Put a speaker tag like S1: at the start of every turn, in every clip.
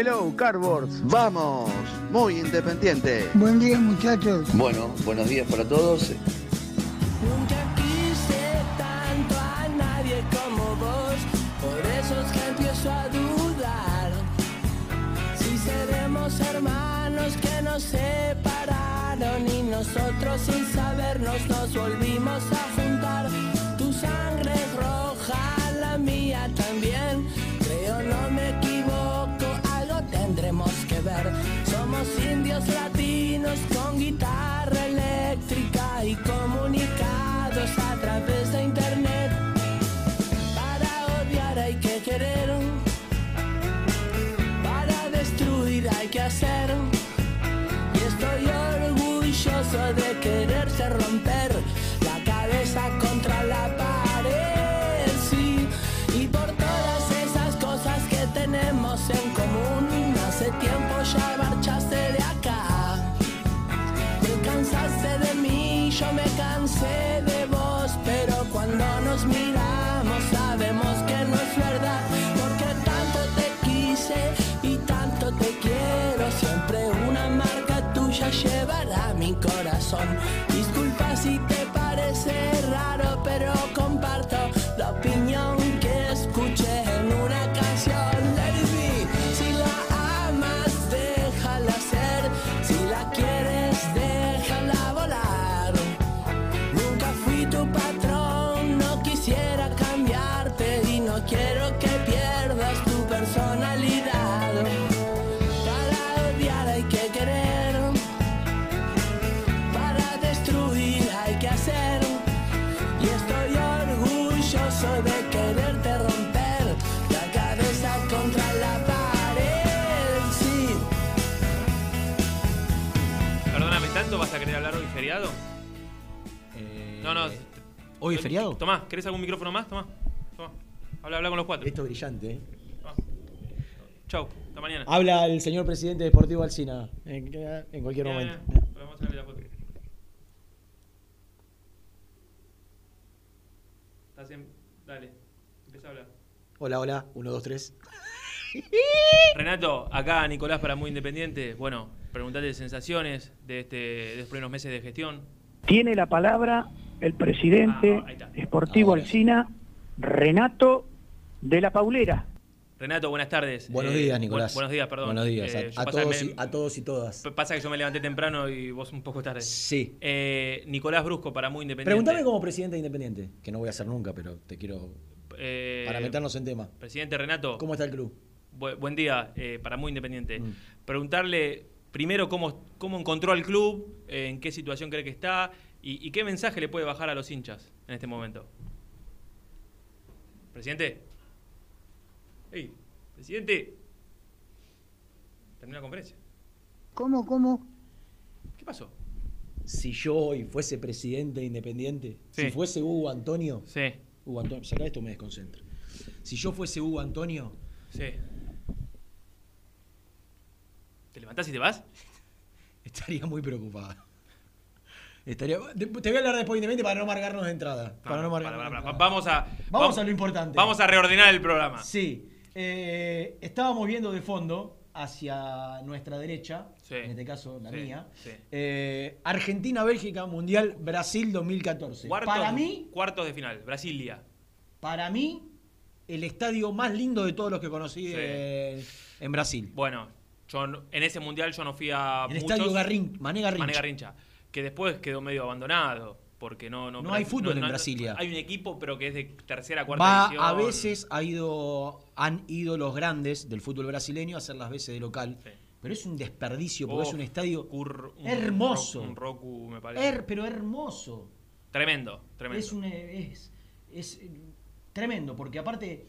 S1: Hello, Cardboards. Vamos, muy independiente.
S2: Buen día muchachos.
S3: Bueno, buenos días para todos.
S4: Nunca quise tanto a nadie como vos, por eso es que empiezo a dudar. Si seremos hermanos que nos separaron y nosotros sin sabernos nos volvimos a juntar. Tu sangre es roja, la mía también. Corazón.
S5: ¿Hoy
S6: es feriado?
S5: Tomás, ¿querés algún micrófono más? Tomá. Tomá. Habla, habla con los cuatro.
S6: Esto es brillante, ¿eh?
S5: Chau, hasta mañana.
S6: Habla el señor presidente deportivo Alcina en, en cualquier
S5: Ya,
S6: momento.
S5: ya, ya. Vamos a la foto. Estás en... Dale, empieza a hablar.
S6: Hola, hola, 1, 2, 3.
S5: Renato, acá Nicolás para Muy Independiente. Bueno, preguntate sensaciones de, este, de estos primeros meses de gestión.
S7: Tiene la palabra el presidente
S5: Ah, ahí está.
S7: Esportivo
S6: Ahora sí.
S7: Alcina, Renato de la Paulera.
S5: Renato, buenas tardes.
S6: Buenos
S5: Eh,
S6: días,
S5: bu-
S6: Nicolás.
S5: buenos días, perdón.
S6: Buenos días.
S5: Eh,
S6: a, todos
S5: me-
S6: y, a todos y todas.
S5: Pasa que yo me levanté temprano y vos un poco tarde.
S6: Sí.
S5: Eh, Nicolás Brusco para Muy Independiente.
S6: Pregúntame como presidente Independiente, que no voy a hacer nunca, pero te quiero.
S5: Eh,
S6: Para meternos en tema.
S5: Presidente Renato.
S6: ¿Cómo está el club?
S5: Bu- buen día eh, para Muy Independiente.
S6: Mm.
S5: Preguntarle primero cómo, cómo encontró al club, eh, en qué situación cree que está y, y qué mensaje le puede bajar a los hinchas en este momento. Presidente. Ey, presidente. Terminó la conferencia.
S2: ¿Cómo, cómo?
S5: ¿Qué pasó?
S6: Si yo hoy fuese presidente independiente,
S5: Sí.
S6: si fuese Hugo Antonio,
S5: Sí,
S6: Hugo Antonio, saca esto me desconcentra. Si yo fuese Hugo Antonio,
S5: sí. levantás y te vas?
S6: Estaría muy preocupada. Estaría, te voy a hablar después independiente para no marcarnos de entrada. Para no
S5: Para,
S6: marcarnos
S5: para,
S6: de
S5: para.
S6: entrada.
S5: Vamos a.
S6: Vamos a lo importante.
S5: Vamos a reordenar el programa.
S6: Sí. eh, estábamos viendo de fondo hacia nuestra derecha,
S5: Sí.
S6: en este caso la
S5: Sí,
S6: mía,
S5: sí.
S6: eh, Argentina-Bélgica Mundial Brasil 2014.
S5: Cuartos,
S6: para mí,
S5: Cuartos de final. Brasilia.
S6: para mí, el estadio más lindo de todos los que conocí en, Brasil.
S5: Bueno, yo en ese mundial yo no fui a.
S6: El
S5: muchos.
S6: estadio Garrin, Mané Garrincha.
S5: Mané Garrincha. Que después quedó medio abandonado. Porque no. No,
S6: No hay fútbol en Brasilia.
S5: Hay un equipo, pero que es de tercera, cuarta
S6: Va,
S5: división.
S6: a veces ha ido, han ido los grandes del fútbol brasileño a hacer las veces de local.
S5: Sí.
S6: Pero es un desperdicio porque
S5: Oh,
S6: es un estadio
S5: Cur- un
S6: hermoso.
S5: Ro- Un Roku, me parece.
S6: her- pero hermoso.
S5: Tremendo, tremendo.
S6: Es, un, es, es, eh, tremendo, porque aparte,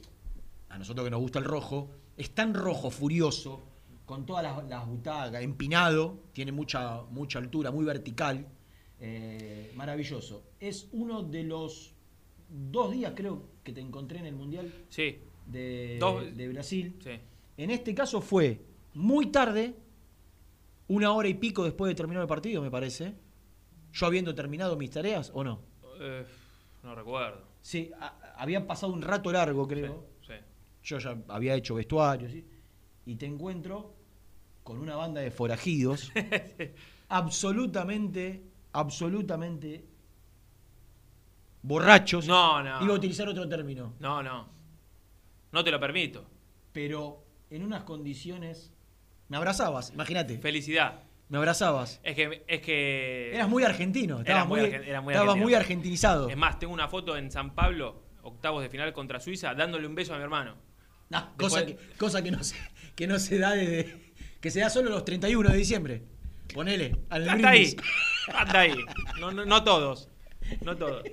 S6: a nosotros que nos gusta el rojo, es tan rojo, furioso, con todas las, las butacas, empinado, tiene mucha, mucha altura, muy vertical, eh, maravilloso. Es uno de los dos días, creo, que te encontré en el Mundial
S5: Sí,
S6: de,
S5: Dos-
S6: de Brasil.
S5: sí.
S6: En este caso fue muy tarde, una hora y pico después de terminar el partido, me parece. Yo habiendo terminado mis tareas, ¿o no?
S5: Eh, no recuerdo.
S6: Sí, a- había pasado un rato largo, creo.
S5: Sí.
S6: Yo ya había hecho vestuario, ¿sí? Y te encuentro con una banda de forajidos absolutamente, absolutamente borrachos.
S5: No, no.
S6: Iba a utilizar otro término.
S5: No, no. No te lo permito.
S6: Pero en unas condiciones... Me abrazabas, imagínate.
S5: Felicidad.
S6: Me abrazabas.
S5: Es que. Es que
S6: Eras muy argentino. Estabas
S5: muy argen- muy
S6: estabas
S5: argentino.
S6: muy argentinizado.
S5: Es más, tengo una foto en San Pablo, octavos de final contra Suiza, dándole un beso a mi hermano.
S6: No, cosa, que, cosa que, no se, que no se da desde. Que se da solo los 31 de diciembre. Ponele. Al
S5: Hasta ahí. Hasta ahí. No, no, no todos. No todos.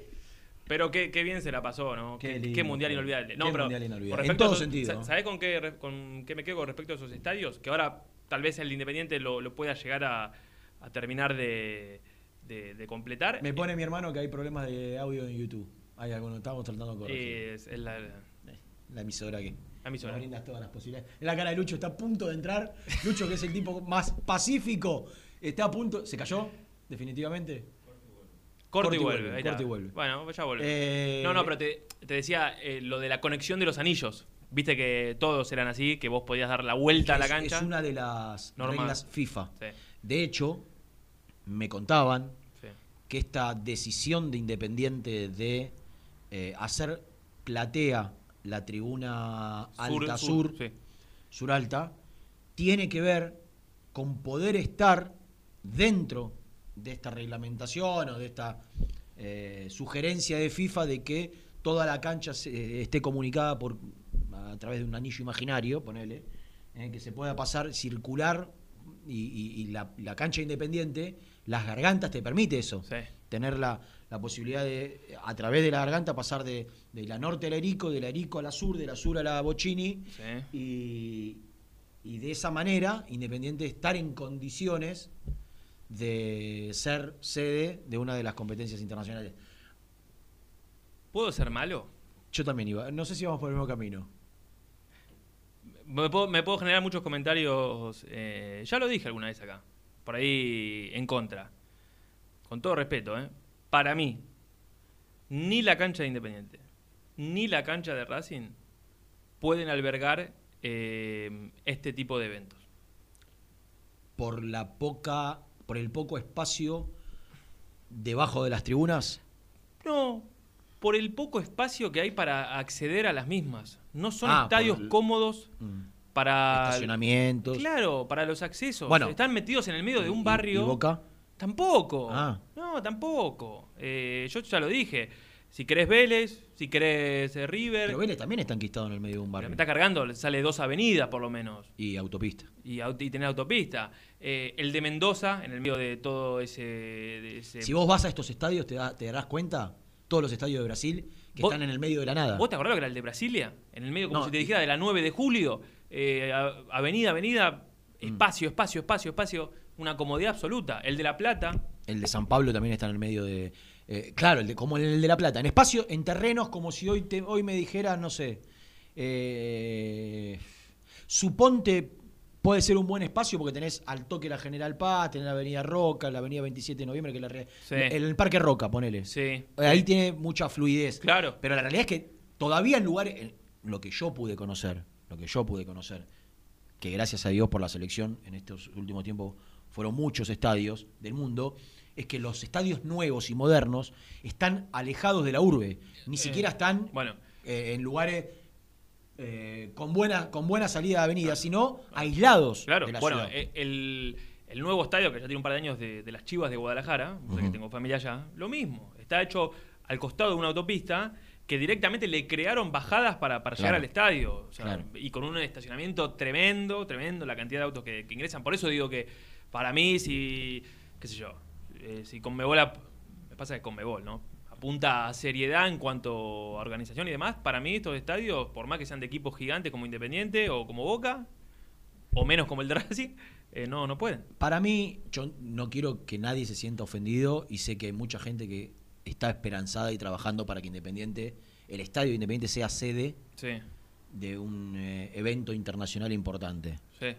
S5: Pero qué, qué bien se la pasó, ¿no?
S6: Qué
S5: Qué,
S6: lindo,
S5: qué mundial inolvidable. No, pero
S6: En
S5: a
S6: todo
S5: esos-
S6: sentido.
S5: ¿Sabés con qué, con qué me quedo con respecto a esos estadios? Que ahora tal vez el Independiente lo, lo pueda llegar a, a terminar de, de- de completar.
S6: Me pone mi hermano que hay problemas de audio en YouTube. Hay algunos, estamos tratando de corregir.
S5: Es, es la,
S6: La emisora que.
S5: La emisora.
S6: Nos brindas todas las posibilidades. En la cara de Lucho está a punto de entrar. Lucho, que es el tipo más pacífico, está a punto. ¿Se cayó? Definitivamente.
S5: Corte y
S6: y
S5: vuelve.
S6: vuelve,
S5: ahí
S6: corte
S5: está.
S6: y vuelve.
S5: Bueno, ya vuelve.
S6: Eh,
S5: No, no, pero te, te decía eh, lo de la conexión de los anillos. Viste que todos eran así, que vos podías dar la vuelta a la cancha.
S6: es una de las
S5: Normal.
S6: reglas FIFA.
S5: Sí,
S6: De hecho, me contaban
S5: sí.
S6: que esta decisión de Independiente de eh, hacer platea la tribuna alta sur,
S5: sí.
S6: sur alta, tiene que ver con poder estar dentro de esta reglamentación o de esta eh, sugerencia de FIFA de que toda la cancha se- eh, esté comunicada por a través de un anillo imaginario, ponele, eh, que se pueda pasar circular y, y- y la, la cancha independiente, las gargantas te permite eso,
S5: Sí.
S6: tener la, la posibilidad de a través de la garganta pasar de, de la norte a la Erico, de la Erico a la sur, de la sur a la Bocini,
S5: Sí.
S6: y, y de esa manera Independiente estar en condiciones de ser sede de una de las competencias internacionales.
S5: ¿Puedo ser malo?
S6: Yo también iba, no sé si vamos por el mismo camino.
S5: Me puedo, me puedo generar muchos comentarios. eh, ya lo dije alguna vez acá. Por ahí en contra. Con todo respeto, ¿eh? Para mí, ni la cancha de Independiente, ni la cancha de Racing pueden albergar eh, este tipo de eventos.
S6: Por la poca, por el poco espacio debajo de las tribunas.
S5: No, por el poco espacio que hay para acceder a las mismas. No son
S6: Ah,
S5: estadios
S6: el-
S5: cómodos
S6: mm,
S5: para.
S6: Estacionamientos.
S5: Claro, para los accesos.
S6: Bueno.
S5: Están metidos en el medio de
S6: ¿Y-
S5: un barrio.
S6: ¿Y Boca?
S5: Tampoco.
S6: Ah.
S5: No, tampoco. Eh, yo ya lo dije. Si querés Vélez, si querés eh, River.
S6: Pero Vélez también está enquistado en el medio de un
S5: me
S6: barrio.
S5: está cargando, le sale dos avenidas por lo menos.
S6: Y autopista.
S5: Y, aut- y tener autopista. Eh, el de Mendoza, en el medio de todo ese. de ese-
S6: Si vos vas a estos estadios, te, da- te darás cuenta, todos los estadios de Brasil, que están en el medio de la nada.
S5: ¿Vos te acordás que era el de Brasilia? En el medio, como
S6: No,
S5: si te dijera, de la 9 de julio. eh, avenida, avenida,
S6: Mm.
S5: espacio, espacio, espacio, espacio. Una comodidad absoluta. El de La Plata.
S6: El de San Pablo también está en el medio de. eh, claro, el de, como el de La Plata. En espacio, en terrenos, como si hoy, te, hoy me dijera, no sé. eh, suponte puede ser un buen espacio porque tenés al toque la General Paz, tenés la Avenida Roca, la Avenida 27 de Noviembre, que es la
S5: Sí.
S6: el, el Parque Roca, ponele.
S5: Sí.
S6: Ahí tiene mucha fluidez.
S5: Claro.
S6: Pero la realidad es que todavía en lugares, en lo que yo pude conocer, lo que yo pude conocer, que gracias a Dios por la selección en estos últimos tiempos fueron muchos estadios del mundo, es que los estadios nuevos y modernos están alejados de la urbe. Ni siquiera están
S5: Bueno,
S6: eh, en lugares eh, con, buena, con buena salida de avenida, sino aislados
S5: claro.
S6: de la
S5: Bueno,
S6: ciudad.
S5: eh, el, el nuevo estadio que ya tiene un par de años de, de las Chivas de Guadalajara, que tengo familia allá, lo mismo. Está hecho al costado de una autopista que directamente le crearon bajadas para, para llegar al estadio. O sea,
S6: Claro.
S5: Y con un estacionamiento tremendo, tremendo, la cantidad de autos que, que ingresan. Por eso digo que para mí, si, qué sé yo, eh, si Conmebol, me pasa que Conmebol, ¿no? Apunta a seriedad en cuanto a organización y demás, para mí estos estadios, por más que sean de equipos gigantes como Independiente o como Boca, o menos como el de Racing, eh, no, no pueden.
S6: Para mí, yo no quiero que nadie se sienta ofendido y sé que hay mucha gente que está esperanzada y trabajando para que Independiente, el estadio de Independiente sea sede
S5: Sí,
S6: de un eh, evento internacional importante.
S5: sí.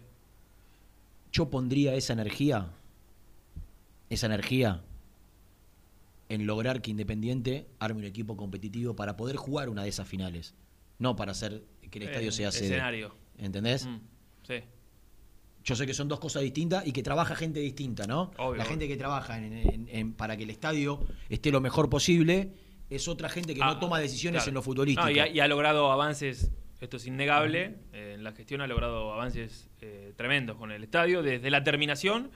S6: Yo pondría esa energía, esa energía en lograr que Independiente arme un equipo competitivo para poder jugar una de esas finales, no para hacer que el estadio sea sede.
S5: escenario.
S6: ¿Entendés?
S5: Mm, sí.
S6: Yo sé que son dos cosas distintas y que trabaja gente distinta, ¿no?
S5: Obvio,
S6: la gente
S5: obvio.
S6: que trabaja en- en- en- para que el estadio esté lo mejor posible es otra gente que
S5: Ah,
S6: no toma decisiones
S5: claro.
S6: en lo futbolístico.
S5: No, y, ha, y ha logrado avances, esto es innegable, eh, en la gestión ha logrado avances eh, tremendos con el estadio, desde la terminación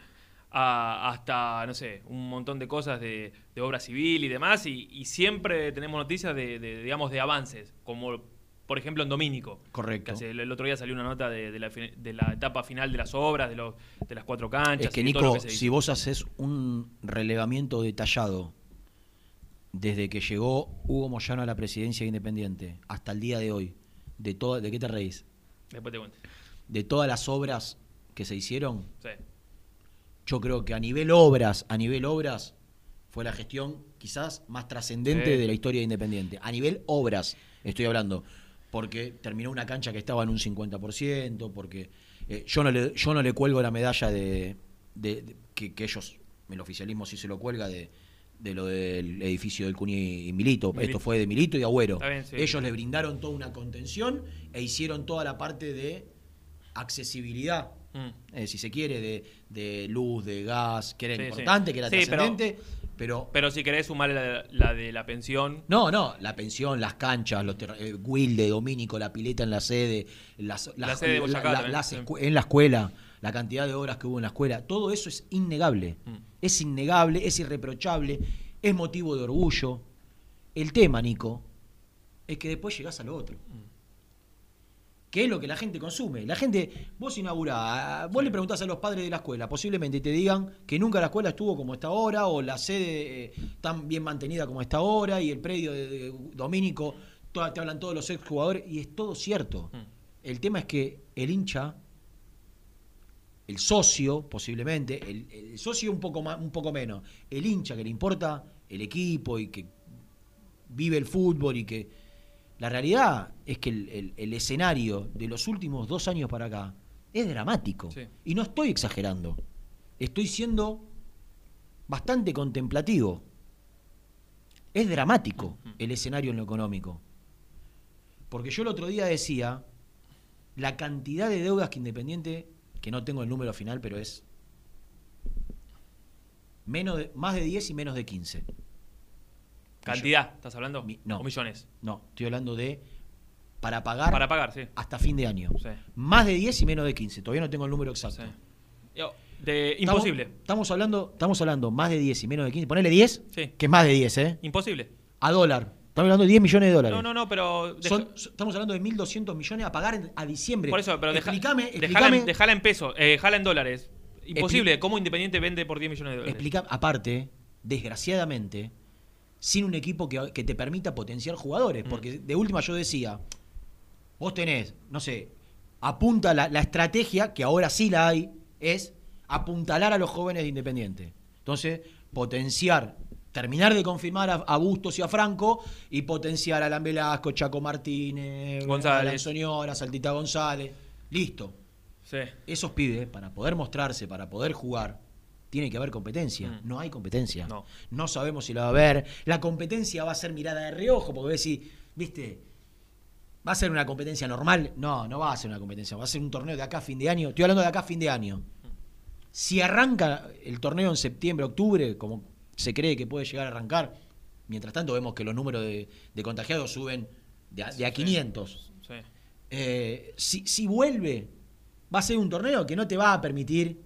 S5: a- hasta, no sé, un montón de cosas de, de obra civil y demás, y, y siempre tenemos noticias de, de, digamos, de avances, como por ejemplo en Domínico.
S6: Correcto.
S5: Hace- el, el otro día salió una nota de, de la, fi- de la etapa final de las obras, de, los, de las cuatro canchas.
S6: Es que
S5: y de todo lo
S6: Nico,
S5: que
S6: si vos haces un relevamiento detallado desde que llegó Hugo Moyano a la presidencia de Independiente hasta el día de hoy, de todo, ¿de qué te reís?
S5: Después te cuento.
S6: De todas las obras que se hicieron,
S5: Sí.
S6: yo creo que a nivel obras, a nivel obras, fue la gestión quizás más trascendente
S5: Sí.
S6: de la historia de Independiente. A nivel obras, estoy hablando. Porque terminó una cancha que estaba en un 50%, porque eh, yo, no le, yo no le cuelgo la medalla de, de- de- que, que ellos, el oficialismo sí se lo cuelga de, de lo del edificio del Cuni y Milito.
S5: Milito.
S6: Esto fue de Milito y Agüero.
S5: Está bien, sí.
S6: ellos le brindaron toda una contención e hicieron toda la parte de accesibilidad
S5: Mm.
S6: eh, si se quiere, de, de luz, de gas, que era
S5: Sí, sí.
S6: importante, que era trascendente, pero,
S5: Pero si querés sumar la, la de la pensión,
S6: No, no, la pensión, las canchas, los eh, Wilde, Domínico, la pileta en la sede, las, las-
S5: La sede de Boyacá también,
S6: las
S5: sí.
S6: escu- en la escuela, la cantidad de obras que hubo en la escuela, todo eso es innegable.
S5: Mm.
S6: Es innegable, es irreprochable, es motivo de orgullo. El tema, Nico, es que después llegás a lo otro. Que es lo que la gente consume. La gente, vos inaugurás, vos le preguntás a los padres de la escuela, posiblemente te digan que nunca la escuela estuvo como está ahora, o la sede eh, tan bien mantenida como está ahora, y el predio de, de Domínico, te hablan todos los exjugadores, y es todo cierto.
S5: Mm.
S6: El tema es que el hincha, el socio, posiblemente, el, el socio un poco, más, un poco menos, el hincha que le importa el equipo y que vive el fútbol y que la realidad es que el, el- el escenario de los últimos dos años para acá es dramático.
S5: Sí.
S6: Y no estoy exagerando. Estoy siendo bastante contemplativo. Es dramático el escenario en lo económico. Porque yo el otro día decía la cantidad de deudas que Independiente, que no tengo el número final, pero es menos de, más de 10 y menos de 15.
S5: cantidad, ¿estás hablando?
S6: Mi- no.
S5: ¿O millones?
S6: No, estoy hablando de para pagar
S5: Para pagar, sí.
S6: hasta fin de año.
S5: Sí.
S6: Más de 10 y menos de 15. Todavía no tengo el número exacto.
S5: sí. Yo, de,
S6: Estamos-
S5: imposible.
S6: Estamos, hablando, estamos hablando más de 10 y menos de 15. Ponele 10,
S5: Sí.
S6: que es más de 10, ¿eh?
S5: Imposible.
S6: A dólar. Estamos hablando de 10 millones de dólares.
S5: No, no, no, pero. deja-
S6: Son- estamos hablando de 1.200 millones a pagar en- a diciembre.
S5: por eso, pero deja-
S6: explícame,
S5: dejala,
S6: explícame,
S5: en, dejala en pesos, eh, dejala en dólares. Imposible. ¿Cómo Independiente vende por 10 millones de dólares?
S6: explica- aparte, desgraciadamente, sin un equipo que, que te permita potenciar jugadores.
S5: Mm.
S6: Porque de última yo decía, vos tenés, no sé, apunta la, la estrategia, que ahora sí la hay, es apuntalar a los jóvenes de Independiente. Entonces, potenciar, terminar de confirmar a, a Bustos y a Franco y potenciar a Alan Velasco, Chaco Martínez,
S5: González.
S6: Soñora, Saltita González. Listo.
S5: Sí.
S6: Esos pibes, para poder mostrarse, para poder jugar, tiene que haber competencia.
S5: Mm.
S6: No hay competencia.
S5: No.
S6: No sabemos si la va a haber. La competencia va a ser mirada de reojo, porque ves si, viste, va a ser una competencia normal. No, no va a ser una competencia. Va a ser un torneo de acá a fin de año. Estoy hablando de acá a fin de año. Si arranca el torneo en septiembre, octubre, como se cree que puede llegar a arrancar, mientras tanto vemos que los números de, de contagiados suben de a, de a
S5: Sí.
S6: 500.
S5: Sí.
S6: Eh, si, si vuelve, va a ser un torneo que no te va a permitir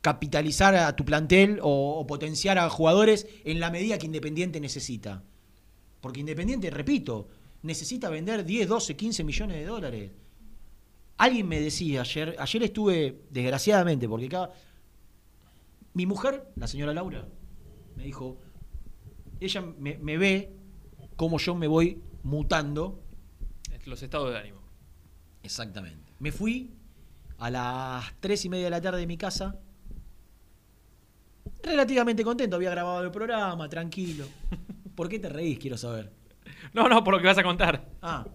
S6: capitalizar a tu plantel o, o potenciar a jugadores en la medida que Independiente necesita. Porque Independiente, repito, necesita vender 10, 12, 15 millones de dólares. Alguien me decía ayer, ayer estuve, desgraciadamente, porque cada... Mi mujer, la señora Laura, me dijo, ella me, me ve cómo yo me voy mutando
S5: Los estados de ánimo.
S6: Exactamente. Me fui a las tres y media de la tarde de mi casa. Relativamente contento, había grabado el programa, tranquilo. ¿Por qué te reís? Quiero saber.
S5: No, no, por lo que vas a contar.
S6: Ah.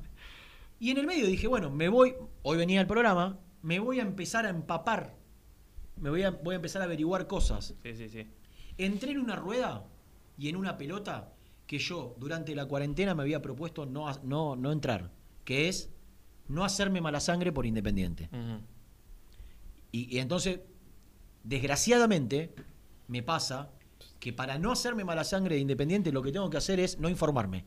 S6: Y en el medio dije, bueno, me voy, hoy venía el programa, me voy a empezar a empapar. Me voy a, voy a empezar a averiguar cosas.
S5: Sí, sí, sí.
S6: Entré en una rueda y en una pelota que yo durante la cuarentena me había propuesto no, no, no entrar, que es no hacerme mala sangre por Independiente. Y, y entonces, desgraciadamente, me pasa que para no hacerme mala sangre de Independiente lo que tengo que hacer es no informarme.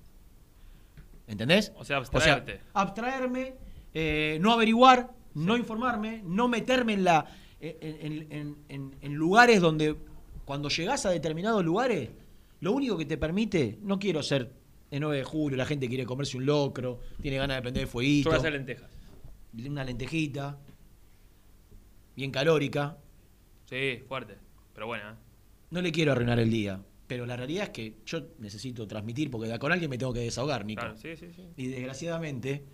S6: ¿Entendés?
S5: O sea, abstraerte.
S6: abstraerme, eh, no averiguar, no informarme, no meterme en la en, en- en- en- en lugares donde cuando llegás a determinados lugares, lo único que te permite, no quiero ser el 9 de julio, la gente quiere comerse un locro, tiene ganas de prender el
S5: Yo
S6: fueguito,
S5: voy a hacer lentejas.
S6: una lentejita, bien calórica.
S5: Sí, fuerte. Pero buena, ¿eh?
S6: No le quiero arruinar el día, pero la realidad es que yo necesito transmitir porque con alguien me tengo que desahogar, Nico.
S5: Claro, sí, sí, sí.
S6: Y desgraciadamente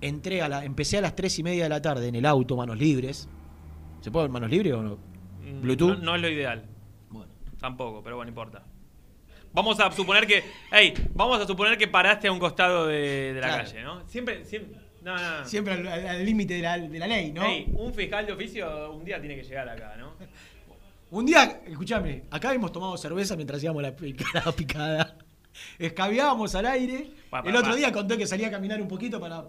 S6: entré a la, empecé a las tres y media de la tarde en el auto, manos libres. ¿Se puede manos libres o no?
S5: Mm,
S6: Bluetooth.
S5: No, no es lo ideal.
S6: Bueno.
S5: Tampoco, pero bueno, no importa. Vamos a suponer que. Hey, vamos a suponer que paraste a un costado de, de la
S6: Claro.
S5: calle, ¿no? Siempre. siempre no, no, no.
S6: Siempre al- al al límite de la, de la ley, ¿no?
S5: Ey, un fiscal de oficio un día tiene que llegar acá, ¿no?
S6: Un día, escúchame, acá hemos tomado cerveza mientras hacíamos la picada picada. Escabeábamos al aire.
S5: Pa, pa,
S6: el otro
S5: pa.
S6: día conté que salía a caminar un poquito para,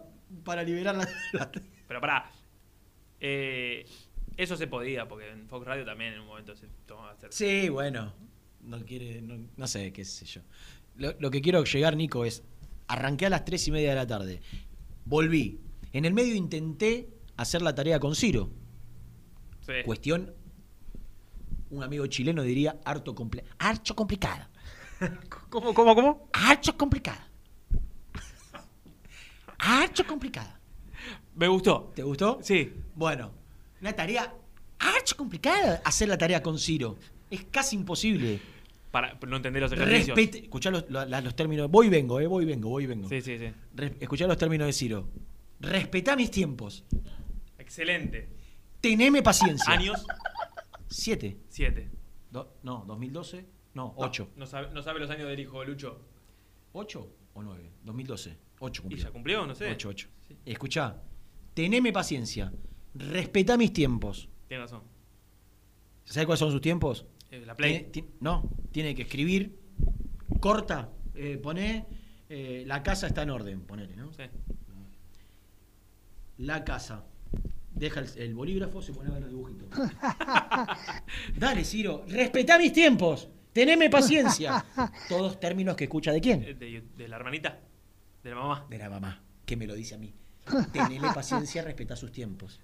S6: para liberar la, la-
S5: Pero pará. Eh, eso se podía, porque en Fox Radio también en un momento se tomaba cerveza.
S6: Sí, bueno. No quiere, no, no sé, qué sé yo. Lo, lo que quiero llegar, Nico, es. Arranqué a las tres y media de la tarde. Volví. En el medio intenté hacer la tarea con Ciro.
S5: Sí.
S6: Cuestión. Un amigo chileno diría harto comple harto complicada.
S5: ¿Cómo, cómo, cómo?
S6: Harto complicada. Harto complicada.
S5: Me gustó.
S6: ¿Te gustó?
S5: Sí.
S6: Bueno, una tarea harto complicada hacer la tarea con Ciro. Es casi imposible.
S5: Para no entender los ejercicios.
S6: Respete, escuchá los, lo- la- los términos. Voy y vengo, eh, voy y vengo, voy y vengo.
S5: Sí, sí, sí.
S6: Re- escuchá los términos de Ciro. Respetá mis tiempos.
S5: Excelente.
S6: Teneme paciencia.
S5: Años,
S6: Siete.
S5: siete.
S6: Do- no, 2012. No, ocho.
S5: No sabe, no sabe los años del hijo Lucho.
S6: ¿Ocho o nueve? 2012. Ocho
S5: ¿Y
S6: cumplió.
S5: ya cumplió? No sé.
S6: Ocho, ocho. Escuchá. Teneme paciencia. Respetá mis tiempos.
S5: Tiene razón.
S6: ¿Sabes cuáles son sus tiempos?
S5: Eh, la Play.
S6: Tiene- no, tiene que escribir, corta, eh, poné, eh, la casa está en orden, ponele, ¿no?
S5: Sí.
S6: La casa. Deja el, el bolígrafo, se pone a ver los dibujitos. Dale, Ciro, respetá mis tiempos, teneme paciencia. Todos términos que escucha de quién?
S5: De, de la hermanita. De la mamá.
S6: De la mamá, que me lo dice a mí. Tenele paciencia, respetá sus tiempos.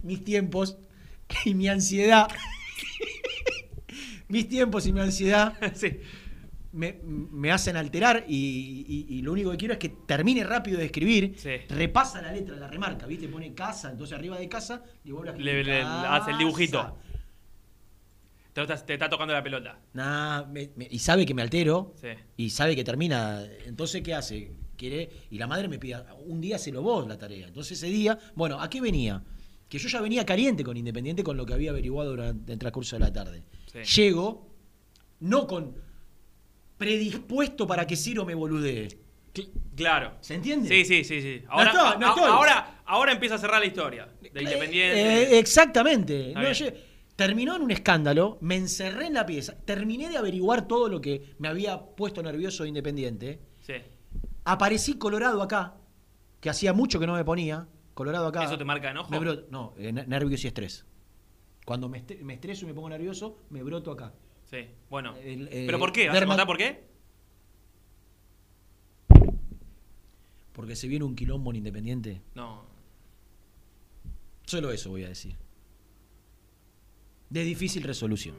S6: Mis tiempos y mi ansiedad. mis tiempos y mi ansiedad
S5: sí.
S6: me, me hacen alterar y, y- y lo único que quiero es que termine rápido de escribir,
S5: Sí.
S6: repasa la letra, la remarca, ¿viste? Pone casa, entonces arriba de casa y vuelve a
S5: Le, le- hace el dibujito. Te, está- te está tocando la pelota.
S6: Nah, me- me- y sabe que me altero
S5: Sí.
S6: y sabe que termina. Entonces, ¿qué hace? Quiere, y la madre me pide, un día se lo vos la tarea. Entonces ese día, bueno, ¿a qué venía? Que yo ya venía caliente con Independiente con lo que había averiguado durante el transcurso de la tarde.
S5: Sí.
S6: Llego, no con predispuesto para que Ciro me boludee.
S5: Claro.
S6: ¿Se entiende?
S5: Sí, sí, sí, sí. Ahora,
S6: estoy- no
S5: a-
S6: estoy.
S5: ahora, ahora empieza a cerrar la historia de Independiente.
S6: Eh, exactamente. No, yo- terminó en un escándalo, me encerré en la pieza, terminé de averiguar todo lo que me había puesto nervioso de Independiente.
S5: Sí.
S6: Aparecí colorado acá, que hacía mucho que no me ponía. Colorado acá.
S5: ¿Eso te marca enojo?
S6: Me bro- no, eh, ne- nervios y estrés. Cuando me, estre- me estreso y me pongo nervioso, me broto acá.
S5: Sí, bueno.
S6: El, eh,
S5: ¿Pero por qué? ¿Vas a contar por qué?
S6: Porque se viene un quilombo en Independiente.
S5: No.
S6: Solo eso voy a decir. De difícil resolución.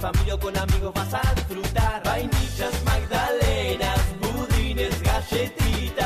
S4: Familia con amigos vas a disfrutar. Vainillas, magdalenas, budines, galletitas.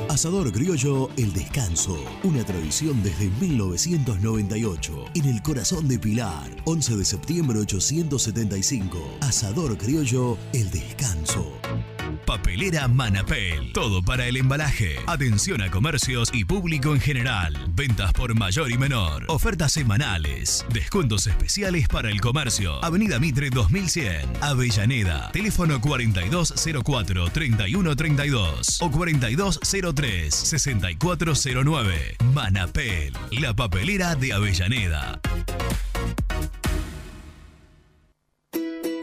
S8: Asador Criollo El Descanso, una tradición desde 1998, en el corazón de Pilar, 11 de septiembre 875. Asador Criollo El Descanso. Papelera Manapel. Todo para el embalaje. Atención a comercios y público en general. Ventas por mayor y menor. Ofertas semanales. Descuentos especiales para el comercio. Avenida Mitre 2100. Avellaneda. Teléfono 4204-3132 o 4203-6409. Manapel. La papelera de Avellaneda.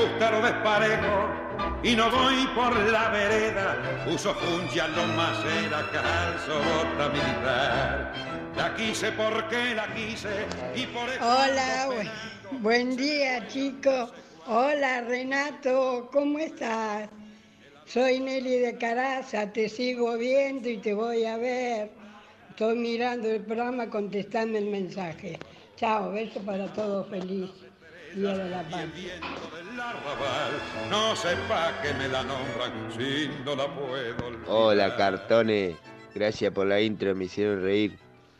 S9: Gusta lo desparejo y no voy por la vereda. Uso funcha, lo macera, calzo, bota militar. La quise porque la quise y por eso.
S10: Hola, bu- buen día chicos. Hola Renato, ¿cómo estás? Soy Nelly de Caraza, te sigo viendo y te voy a ver. Estoy mirando el programa, contestando el mensaje. Chao, beso para todos, feliz Día de la Paz.
S9: Arrabal, no sepa que me la nombran si no la puedo olvidar.
S11: Hola cartones, gracias por la intro, me hicieron reír.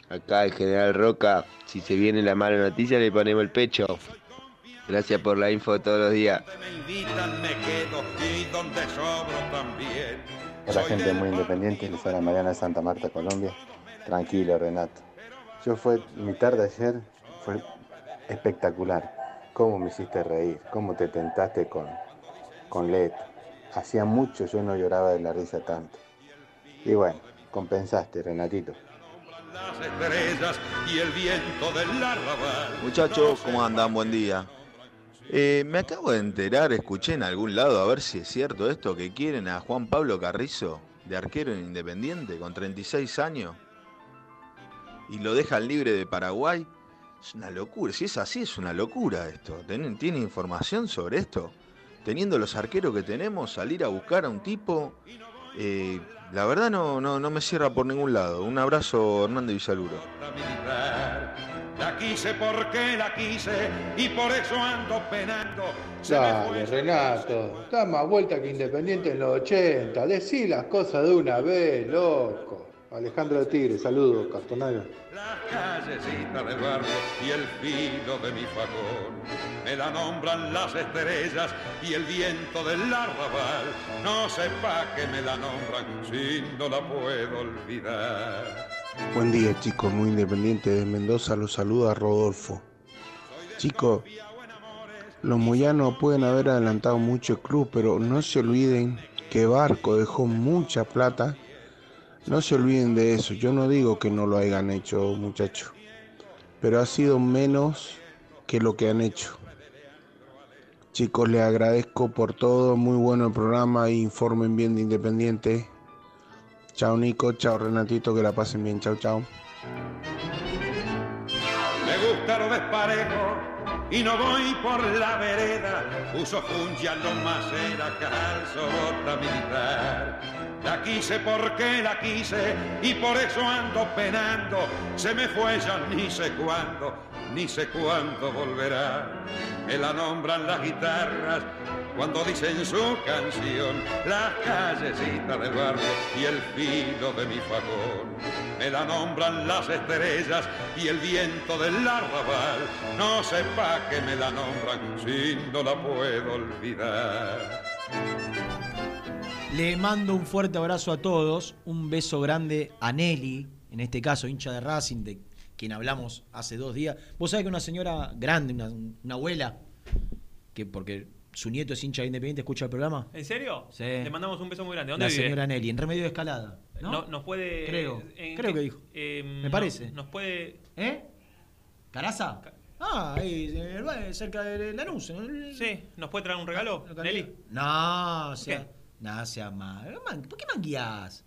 S11: Acá el general Roca, si se viene la mala noticia le ponemos el pecho. Gracias por la info todos los días.
S12: Hola gente muy independiente, les habla Mariana de Santa Marta, Colombia. Tranquilo, Renato. Yo fue, mi tarde ayer fue espectacular. Cómo me hiciste reír, cómo te tentaste con, con Leto. Hacía mucho yo no lloraba de la risa tanto. Y bueno, compensaste, Renatito.
S9: Las estrellas y el viento del arrabal.
S13: Muchachos, ¿cómo andan? Buen día. Eh, me acabo de enterar, escuché en algún lado, a ver si es cierto esto, que quieren a Juan Pablo Carrizo, de arquero en Independiente, con 36 años, y lo dejan libre de Paraguay. Es una locura, si es así, es una locura esto. ¿Tienen, ¿Tiene información sobre esto? Teniendo los arqueros que tenemos, salir a buscar a un tipo, eh, la verdad no, no, no me cierra por ningún lado. Un abrazo, Hernández Villaluro.
S9: La quise porque la quise y por eso ando penando. Se
S14: Dale, Renato, da más vuelta que Independiente en los 80. Decí las cosas de una vez, loco. Alejandro de Tigre, saludos, cartonario.
S9: la callecita del barrio y el filo de mi facón. Me la nombran las estrellas y el viento del arrabal. No sepa que me la nombran si no la puedo olvidar.
S15: Buen día chicos, muy independiente de Mendoza, los saluda Rodolfo. Chicos, los moyanos pueden haber adelantado mucho el club, pero no se olviden que Barco dejó mucha plata. No se olviden de eso. Yo no digo que no lo hayan hecho, muchachos, pero ha sido menos que lo que han hecho. Chicos, les agradezco por todo. Muy bueno el programa. Informen bien de Independiente. Chao Nico, chao Renatito, que la pasen bien. Chao, chao.
S9: Me gusta lo desparejo y no voy por la vereda. La quise porque la quise y por eso ando penando. Se me fue ya ni sé cuándo, ni sé cuándo volverá. Me la nombran las guitarras cuando dicen su canción, las callecitas del barrio y el filo de mi facón. Me la nombran las estrellas y el viento del arrabal, no sepa que me la nombran si no la puedo olvidar.
S6: Le mando un fuerte abrazo a todos, un beso grande a Nelly, en este caso hincha de Racing, de quien hablamos hace dos días. Vos sabés que una señora grande, una, una abuela, que porque su nieto es hincha de Independiente, escucha el programa.
S5: ¿En serio?
S6: Sí.
S5: Le mandamos un beso muy grande. ¿Dónde
S6: La
S5: vive?
S6: señora Nelly, en Remedio de Escalada. ¿no?
S5: No- nos puede.
S6: Creo,
S5: ¿en
S6: creo que dijo.
S5: eh,
S6: Me
S5: no-
S6: parece.
S5: Nos puede.
S6: ¿Eh? ¿Caraza? Ah, ahí, valle, cerca de Lanús.
S5: Sí, ¿nos puede traer un regalo, Nelly?
S6: No, o sea, sea mal. Man- ¿Por qué mangueás?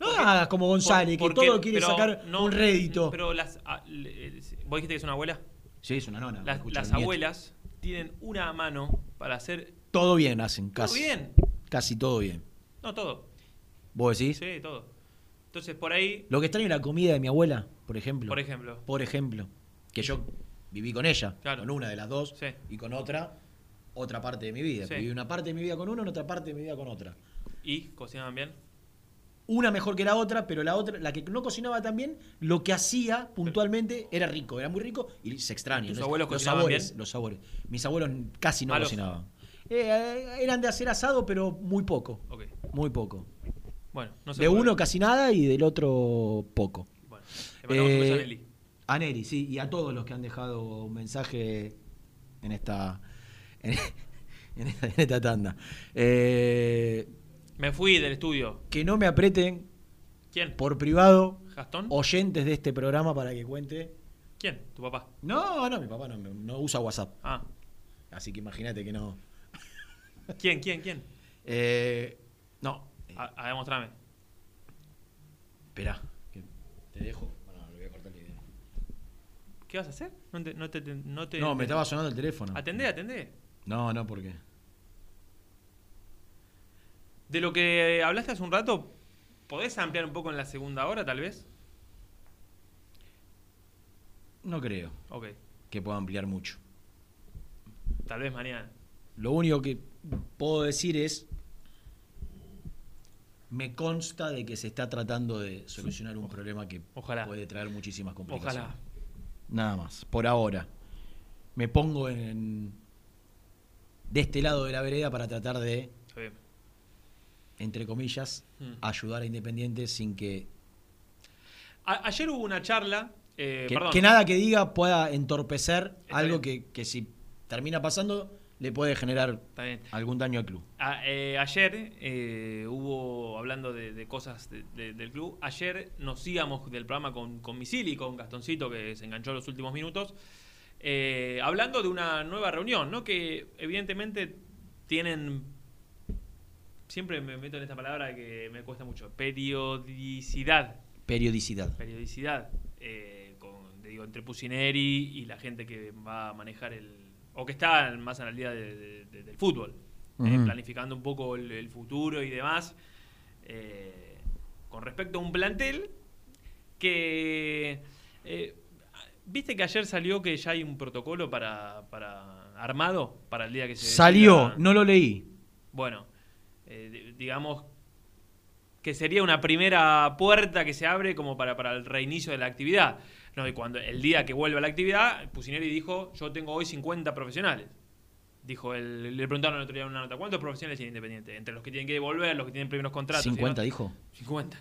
S6: No hagas como González,
S5: Por-
S6: que todo quiere sacar
S5: no-
S6: un rédito.
S5: Pero las. ah, eh, ¿Vos dijiste que es una abuela?
S6: Sí, es una nona.
S5: Las, abuelas tienen una mano para hacer.
S6: Todo bien hacen,
S5: Todo
S6: casi.
S5: bien.
S6: Casi todo bien.
S5: No, todo.
S6: ¿Vos decís?
S5: Sí, todo. Entonces, por ahí.
S6: Lo que extraño es la comida de mi abuela, por ejemplo.
S5: Por ejemplo.
S6: Por ejemplo. Que yo viví con ella,
S5: Claro.
S6: con una de las dos,
S5: Sí.
S6: y con otra, otra parte de mi vida.
S5: Sí.
S6: Viví una parte de mi vida con una, otra parte de mi vida con otra.
S5: ¿Y cocinaban bien?
S6: Una mejor que la otra, pero la otra, la que no cocinaba tan bien, lo que hacía puntualmente era rico, era muy rico y se extraña.
S5: ¿Tus
S6: ¿no?
S5: abuelos
S6: los sabores,
S5: bien?
S6: los sabores. Mis abuelos casi no
S5: Malos.
S6: cocinaban. Eh, eran de hacer asado, pero muy poco. Muy poco.
S5: Bueno, no se
S6: de uno casi nada y del otro poco.
S5: Bueno, a
S6: Eh,
S5: Nelly.
S6: a Nelly, sí, y a todos los que han dejado un mensaje en esta, en, en esta, en esta tanda. Eh,
S5: Me fui del estudio.
S6: que no me aprieten
S5: ¿Quién?
S6: por privado
S5: ¿Gastón?
S6: oyentes de este programa para que cuente.
S5: ¿Quién? ¿Tu papá?
S6: No, no, mi papá no, no usa WhatsApp.
S5: Ah.
S6: Así que imagínate que no.
S5: ¿Quién? ¿Quién? ¿Quién?
S6: Eh, no,
S5: A, a demostrame.
S6: espera, que te dejo. No, le voy a cortar la idea.
S5: ¿Qué vas a hacer? No te. No, te, no, te-
S6: No, me estaba sonando el teléfono.
S5: Atendé, atendé.
S6: No, no, ¿por qué?
S5: De lo que hablaste hace un rato, ¿podés ampliar un poco en la segunda hora, tal vez?
S6: No creo
S5: Ok.
S6: que pueda ampliar mucho.
S5: Tal vez mañana.
S6: Lo único que puedo decir es, me consta de que se está tratando de solucionar un problema que
S5: Ojalá.
S6: puede traer muchísimas complicaciones.
S5: Ojalá.
S6: Nada más, por ahora. Me pongo en de este lado de la vereda para tratar de, entre comillas,
S5: Mm.
S6: ayudar a Independiente sin que,
S5: A- ayer hubo una charla. eh,
S6: que,
S5: perdón.
S6: que nada que diga pueda entorpecer
S5: Está
S6: algo que, que si termina pasando le puede generar algún daño al club.
S5: A- eh, ayer eh, hubo, hablando de, de cosas de- de- del club, ayer nos íbamos del programa con, con Misili, con Gastoncito, que se enganchó los últimos minutos, eh, hablando de una nueva reunión, ¿no? Que evidentemente tienen, siempre me meto en esta palabra que me cuesta mucho, periodicidad.
S6: Periodicidad.
S5: Periodicidad. eh, con, digo, entre Pusineri y la gente que va a manejar el... o que está más en la día de- de- de- del fútbol eh, planificando un poco el, el futuro y demás, eh, con respecto a un plantel que... eh, Viste que ayer salió que ya hay un protocolo para, para armado para el día que se
S6: Salió, no lo leí.
S5: Bueno, eh, di- digamos que sería una primera puerta que se abre como para, para el reinicio de la actividad. No, y cuando el día que vuelva la actividad, Pusineri dijo, yo tengo hoy 50 profesionales. Dijo, él, le preguntaron el otro día en una nota, ¿cuántos profesionales tiene Independiente? Entre los que tienen que devolver, los que tienen primeros contratos. y
S6: 50
S5: demás.
S6: dijo.
S5: 50.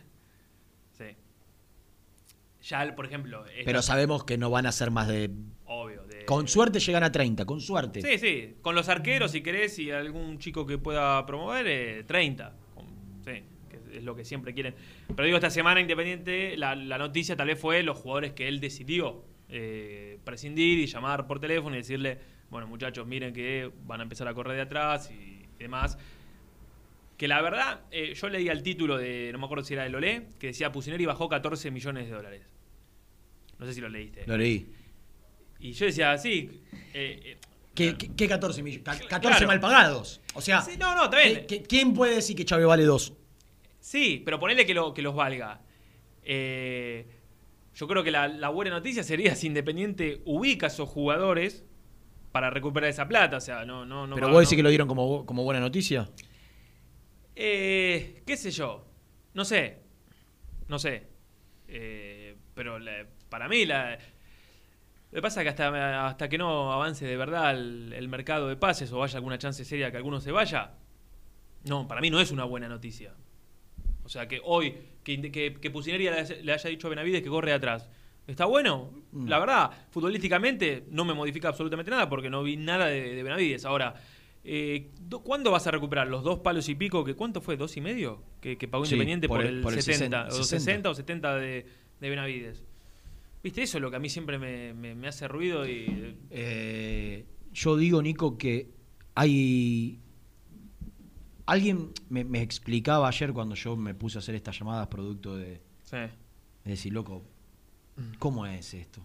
S5: Ya, por ejemplo...
S6: Pero sabemos que no van a ser más de...
S5: Obvio. de-
S6: Con suerte llegan a 30, con suerte.
S5: Sí, sí. Con los arqueros, si querés, y algún chico que pueda promover, eh, 30. Con- Sí, que es lo que siempre quieren. Pero digo, esta semana Independiente, la, la noticia tal vez fue los jugadores que él decidió eh, prescindir y llamar por teléfono y decirle, bueno, muchachos, miren que van a empezar a correr de atrás y demás. Que la verdad, eh, yo leía el título de, no me acuerdo si era de Lolé, que decía Pusineri bajó 14 millones de dólares. No sé si lo leíste.
S6: Lo leí.
S5: Y yo decía, sí, eh, eh,
S6: ¿Qué, qué- qué 14 millones? Ca- 14
S5: Claro.
S6: mal pagados. O sea,
S5: Sí, no, no, está bien.
S6: ¿qué- qué- ¿quién puede decir que Chávez vale 2?
S5: Sí, pero ponele que, lo, que los valga. Eh, yo creo que la, la buena noticia sería si Independiente ubica a esos jugadores para recuperar esa plata. O sea, no, no, no.
S6: Pero vos decís
S5: no-
S6: que lo dieron como, como buena noticia.
S5: Eh, qué sé yo. No sé. No sé. Eh, pero la- para mí la... Lo que pasa es que hasta, hasta que no avance de verdad el, el mercado de pases o haya alguna chance seria que alguno se vaya, no, para mí no es una buena noticia. O sea, que hoy, que, que, le haya, dicho a Benavides que corre atrás. ¿Está bueno?
S6: Mm.
S5: La verdad, futbolísticamente no me modifica absolutamente nada porque no vi nada de, de Benavides. Ahora, eh, do- ¿cuándo vas a recuperar los dos palos y pico? que ¿Cuánto fue? ¿Dos y medio? Que, que pagó
S6: Sí,
S5: Independiente por,
S6: por
S5: el,
S6: el- por el
S5: 70,
S6: 60,
S5: o 60 o 70 de, de Benavides. ¿Viste? Eso es lo que a mí siempre me, me- me hace ruido y...
S6: Eh, yo digo, Nico, que hay. Alguien me, me explicaba ayer cuando yo me puse a hacer estas llamadas producto de,
S5: Sí.
S6: de decir, loco, ¿cómo es esto?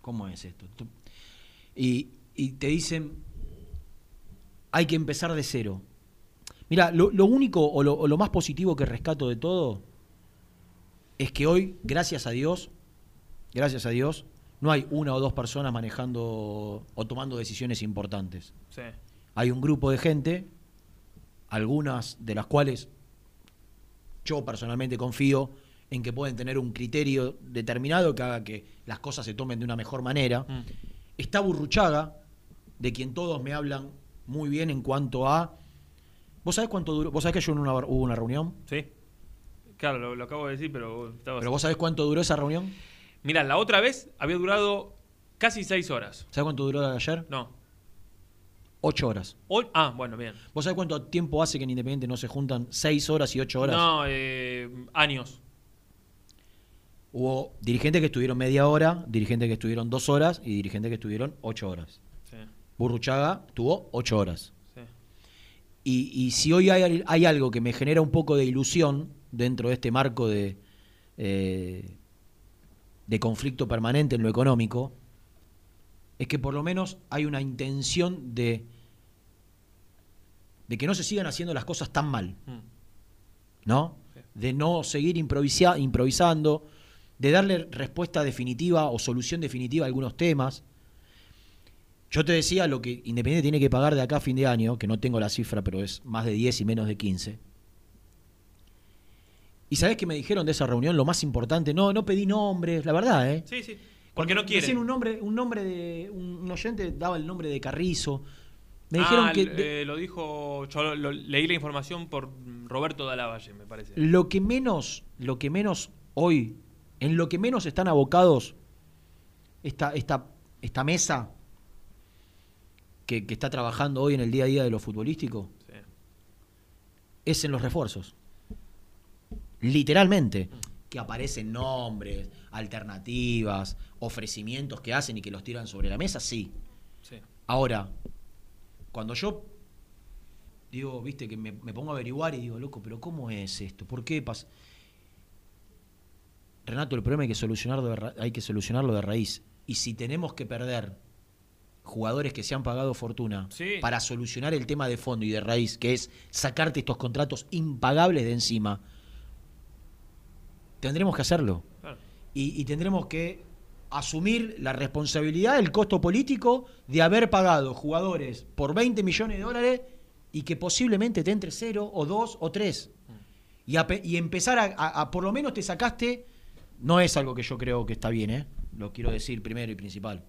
S6: ¿Cómo es esto? Y, y te dicen, hay que empezar de cero. Mira, lo, lo único o lo, o lo más positivo que rescato de todo es que hoy, gracias a Dios, gracias a Dios, no hay una o dos personas manejando o tomando decisiones importantes.
S5: Sí.
S6: Hay un grupo de gente, algunas de las cuales yo personalmente confío en que pueden tener un criterio determinado que haga que las cosas se tomen de una mejor manera.
S5: Mm.
S6: Está Burruchaga, de quien todos me hablan muy bien en cuanto a... ¿Vos sabés cuánto duró? ¿Vos sabés que yo en una, hubo una reunión?
S5: Sí. Claro, lo, lo acabo de decir, pero... estaba-
S6: ¿Pero vos sabés cuánto duró esa reunión?
S5: Mirá, la otra vez había durado casi seis horas.
S6: ¿Sabés cuánto duró la de ayer?
S5: No.
S6: Ocho horas.
S5: O- ah, bueno, bien.
S6: ¿Vos sabés cuánto tiempo hace que en Independiente no se juntan seis horas y ocho horas?
S5: No, eh, años.
S6: Hubo dirigentes que estuvieron media hora, dirigentes que estuvieron dos horas y dirigentes que estuvieron ocho horas.
S5: Sí.
S6: Burruchaga tuvo ocho horas.
S5: Sí.
S6: Y, y si hoy hay, hay algo que me genera un poco de ilusión dentro de este marco de, eh, de conflicto permanente en lo económico, es que por lo menos hay una intención de, de que no se sigan haciendo las cosas tan mal. ¿no? De no seguir improvisa- improvisando, de darle respuesta definitiva o solución definitiva a algunos temas. Yo te decía lo que Independiente tiene que pagar de acá a fin de año, que no tengo la cifra, pero es más de 10 y menos de 15. ¿Y sabés qué me dijeron de esa reunión? Lo más importante, no, no pedí nombres, la verdad, ¿eh?
S5: Sí, sí. Porque no quieren.
S6: Decían un nombre, un nombre de. Un, oyente daba el nombre de Carrizo. Me
S5: Ah,
S6: dijeron que.
S5: l- eh, lo dijo. Yo lo- lo- leí la información por Roberto Dalavalle, me parece.
S6: Lo que menos, lo que menos hoy, en lo que menos están abocados esta, esta, esta mesa que, que está trabajando hoy en el día a día de lo futbolístico,
S5: Sí.
S6: es en los refuerzos. Literalmente. Que aparecen nombres, alternativas, ofrecimientos que hacen y que los tiran sobre la mesa, sí.
S5: Sí.
S6: Ahora, cuando yo digo, viste, que me, me pongo a averiguar y digo, loco, pero ¿cómo es esto? ¿Por qué pasa? Renato, el problema hay que solucionarlo de, hay que solucionarlo de raíz. Y si tenemos que perder jugadores que se han pagado fortuna
S5: Sí.
S6: para solucionar el tema de fondo y de raíz, que es sacarte estos contratos impagables de encima, tendremos que hacerlo.
S5: Claro.
S6: Y, y tendremos que asumir la responsabilidad, el costo político de haber pagado jugadores por 20 millones de dólares y que posiblemente te entre cero o dos o tres. Y, a pe- y empezar a, a- a- por lo menos te sacaste, no es algo que yo creo que está bien, ¿eh? lo quiero decir primero y principal.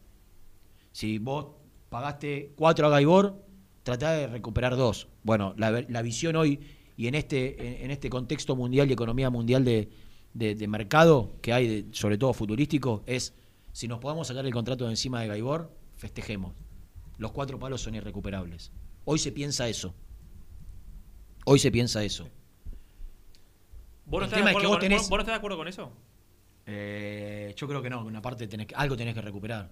S6: Si vos pagaste cuatro a Gaibor, tratá de recuperar dos. Bueno, la, la visión hoy y en este, en, en este contexto mundial y economía mundial de, de- de mercado que hay, de- sobre todo futbolístico, es si nos podemos sacar el contrato de encima de Gaibor, festejemos. Los cuatro palos son irrecuperables. Hoy se piensa eso. Hoy se piensa eso.
S5: ¿Vos no, estás de
S6: tema es que
S5: acuerdo
S6: vos
S5: con,
S6: tenés-
S5: vos- vos no estás de acuerdo con eso?
S6: Eh, yo creo que no, una parte tenés que, algo tenés que recuperar.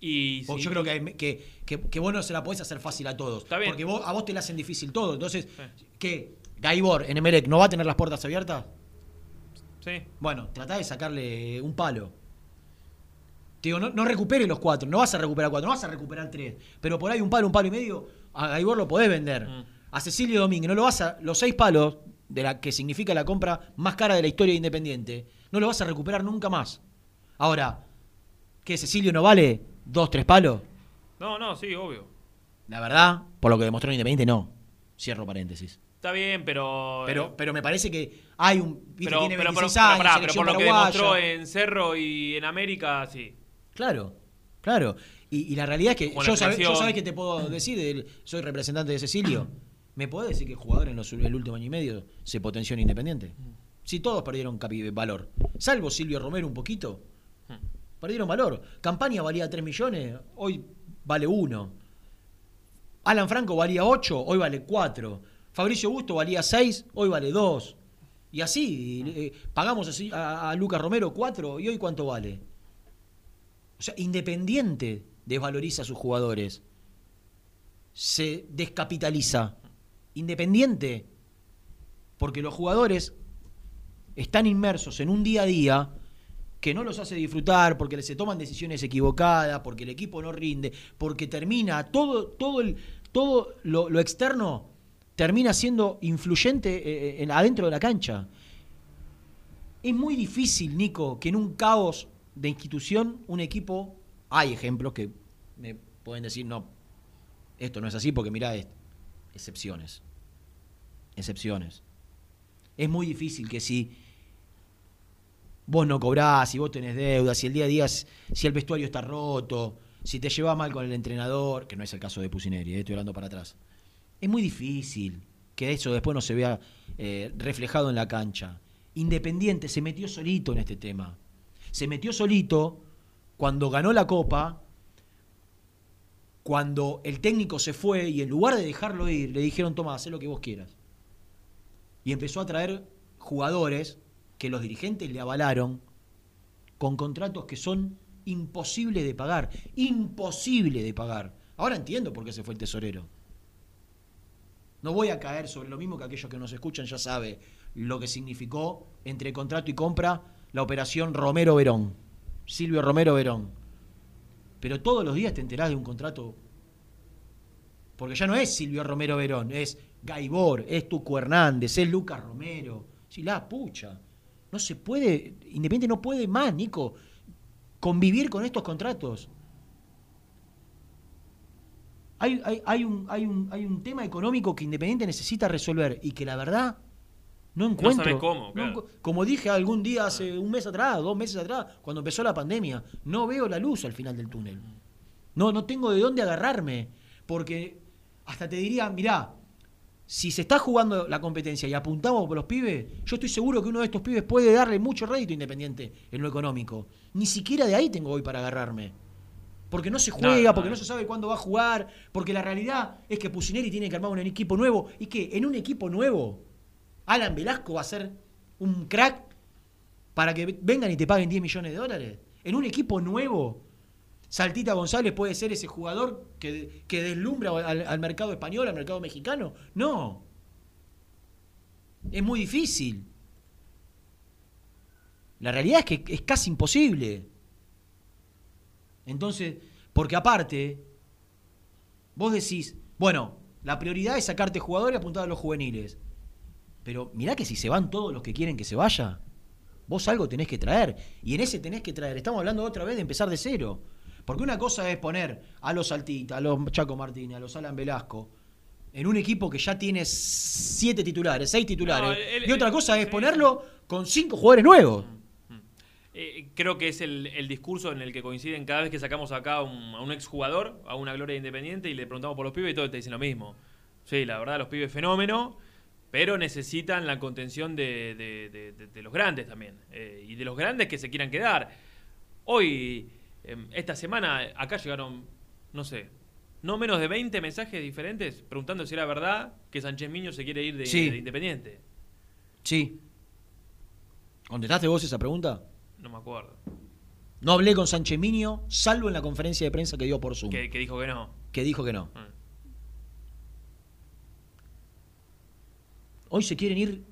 S5: Y
S6: Vos-
S5: sí.
S6: Yo creo que, que, que, que vos no se la podés hacer fácil a todos.
S5: Está bien.
S6: Porque vos, a vos te la hacen difícil todo. Entonces, ¿qué? ¿Gaibor en Emelec no va a tener las puertas abiertas?
S5: Sí.
S6: Bueno, tratá de sacarle un palo. Te digo, no, no recupere los cuatro, no vas a recuperar cuatro, no vas a recuperar tres. Pero por ahí un palo, un palo y medio, a Gaibor lo podés vender.
S5: Mm.
S6: A Cecilio Domínguez, no lo vas a. Los seis palos, de la que significa la compra más cara de la historia de Independiente, no lo vas a recuperar nunca más. Ahora, ¿qué? ¿Cecilio no vale dos, tres palos?
S5: No, no, sí, obvio.
S6: La verdad, por lo que demostró en Independiente, no. Cierro paréntesis.
S5: Está bien, pero.
S6: Pero, pero me parece que hay un.
S5: pero,
S6: tiene
S5: pero,
S6: 26
S5: pero,
S6: años,
S5: pará, pero
S6: selección
S5: por lo que demostró en Cerro y en América, sí.
S6: Claro, claro. Y, y la realidad es que yo, sabe- yo sabés que te puedo decir, del- soy representante de Cecilio. ¿Me podés decir que el jugador en los, el último año y medio se potenció en Independiente? Si todos perdieron capi- valor, salvo Silvio Romero un poquito, perdieron valor. Campaña valía 3 millones, hoy vale 1. Alan Franco valía 8, hoy vale 4. Fabricio Busto valía 6, hoy vale 2. Y así, eh, pagamos así a, Lucas Romero 4 y hoy cuánto vale. O sea, Independiente desvaloriza a sus jugadores. Se descapitaliza. Independiente. Porque los jugadores están inmersos en un día a día que no los hace disfrutar, porque se toman decisiones equivocadas, porque el equipo no rinde, porque termina todo, todo, el, todo lo externo termina siendo influyente eh, en, adentro de la cancha. Es muy difícil, Nico, que en un caos de institución un equipo, hay ejemplos que me pueden decir, no, esto no es así, porque mirá, es- excepciones. Excepciones. Es muy difícil que si vos no cobrás, si vos tenés deudas, si el día a día, si el vestuario está roto, si te llevas mal con el entrenador, que no es el caso de Pusineri, eh, estoy hablando para atrás. Es muy difícil que eso después no se vea eh, reflejado en la cancha. Independiente se metió solito en este tema. Se metió solito cuando ganó la copa, cuando el técnico se fue y en lugar de dejarlo ir, le dijeron, toma, haz lo que vos quieras. Y empezó a traer jugadores que los dirigentes le avalaron con contratos que son imposibles de pagar. Imposible de pagar. Ahora entiendo por qué se fue el tesorero. No voy a caer sobre lo mismo que aquellos que nos escuchan ya sabe lo que significó entre contrato y compra la operación Romero Verón. Silvio Romero Verón. Pero todos los días te enterás de un contrato. Porque ya no es Silvio Romero Verón, es Gaibor, es Tuco Hernández, es Lucas Romero. Sí, la pucha. No se puede, Independiente no puede más, Nico, convivir con estos contratos. Hay, hay- hay un, hay, un, hay un tema económico que Independiente necesita resolver y que la verdad no encuentro.
S5: sabe cómo,
S6: no
S5: claro.
S6: como dije algún día hace un mes atrás, dos meses atrás, cuando empezó la pandemia, no veo la luz al final del túnel. No, no tengo de dónde agarrarme. Porque hasta te diría, mirá, si se está jugando la competencia y apuntamos por los pibes, yo estoy seguro que uno de estos pibes puede darle mucho rédito independiente en lo económico. Ni siquiera de ahí tengo hoy para agarrarme. Porque no se juega,
S5: No,
S6: porque
S5: no.
S6: se sabe cuándo va a jugar, porque la realidad es que Pusineri tiene que armar un equipo nuevo. ¿Y que En un equipo nuevo, Alan Velasco va a ser un crack para que vengan y te paguen 10 millones de dólares. En un equipo nuevo, Saltita González puede ser ese jugador que, que deslumbra al, al mercado español, al mercado mexicano. No. Es muy difícil. La realidad es que es casi imposible. Entonces, porque aparte, vos decís, bueno, la prioridad es sacarte jugadores y apuntar a los juveniles. Pero mirá que si se van todos los que quieren que se vaya, vos algo tenés que traer. Y en ese tenés que traer. Estamos hablando otra vez de empezar de cero. Porque una cosa es poner a los Saltita, a los Chaco Martínez, a los Alan Velasco, en un equipo que ya tiene siete titulares, seis titulares.
S5: No, el-
S6: y otra cosa es ponerlo con cinco jugadores nuevos.
S5: Eh, creo que es el, el discurso en el que coinciden cada vez que sacamos acá a un, a un exjugador, a una gloria independiente, y le preguntamos por los pibes y todos te dicen lo mismo. Sí, la verdad, los pibes fenómeno, pero necesitan la contención de, de- de- de- de los grandes también. eh, y de los grandes que se quieran quedar. Hoy, em, esta semana, acá llegaron, no sé, no menos de 20 mensajes diferentes preguntando si era verdad que Sánchez Miño se quiere ir de,
S6: Sí.
S5: de Independiente.
S6: Sí. ¿Contestaste vos esa pregunta?
S5: No me acuerdo.
S6: No hablé con Sánchez Miño, salvo en la conferencia de prensa que dio por Zoom.
S5: Que, que dijo que no.
S6: que dijo que no.
S5: Ah.
S6: Hoy se quieren ir.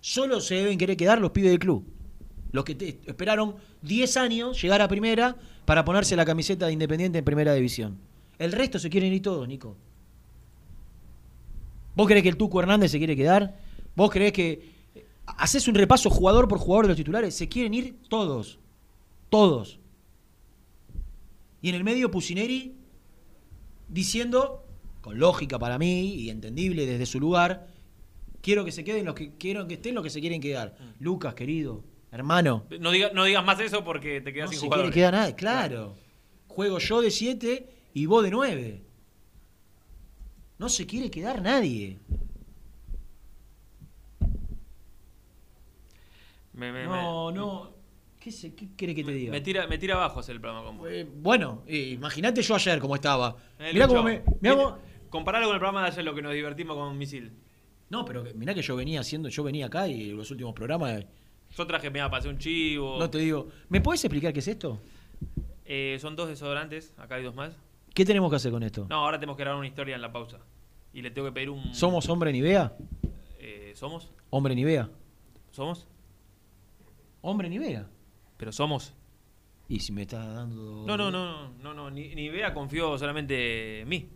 S6: Solo se deben querer quedar los pibes del club. Los que te- esperaron 10 años llegar a primera para ponerse la camiseta de Independiente en primera división. El resto se quieren ir todos, Nico. ¿Vos creés que el Tuco Hernández se quiere quedar? ¿Vos creés que haces un repaso jugador por jugador de los titulares? Se quieren ir todos. Todos. Y en el medio Pusineri diciendo, con lógica para mí y entendible desde su lugar, quiero que se queden los que quiero que estén los que se quieren quedar. Lucas, querido, hermano.
S5: No, diga- no digas más eso porque te quedas
S6: No
S5: sin
S6: se
S5: jugadores.
S6: quiere quedar nadie, claro. Juego yo de 7 y vos de 9. No se quiere quedar nadie.
S5: Me, me-
S6: No, no. ¿Qué, se, ¿Qué quiere que te
S5: me-
S6: diga?
S5: me tira, me tira abajo hacer el programa con vos.
S6: Eh, bueno, eh, imagínate yo ayer cómo estaba.
S5: Eh,
S6: mirá cómo me. mirá cómo-
S5: Comparalo con el programa de ayer, lo que nos divertimos con Misil.
S6: No, pero mirá que yo venía haciendo, yo venía acá y los últimos programas. eh,
S5: Yo traje, me pasé un chivo.
S6: No te digo. ¿Me podés explicar qué es esto?
S5: Eh, son dos desodorantes, acá hay dos más.
S6: ¿Qué tenemos que hacer con esto?
S5: No, ahora tenemos que grabar una historia en la pausa. Y le tengo que pedir un.
S6: ¿Somos hombre ni vea?
S5: Eh, ¿Somos?
S6: Hombre ni vea.
S5: ¿Somos?
S6: Hombre ni vea.
S5: Pero somos.
S6: Y si me estás dando.
S5: No, no, no, no, no, no. Ni, ni Bea confió solamente en mí.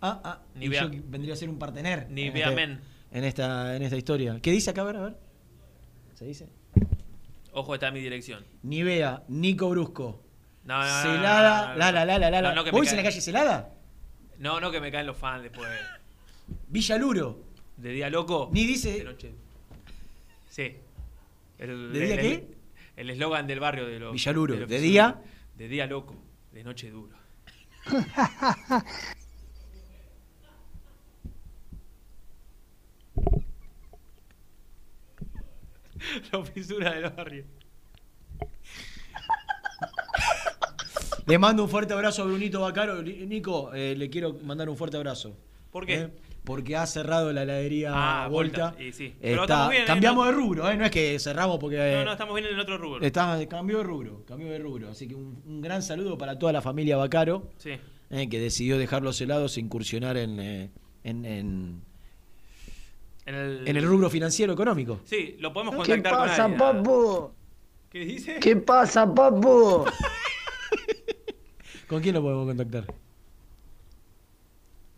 S6: Ah, ah.
S5: Ni
S6: y yo vendría a ser un partener.
S5: Ni vea
S6: este-
S5: men.
S6: En esta, en esta historia. ¿Qué dice acá? A ver, a ver. ¿Se dice?
S5: Ojo, está mi dirección.
S6: Ni vea, Nico Brusco.
S5: No, no,
S6: Celada, la, la, la, la, la.
S5: No,
S6: ¿Vos en la calle Celada?
S5: No, no, que me caen los fans después.
S6: Villa Luro.
S5: De día loco.
S6: Ni dice-
S5: De noche. Sí. El-
S6: ¿De día
S5: el-
S6: qué?
S5: El eslogan del barrio de los.
S6: Villaluro. ¿De día?
S5: De día loco. De noche duro. La fisura del barrio.
S6: Le mando un fuerte abrazo a Brunito Bacaro. Nico, eh, le quiero mandar un fuerte abrazo.
S5: ¿Por qué?
S6: ¿Eh? Porque ha cerrado la heladería
S5: Ah,
S6: Volta.
S5: Volta, y sí. Pero
S6: Está-
S5: estamos bien, ¿eh?
S6: cambiamos de rubro, ¿eh? no es que cerramos porque...
S5: No, no, estamos bien en el otro rubro.
S6: Está, cambió de rubro, cambió de rubro. Así que un, un gran saludo para toda la familia Bacaro,
S5: Sí.
S6: eh, que decidió dejar los helados e incursionar en, eh, en, en-
S5: En el,
S6: en el rubro financiero económico.
S5: Sí, lo podemos
S1: ¿Qué
S5: contactar con
S1: pasa,
S5: alguien.
S1: papu?
S5: ¿Qué dice?
S1: ¿Qué pasa, papu?
S6: ¿Con quién lo podemos contactar?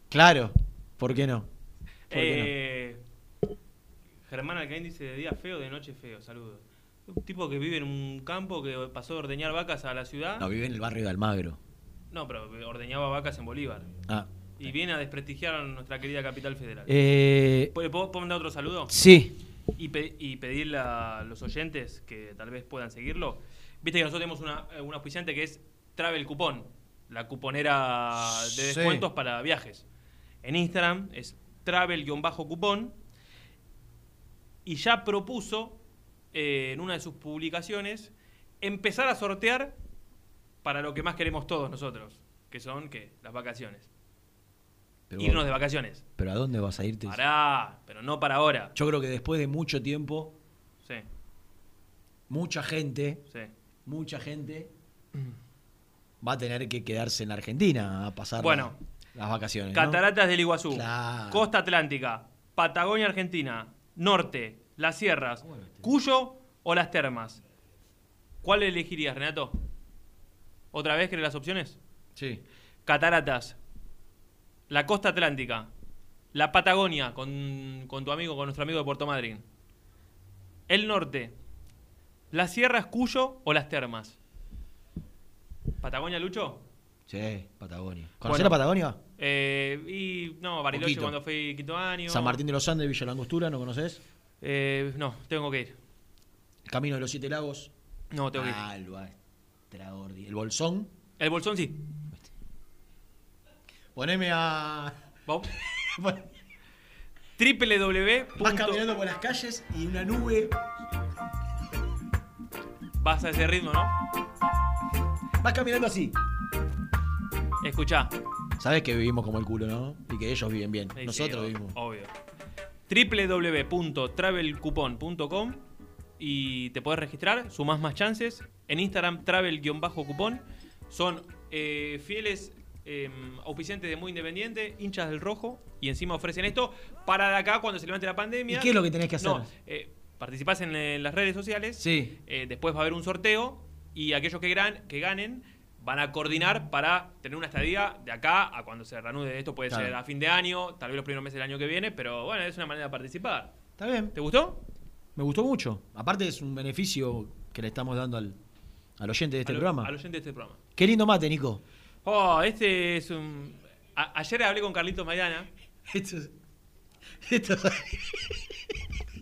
S6: Claro, ¿por qué no? ¿Por qué no?
S5: Eh, Germán Alcaín dice de día feo, de noche feo. Saludos. Un tipo que vive en un campo que pasó de ordeñar vacas a la ciudad.
S6: No, vive en el barrio de Almagro.
S5: No, pero ordeñaba vacas en Bolívar.
S6: Ah.
S5: Y viene a desprestigiar a nuestra querida capital federal.
S6: Eh,
S5: ¿Puedo, mandar otro saludo?
S6: Sí.
S5: Y, pe- y pedirle a los oyentes que tal vez puedan seguirlo. Viste que nosotros tenemos una, eh, un auspiciante que es Travel Coupon, la cuponera de
S6: Sí.
S5: descuentos para viajes. En Instagram es travel-cupón y ya propuso eh, en una de sus publicaciones empezar a sortear para lo que más queremos todos nosotros, que son ¿qué? las vacaciones.
S6: Pero-
S5: Irnos de vacaciones.
S6: ¿Pero a dónde vas a irte?
S5: Pará, pero no para ahora.
S6: Yo creo que después de mucho tiempo,
S5: Sí,
S6: mucha gente,
S5: sí.
S6: mucha gente va a tener que quedarse en la Argentina a pasar
S5: Bueno.
S6: Las vacaciones. ¿no?
S5: Cataratas del Iguazú,
S6: Claro.
S5: Costa Atlántica, Patagonia Argentina, Norte, Las Sierras, Cuyo o Las Termas. ¿Cuál elegirías, Renato? ¿Otra vez querés las opciones?
S6: Sí.
S5: Cataratas, la Costa Atlántica, la Patagonia con, con tu amigo, con nuestro amigo de Puerto Madryn, el Norte, Las Sierras, Cuyo o Las Termas. ¿Patagonia, Lucho?
S6: Sí, Patagonia. ¿Conocés
S5: Bueno.
S6: la Patagonia?
S5: Eh, y no, Bariloche
S6: Poquito.
S5: cuando fui quinto año.
S6: San Martín de los Andes, Villa Langostura, ¿no conoces?
S5: Eh, no, tengo que ir.
S6: El Camino de los Siete Lagos.
S5: No, tengo que ir.
S6: Alba, extraordinario. El Bolsón.
S5: El bolsón sí.
S6: Poneme a.
S5: Vamos. www.
S6: Vas caminando por las calles y una nube.
S5: Vas a ese ritmo, ¿no?
S6: Vas caminando así.
S5: Escuchá.
S6: Sabes que vivimos como el culo, ¿no? Y que ellos viven bien.
S5: Sí,
S6: Nosotros vivimos.
S5: Obvio. www.travelcupon.com y te podés registrar, sumás más chances. En Instagram, travel-cupón. Son eh, fieles eh, auspiciantes de Muy Independiente, hinchas del rojo, y encima ofrecen esto para de acá cuando se levante la pandemia.
S6: ¿Y qué es lo que tenés que hacer?
S5: No, eh, participás en, las redes sociales.
S6: Sí.
S5: Eh, después va a haber un sorteo y aquellos que, gran- que ganen van a coordinar para tener una estadía de acá a cuando se reanude esto. Puede
S6: Claro.
S5: ser a fin de año, tal vez los primeros meses del año que viene, pero bueno, es una manera de participar.
S6: Está bien.
S5: ¿Te gustó?
S6: Me gustó mucho. Aparte es un beneficio que le estamos dando al, al oyente de este
S5: Al-
S6: programa.
S5: Al oyente de este programa.
S6: Qué lindo mate, Nico.
S5: Oh, este es un. A- ayer hablé con Carlitos Maidana.
S6: Esto es- esto es-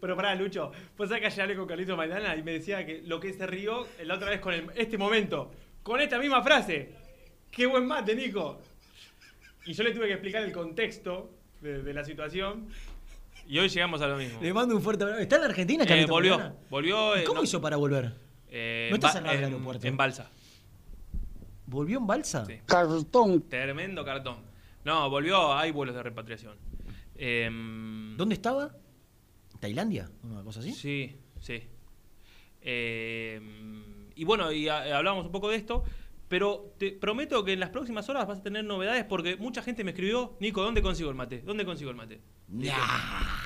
S5: Pero pará, Lucho. Pues que ayer hablé con Carlitos Maidana y me decía que lo que se rió la otra vez con el- este momento. Con esta misma frase. ¡Qué buen mate, Nico! Y yo le tuve que explicar el contexto de, de la situación. Y hoy llegamos a lo mismo.
S6: Le mando un fuerte abrazo. ¿Está en la Argentina,
S5: Eh,
S6: Carlitos
S5: volvió.
S6: Maidana?
S5: Volvió.
S6: ¿Y
S5: eh,
S6: ¿Cómo
S5: no-
S6: hizo para volver?
S5: eh,
S6: No está cerrado el aeropuerto.
S5: En balsa.
S6: ¿Volvió en balsa?
S1: Cartón.
S5: Tremendo cartón. No, volvió. Hay vuelos de repatriación. Em,
S6: ¿Dónde estaba? ¿Tailandia? ¿Una cosa así?
S5: Sí, sí. Eh, y bueno, y a- hablábamos un poco de esto, pero te prometo que en las próximas horas vas a tener novedades porque mucha gente me escribió, Nico, ¿dónde consigo el mate? ¿Dónde consigo el mate? Digo,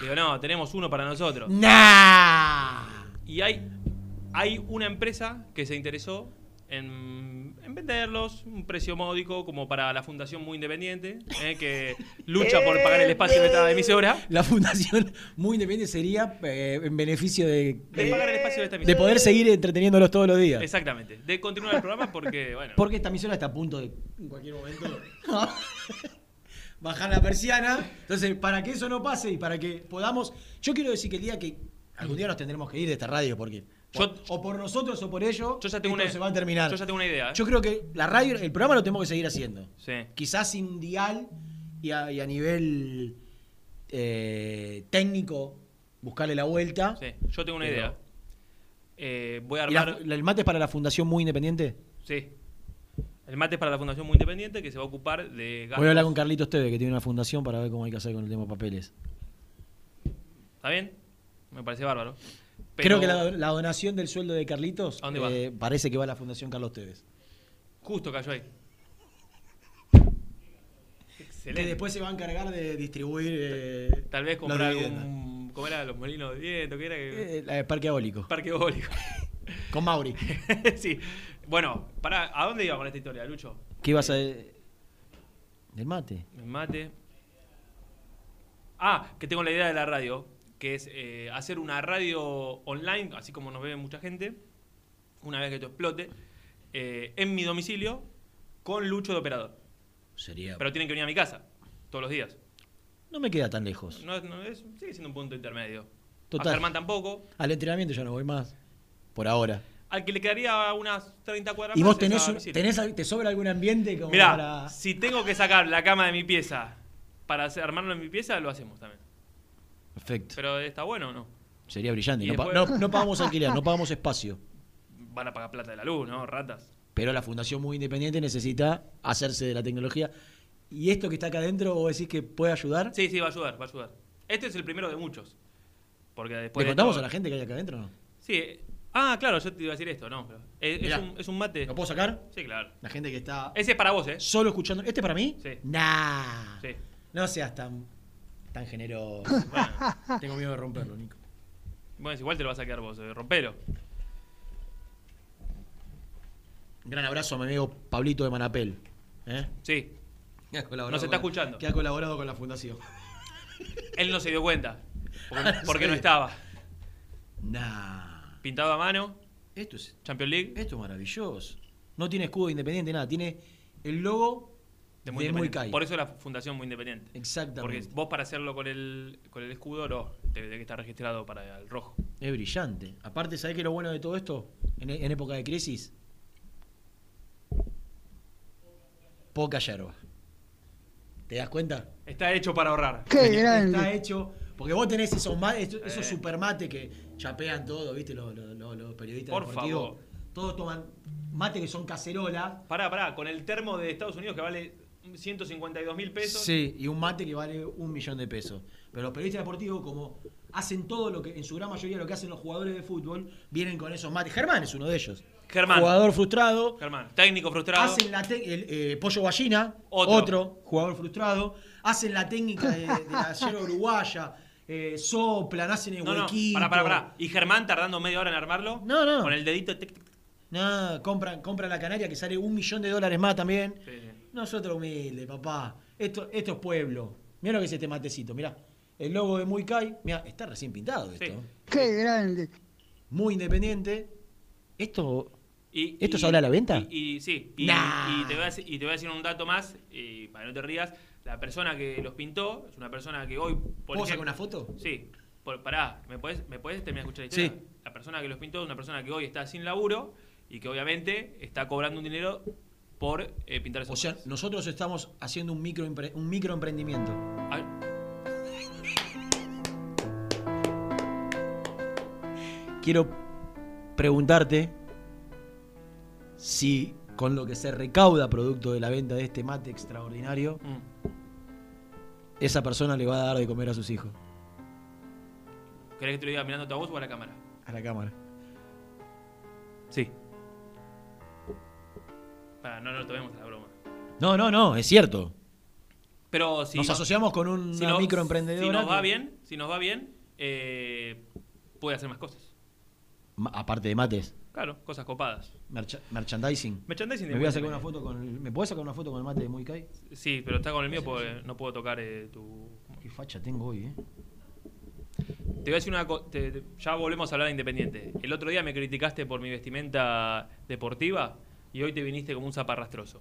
S5: digo, no, tenemos uno para nosotros.
S6: ¡Nah!
S5: Y hay, hay una empresa que se interesó en, en venderlos, un precio módico, como para la Fundación Muy Independiente, eh, que lucha por pagar el espacio de esta emisora.
S6: La fundación muy independiente sería eh, en beneficio de,
S5: De pagar el espacio de esta
S6: de
S5: emisora.
S6: poder seguir entreteniéndolos todos los días.
S5: Exactamente. De continuar el programa porque, bueno.
S6: Porque esta emisora está a punto de, en cualquier momento, bajar la persiana. Entonces, para que eso no pase y para que podamos... Yo quiero decir que el día que algún día nos tendremos que ir de esta radio, porque
S5: Yo-
S6: o por nosotros o por ellos,
S5: Yo ya tengo
S6: esto
S5: una-
S6: se va a terminar.
S5: yo ya tengo una idea, ¿eh?
S6: Yo creo que la radio, el programa lo tenemos que seguir haciendo.
S5: Sí.
S6: Quizás sin dial y a, y a nivel eh, técnico, buscarle la vuelta.
S5: Sí, yo tengo una
S6: Pero-
S5: idea. Eh, voy a
S6: ¿Y la-
S5: armar.
S6: ¿El mate es para la Fundación Muy Independiente?
S5: Sí. El mate es para la Fundación Muy Independiente que se va a ocupar de gastos.
S6: Voy a hablar con Carlitos Teve, que tiene una fundación, para ver cómo hay que hacer con el tema de papeles.
S5: ¿Está bien? Me parece bárbaro.
S6: Creo que la, la donación del sueldo de Carlitos
S5: ¿A dónde va?
S6: eh, parece que va a la Fundación Carlos Tevez.
S5: Justo cayó ahí.
S6: Que después se va a encargar de distribuir. eh,
S5: Tal vez
S6: los
S5: comprar algún. ¿Cómo era? Los molinos de viento, ¿qué era?
S6: Eh, Parque Eólico.
S5: Parque eólico.
S6: Con Mauri.
S5: sí. Bueno, pará, ¿a dónde iba con esta historia, Lucho?
S6: ¿Qué ibas a.? Del mate.
S5: El mate. Ah, que tengo la idea de la radio, que es eh, hacer una radio online, así como nos ve mucha gente, una vez que esto explote, eh, en mi domicilio, con Lucho de operador.
S6: Sería.
S5: Pero tienen que venir a mi casa, todos los días.
S6: No me queda tan lejos.
S5: No, no, es- sigue siendo un punto intermedio.
S6: Total.
S5: A Germán tampoco.
S6: Al entrenamiento ya no voy más. Por ahora.
S5: Al que le quedaría unas 30 cuadras
S6: ¿Y
S5: más
S6: vos tenés, un- tenés te sobra algún ambiente como
S5: Mirá,
S6: para.
S5: si tengo que sacar la cama de mi pieza para armarlo en mi pieza, lo hacemos también.
S6: Perfecto.
S5: Pero está bueno o no.
S6: Sería brillante. No, pa-
S5: después-
S6: no- no pagamos alquiler, no pagamos espacio.
S5: Van a pagar plata de la luz, ¿no? Ratas.
S6: Pero la Fundación Muy Independiente necesita hacerse de la tecnología. ¿Y esto que está acá adentro, vos decís que puede ayudar?
S5: Sí, sí, va a ayudar, va a ayudar. Este es el primero de muchos. Porque después.
S6: ¿Le
S5: de
S6: contamos
S5: todo-
S6: a la gente que hay acá adentro no?
S5: Sí. eh, Ah, claro, yo te iba a decir esto, no. pero Es, un, es un mate.
S6: ¿Lo puedo sacar?
S5: Sí, claro.
S6: La gente que está
S5: Ese es para vos, ¿eh?
S6: solo escuchando. ¿Este es para mí?
S5: Sí.
S6: Nah.
S5: Sí.
S6: No seas tan, tan generoso. Tengo miedo de romperlo, Nico.
S5: Bueno, igual te lo vas a quedar vos, eh, rompelo.
S6: Un gran abrazo a mi amigo Pablito de Manapel. ¿eh?
S5: Sí.
S6: Que ha colaborado
S5: Nos está
S6: con-
S5: escuchando.
S6: Que ha colaborado con la fundación.
S5: Él no se dio cuenta. Porque,
S6: Ah,
S5: porque
S6: sí.
S5: no estaba.
S6: Nah.
S5: Pintado a mano.
S6: Esto es,
S5: Champions League.
S6: esto es maravilloso. No tiene escudo independiente, nada. Tiene el logo
S5: De
S6: de
S5: muy.
S6: Kai.
S5: Por eso la Fundación Muy Independiente.
S6: Exactamente.
S5: Porque vos para hacerlo con el, con el escudo, no. De que estar registrado para el rojo.
S6: Es brillante. Aparte, ¿sabés qué es lo bueno de todo esto? En, en época de crisis. Poca yerba. ¿Te das cuenta?
S5: Está hecho para ahorrar.
S1: Qué
S6: Está hecho. Porque vos tenés esos, esos, esos
S5: Eh.
S6: supermates que chapean todo, ¿viste? Los, los- los- los periodistas
S5: Por
S6: deportivos.
S5: favor.
S6: Todos toman mate que son cacerola.
S5: Pará, pará, con el termo de Estados Unidos que vale 152 mil pesos.
S6: Sí, y un mate que vale un millón de pesos. Pero los periodistas deportivos, como hacen todo lo que, en su gran mayoría, lo que hacen los jugadores de fútbol, vienen con esos mates. Germán es uno de ellos.
S5: Germán.
S6: Jugador frustrado.
S5: Germán, técnico frustrado.
S6: Hacen la el, eh, Pollo Gallina,
S5: Otro.
S6: otro. jugador frustrado. Hacen la técnica de, de la yerba uruguaya. eh, soplan, hacen el
S5: No, no,
S6: huequito.
S5: pará, pará, pará. ¿Y Germán tardando media hora en armarlo?
S6: No, no.
S5: Con el dedito. tic, tic, tic.
S6: No, compran, compran la canaria que sale un millón de dólares más también.
S5: Sí, sí.
S6: Nosotros humildes, papá. Esto, esto es pueblo. Mira lo que es este matecito, mirá. El logo de Muy Kai, mira, está recién pintado esto.
S5: Sí.
S1: Qué grande.
S6: Muy independiente. Esto.
S5: Y,
S6: ¿Esto
S5: y-
S6: se habla a la venta?
S5: Y, y- sí, y,
S6: Nah.
S5: y te voy a, decir- y te voy a decir un dato más, y para que no te rías. La persona que los pintó es una persona que hoy. Por
S6: ¿Puedo
S5: ejemplo-
S6: sacar una foto?
S5: Sí. Por, pará, ¿me podés, ¿me podés terminar de escuchar la historia?
S6: Sí.
S5: La persona que los pintó es una persona que hoy está sin laburo y que obviamente está cobrando un dinero por eh, pintar esos
S6: O sea, nosotros estamos haciendo un micro un microemprendimiento.
S5: Ah,
S6: Quiero preguntarte si con lo que se recauda producto de la venta de este mate extraordinario,
S5: Mm.
S6: esa persona le va a dar de comer a sus hijos.
S5: ¿Querés que te lo diga mirándote a vos o a la cámara?
S6: A la cámara.
S5: Sí. Para, no lo tomemos la broma.
S6: No, no, no, es cierto.
S5: Pero si
S6: Nos
S5: no-
S6: asociamos con
S5: si no-
S6: microemprendedora
S5: Si nos va bien, si nos va bien, eh, puede hacer más cosas.
S6: Ma- Aparte de mates.
S5: Claro, cosas copadas.
S6: Mercha- merchandising.
S5: Merchandising de
S6: Me voy a sacar una foto con el- ¿Me puedes sacar una foto con el mate de Muy Kai?
S5: Sí, pero está con el mío porque no puedo tocar eh, tu.
S6: Qué facha tengo hoy, eh.
S5: Te voy a decir una cosa. Ya volvemos a hablar de Independiente. El otro día me criticaste por mi vestimenta deportiva y hoy te viniste como un zaparrastroso.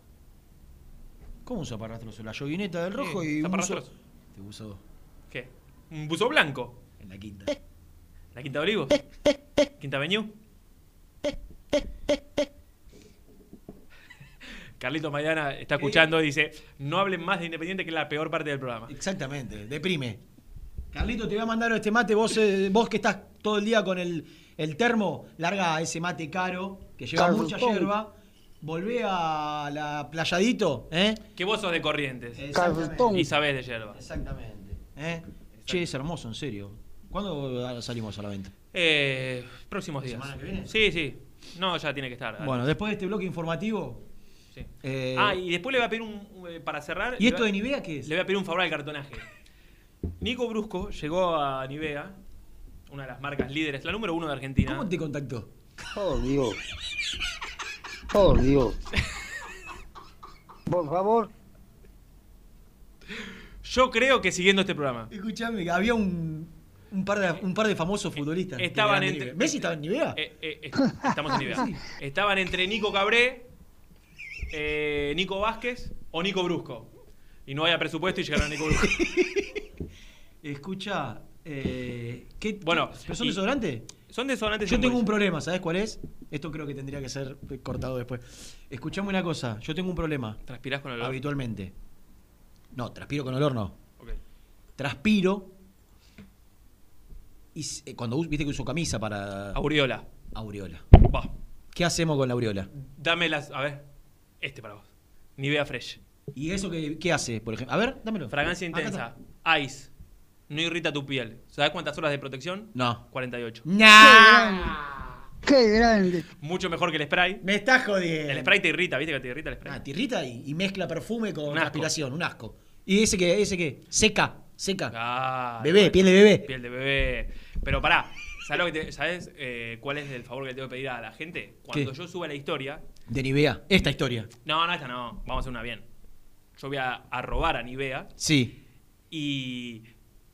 S6: ¿Cómo un zaparrastroso? La yoguineta del rojo
S5: Sí,
S6: y un buzo.
S5: zaparrastroso.
S6: Te buzo
S5: ¿Qué? ¿Un buzo blanco?
S6: en la quinta.
S5: ¿La Quinta de Olivos? ¿Quinta Avenue? Carlito Maidana está escuchando y dice: No hablen más de Independiente, que es la peor parte del programa.
S6: Exactamente, deprime. Carlito, te voy a mandar este mate. Vos, eh, vos que estás todo el día con el, el termo, larga ese mate caro, que lleva mucha hierba. Volvé a la playadito, ¿eh?
S5: Que vos sos de Corrientes.
S6: Exactamente.
S5: Y sabés de yerba.
S6: Exactamente. ¿eh? Che, es hermoso, en serio. ¿Cuándo salimos a la venta?
S5: Eh, próximos días.
S6: ¿Semana que viene?
S5: Sí, sí. No, ya tiene que estar.
S6: Bueno, después de este bloque informativo.
S5: Sí.
S6: eh,
S5: ah, y después le voy a pedir un. eh, Para cerrar.
S6: ¿Y esto
S5: voy
S6: de Nivea qué es?
S5: Le voy a pedir un favor al cartonaje. Nico Brusco llegó a Nivea, una de las marcas líderes, la número uno de Argentina.
S6: ¿Cómo te contactó?
S1: Por Dios. Por Dios. Por favor.
S5: Yo creo que siguiendo este programa.
S6: Escuchame, había un, un, par de, un par de famosos futbolistas. que
S5: Estaban
S6: de
S5: entre.
S6: ¿Messi estaba en Nivea?
S5: Eh, eh, eh, estamos en Nivea. Estaban entre Nico Cabré, eh, Nico Vázquez o Nico Brusco. Y no había presupuesto y llegaron a Nico Brusco.
S6: Escucha, eh, ¿qué,
S5: Bueno,
S6: ¿pero son
S5: y-
S6: desodorantes?
S5: Son desodorantes
S6: Yo
S5: en
S6: tengo un problema, ¿sabes cuál es? Esto creo que tendría que ser cortado después. Escuchame una cosa, yo tengo un problema.
S5: ¿Transpirás con olor?
S6: Habitualmente. No, transpiro con olor no.
S5: Ok.
S6: Transpiro y eh, cuando viste que uso camisa para...
S5: Aureola.
S6: Aureola.
S5: Va.
S6: ¿Qué hacemos con la aureola?
S5: Dame las. A ver. Este para vos. Nivea Fresh.
S6: ¿Y eso qué, qué hace, por ejemplo? A ver, dámelo.
S5: Fragancia intensa. Ice. No irrita tu piel. ¿Sabes cuántas horas de protección?
S6: No.
S5: 48.
S1: Qué grande.
S5: Mucho mejor que el spray.
S6: Me estás jodiendo.
S5: El spray te irrita, ¿viste que te irrita el spray?
S6: Ah, te irrita y, y mezcla perfume con transpiración, un asco. ¿Y ese qué? ¿Ese qué? Seca, seca. Bebé, piel de bebé.
S5: Piel de bebé. Pero pará. ¿Sabes, lo que te- ¿sabes eh, cuál es el favor que le tengo que pedir a la gente? Cuando
S6: ¿Qué?
S5: yo suba la historia.
S6: De Nivea, esta historia.
S5: No, no, esta no. Vamos a hacer una bien. Yo voy a, a robar a Nivea.
S6: Sí.
S5: Y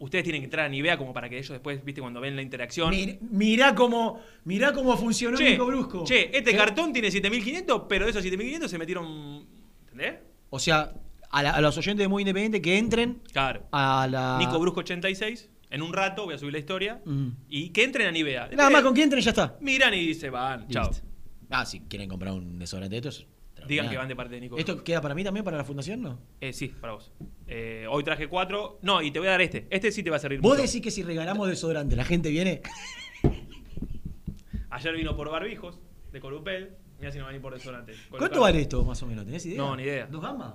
S5: ustedes tienen que entrar a Nivea como para que ellos después, viste, cuando ven la interacción.
S6: Mir- mirá cómo, mirá cómo funcionó
S5: Che,
S6: Nico Brusco.
S5: che, este
S6: ¿Eh?
S5: cartón tiene 7500, pero de esos 7500 se metieron. ¿Entendés?
S6: O sea, a, la- a los oyentes de Muy Independiente que entren
S5: Claro.
S6: a la.
S5: Nico Brusco 86. En un rato voy a subir la historia.
S6: Mm.
S5: Y que entren a Nivea.
S6: Nada más con que entren ya está.
S5: Miran y se van. Chao.
S6: Ah, si quieren comprar un desodorante de estos.
S5: Digan que van de parte de Nico.
S6: ¿Esto queda para mí también, para la fundación, no?
S5: Eh, sí, para vos. Eh, hoy traje cuatro. No, y te voy a dar este. Este sí te va a servir
S6: Vos
S5: mucho.
S6: decís que si regalamos desodorante, la gente viene.
S5: Ayer vino por barbijos de Corupel. Mirá si no va a venir por desodorante.
S6: ¿Cuánto vale esto, más o menos? ¿Tenés idea?
S5: No, ni idea.
S6: ¿Dos gambas?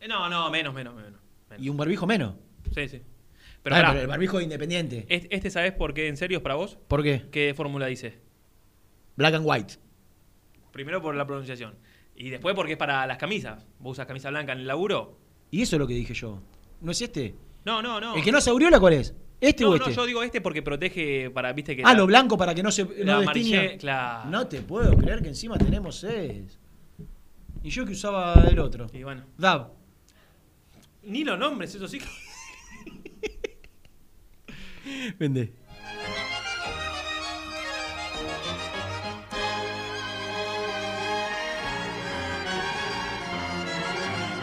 S5: Eh, no, no, menos, menos, menos. menos.
S6: ¿Y un barbijo menos?
S5: Sí, sí. Pero,
S6: Ah,
S5: pará,
S6: pero el barbijo independiente.
S5: este, este ¿sabés por qué en serio es para vos?
S6: ¿Por qué?
S5: ¿Qué fórmula dice?
S6: Black and white.
S5: Primero por la pronunciación. Y después porque es para las camisas. ¿Vos usas camisa blanca en el laburo?
S6: Y eso es lo que dije yo. ¿No es este?
S5: No, no, no.
S6: ¿El que no hace aureola cuál es? ¿Este
S5: no,
S6: o
S5: no,
S6: este?
S5: yo digo este porque protege para, viste que...
S6: Ah,
S5: la-
S6: lo blanco para que no se
S5: la
S6: no
S5: claro.
S6: No te puedo creer que encima tenemos seis. Y yo que usaba el otro.
S5: Y bueno.
S6: Dab.
S5: Ni los nombres, eso sí.
S6: Vende.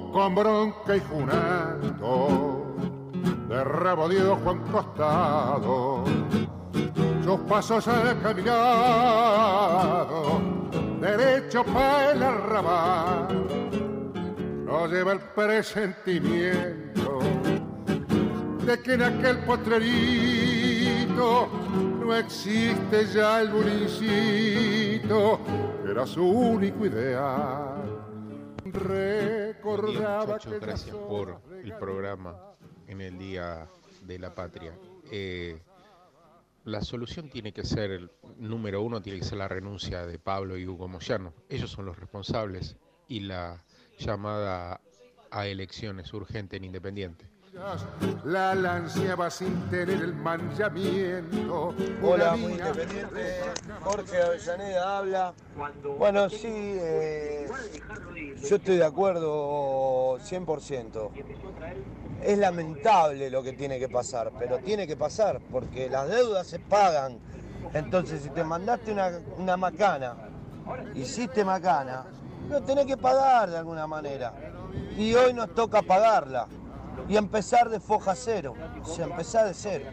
S16: Con bronca y junando, de rabo un costado, sus pasos he caminado, derecho para el arrabal, no lleva el presentimiento de que en aquel potrerito no existe ya el bulincito, que era su único ideal. Recordaba que
S17: gracias por el programa en el Día de la Patria. Eh, la solución tiene que ser, el número uno, tiene que ser la renuncia de Pablo y Hugo Moyano. Ellos son los responsables y la llamada a elecciones urgente en Independiente.
S16: La lanceaba sin tener el manchamiento.
S18: Hola, muy independiente. Jorge Avellaneda habla. Bueno, sí, eh, yo estoy de acuerdo 100%. Es lamentable lo que tiene que pasar, pero tiene que pasar porque las deudas se pagan. Entonces, si te mandaste una, una macana, hiciste macana, lo tenés que pagar de alguna manera. Y hoy nos toca pagarla y empezar de foja cero, o sea, empezar de cero.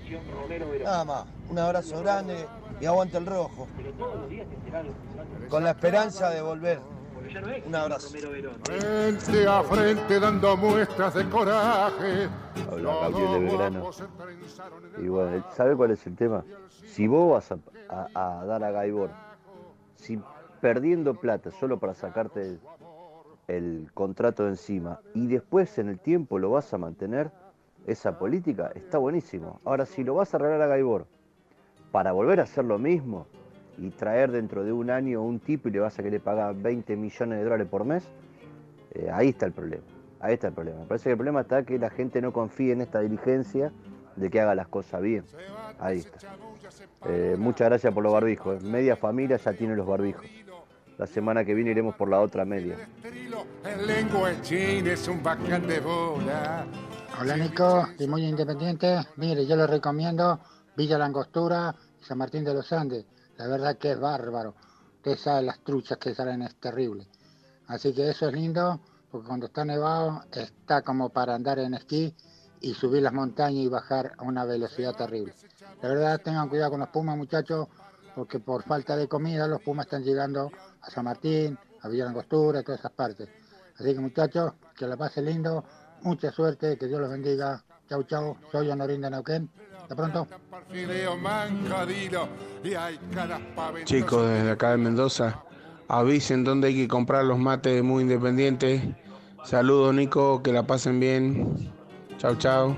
S18: Nada más, un abrazo grande y aguante el rojo. Con la esperanza de volver. Un abrazo.
S16: Frente a frente dando muestras de coraje.
S19: Habla Gabriel de Belgrano. Y bueno, ¿sabe cuál es el tema? Si vos vas a, a- a dar a Gaibor, si perdiendo plata solo para sacarte el, contrato encima y después en el tiempo lo vas a mantener, esa política está buenísimo. Ahora, si lo vas a regalar a Gaibor para volver a hacer lo mismo y traer dentro de un año un tipo y le vas a querer pagar 20 millones de dólares por mes, eh, ahí está el problema. Ahí está el problema. Me parece que el problema está que la gente no confía en esta diligencia de que haga las cosas bien. Ahí está. Eh, muchas gracias por los barbijos. Media familia ya tiene los barbijos. La semana que viene iremos por la otra media.
S16: En lengua china es un bacán de bola.
S20: Hola Nico, y muy independiente. Mire, yo le recomiendo Villa Langostura San Martín de los Andes. La verdad que es bárbaro. Usted sabe las truchas que salen, es terrible. Así que eso es lindo, porque cuando está nevado está como para andar en esquí y subir las montañas y bajar a una velocidad terrible. La verdad, tengan cuidado con los pumas, muchachos, porque por falta de comida los pumas están llegando a San Martín, a Villa Langostura, a todas esas partes. Así que muchachos, que la pase lindo, mucha suerte, que Dios los bendiga. Chau, chau, soy Honorín de Neuquén. Hasta pronto.
S15: Chicos, desde acá de Mendoza, avisen dónde hay que comprar los mates de Muy Independiente. Saludos, Nico, que la pasen bien. Chau, chau.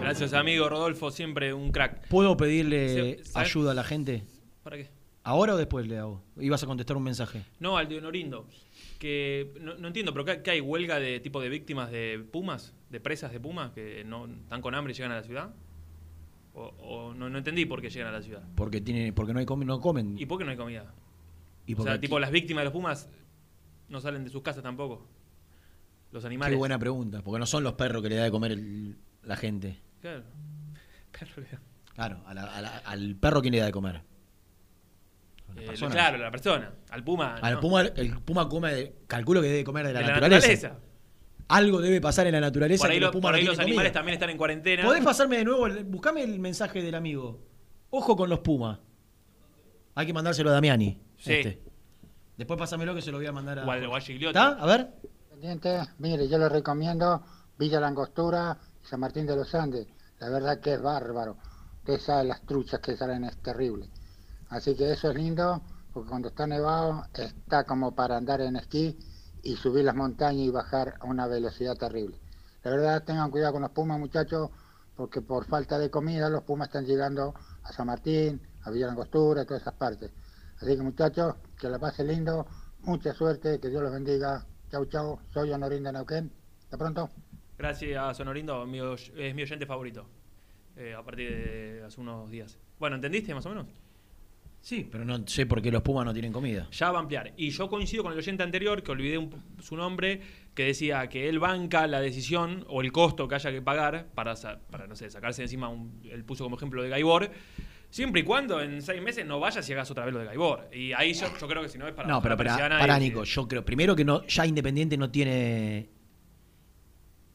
S5: Gracias, amigo Rodolfo, siempre un crack.
S6: ¿Puedo pedirle ayuda a la gente?
S5: ¿Para qué?
S6: ¿Ahora o después le hago? Ibas a contestar un mensaje.
S5: No, al de Honorindo. Que no, no entiendo, pero ¿qué, qué hay huelga de tipo de víctimas de pumas? ¿De presas de pumas que no están con hambre y llegan a la ciudad? O, o no, no entendí por qué llegan a la ciudad.
S6: Porque tiene, porque no hay no comen.
S5: ¿Y por qué no hay comida?
S6: Y
S5: o sea,
S6: aquí-
S5: tipo las víctimas de los pumas no salen de sus casas tampoco. Los animales.
S6: Qué buena pregunta, porque no son los perros que le da de comer el- la gente.
S5: Claro. Perro.
S6: Claro, a la- a la- al perro quién le da de comer.
S5: Eh,
S6: persona.
S5: claro, la persona. Al puma.
S6: Al
S5: no.
S6: puma, el puma come, de- calculo que debe comer de la,
S5: De la
S6: naturaleza.
S5: naturaleza.
S6: Algo debe pasar en la naturaleza
S5: Por ahí,
S6: que
S5: lo-
S6: los pumas
S5: por
S6: no
S5: ahí los animales
S6: comida.
S5: también están en cuarentena.
S6: ¿Podés pasarme de nuevo? el- Buscame el mensaje del amigo. Ojo con los pumas. Hay que mandárselo a Damiani.
S5: Sí.
S6: este. Después pásamelo que se lo voy a mandar a.
S5: O al- o a.
S6: ¿Está? A ver.
S20: Mire, yo le recomiendo Villa Langostura y San Martín de los Andes. La verdad que es bárbaro. Usted sabe las truchas que salen, es terrible. Así que eso es lindo, porque cuando está nevado está como para andar en esquí y subir las montañas y bajar a una velocidad terrible. La verdad, tengan cuidado con los pumas, muchachos, porque por falta de comida los pumas están llegando a San Martín, a Villa Langostura, todas esas partes. Así que muchachos, que la pase lindo, mucha suerte, que Dios los bendiga. Chau, chau, soy Honorín de Neuquén. Hasta pronto.
S5: Gracias, Sonorindo, mi es mi oyente favorito. eh, a partir de hace unos días. Bueno, ¿entendiste más o menos?
S6: Sí, pero no sé por qué los pumas no tienen comida.
S5: Ya va a ampliar. Y yo coincido con el oyente anterior, que olvidé un- su nombre, que decía que él banca la decisión o el costo que haya que pagar para, para no sé, sacarse de encima, un, él puso como ejemplo de Gaibor, siempre y cuando en seis meses no vayas y hagas otra vez lo de Gaibor. Y ahí yo, yo creo que si no es para...
S6: no, pero
S5: para
S6: para, para Nico, yo creo, primero que no, ya Independiente no tiene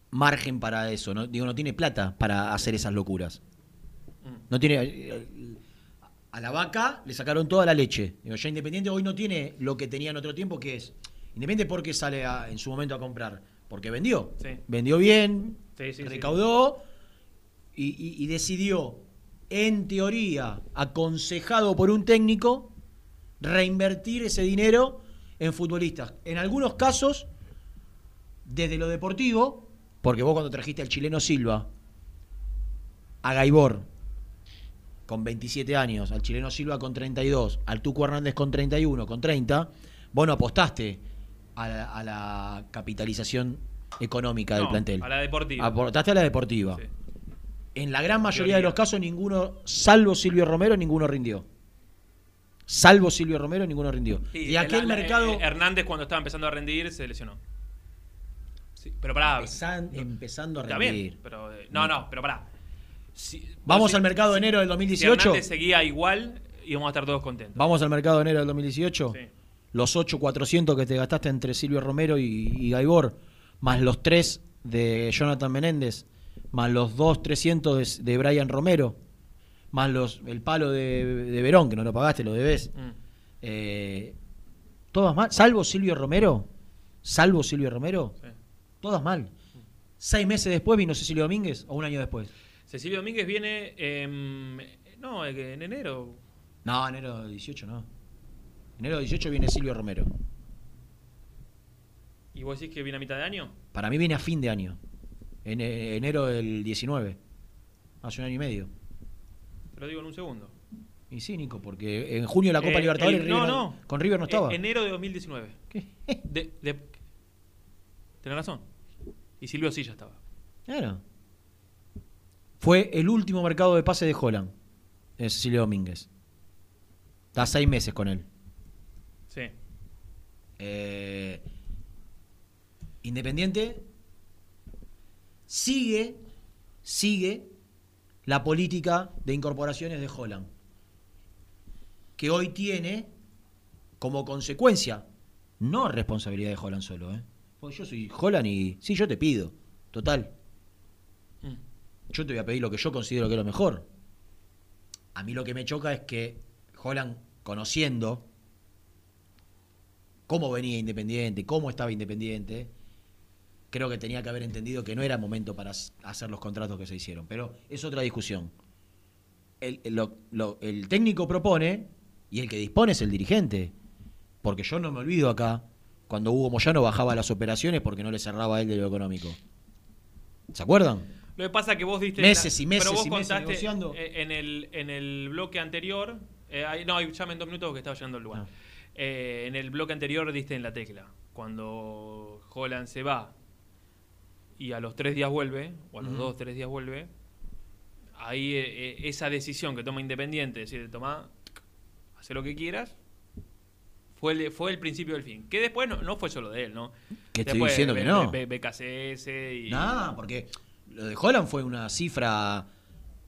S6: margen para eso, ¿no? Digo, no tiene plata para hacer esas locuras.
S5: Mm.
S6: No tiene. A la vaca le sacaron toda la leche. Digo, ya Independiente hoy no tiene lo que tenía en otro tiempo, que es. Independiente porque sale a- en su momento a comprar. Porque vendió.
S5: Sí.
S6: Vendió bien,
S5: Sí, sí, sí.
S6: recaudó y, y- y decidió, en teoría, aconsejado por un técnico, reinvertir ese dinero en futbolistas. En algunos casos, desde lo deportivo, porque vos cuando trajiste al chileno Silva, a Gaibor, con 27 años, al chileno Silva con 32, al Tuco Hernández con 31, con 30, vos no apostaste a la, a la capitalización económica del plantel.
S5: a la deportiva.
S6: Aportaste a la deportiva.
S5: Sí.
S6: En la gran mayoría de los casos, ninguno, salvo Silvio Romero, ninguno rindió. Salvo Silvio Romero, ninguno rindió.
S5: Sí,
S6: y aquel
S5: la- la-
S6: mercado.
S5: eh, Hernández cuando estaba empezando a rendir se lesionó. Sí, pero pará.
S6: Empezan- empezando a rendir.
S5: bien, pero, eh, no, no, pero pará. Si-
S6: Vamos al
S5: si-
S6: mercado de
S5: si-
S6: enero del
S5: Si
S6: 2018.
S5: Hernández seguía igual, íbamos a estar todos contentos.
S6: Vamos al mercado de enero del 2018.
S5: Sí.
S6: Los 8.400 que te gastaste entre Silvio Romero y, y Gaibor, más los 3 de Jonathan Menéndez, más los 2.300 de, de Brian Romero, más los el palo de, de Verón, que no lo pagaste, lo debes.
S5: Mm.
S6: Eh, todas mal, salvo Silvio Romero, salvo Silvio Romero,
S5: Sí.
S6: todas mal. Seis meses después vino Cecilio Domínguez o un año después.
S5: Cecilio Domínguez viene. em, no, eh, en enero.
S6: No, enero 18 no. Enero 18 viene Silvio Romero.
S5: ¿Y vos decís que viene a mitad de año?
S6: Para mí viene a fin de año. En eh, enero del 19. Hace un año y medio.
S5: Te lo digo en un segundo.
S6: Y sí, Nico, porque en junio la Copa
S5: Eh,
S6: Libertadores
S5: el-
S6: River
S5: no, no.
S6: con River no estaba.
S5: Eh, enero de 2019. De, de- tenés razón. Y Silvio sí ya estaba.
S6: Claro. Fue el último mercado de pase de Holland. de Cecilio Domínguez. Está seis meses con él.
S5: Sí.
S6: Eh, Independiente sigue, sigue la política de incorporaciones de Holland, que hoy tiene como consecuencia, no responsabilidad de Holland solo, ¿eh? Porque yo soy Holland y sí, yo te pido, total. Yo te voy a pedir lo que yo considero que es lo mejor. A mí lo que me choca es que Holland, conociendo cómo venía Independiente, cómo estaba Independiente, creo que tenía que haber entendido que no era momento para hacer los contratos que se hicieron. Pero es otra discusión. El, el técnico propone y el que dispone es el dirigente. Porque yo no me olvido acá cuando Hugo Moyano bajaba las operaciones porque no le cerraba a él de lo económico. ¿Se acuerdan?
S5: Lo que pasa es que vos diste.
S6: Meses y meses
S5: pero vos
S6: y meses
S5: contaste
S6: negociando.
S5: eh, En el, en el bloque anterior. eh, no, llame en dos minutos porque estaba llegando el
S6: Ah.
S5: lugar. Eh, en el bloque anterior diste en la tecla. Cuando Holland se va y a los tres días vuelve, o a los dos, tres días vuelve, ahí eh, esa decisión que toma Independiente, decir, toma, hace lo que quieras, fue el, fue el principio del fin. Que después no, no fue solo de él, ¿no?
S6: Que estoy diciendo que no.
S5: BKCS y...
S6: Nada, porque lo de Holland fue una cifra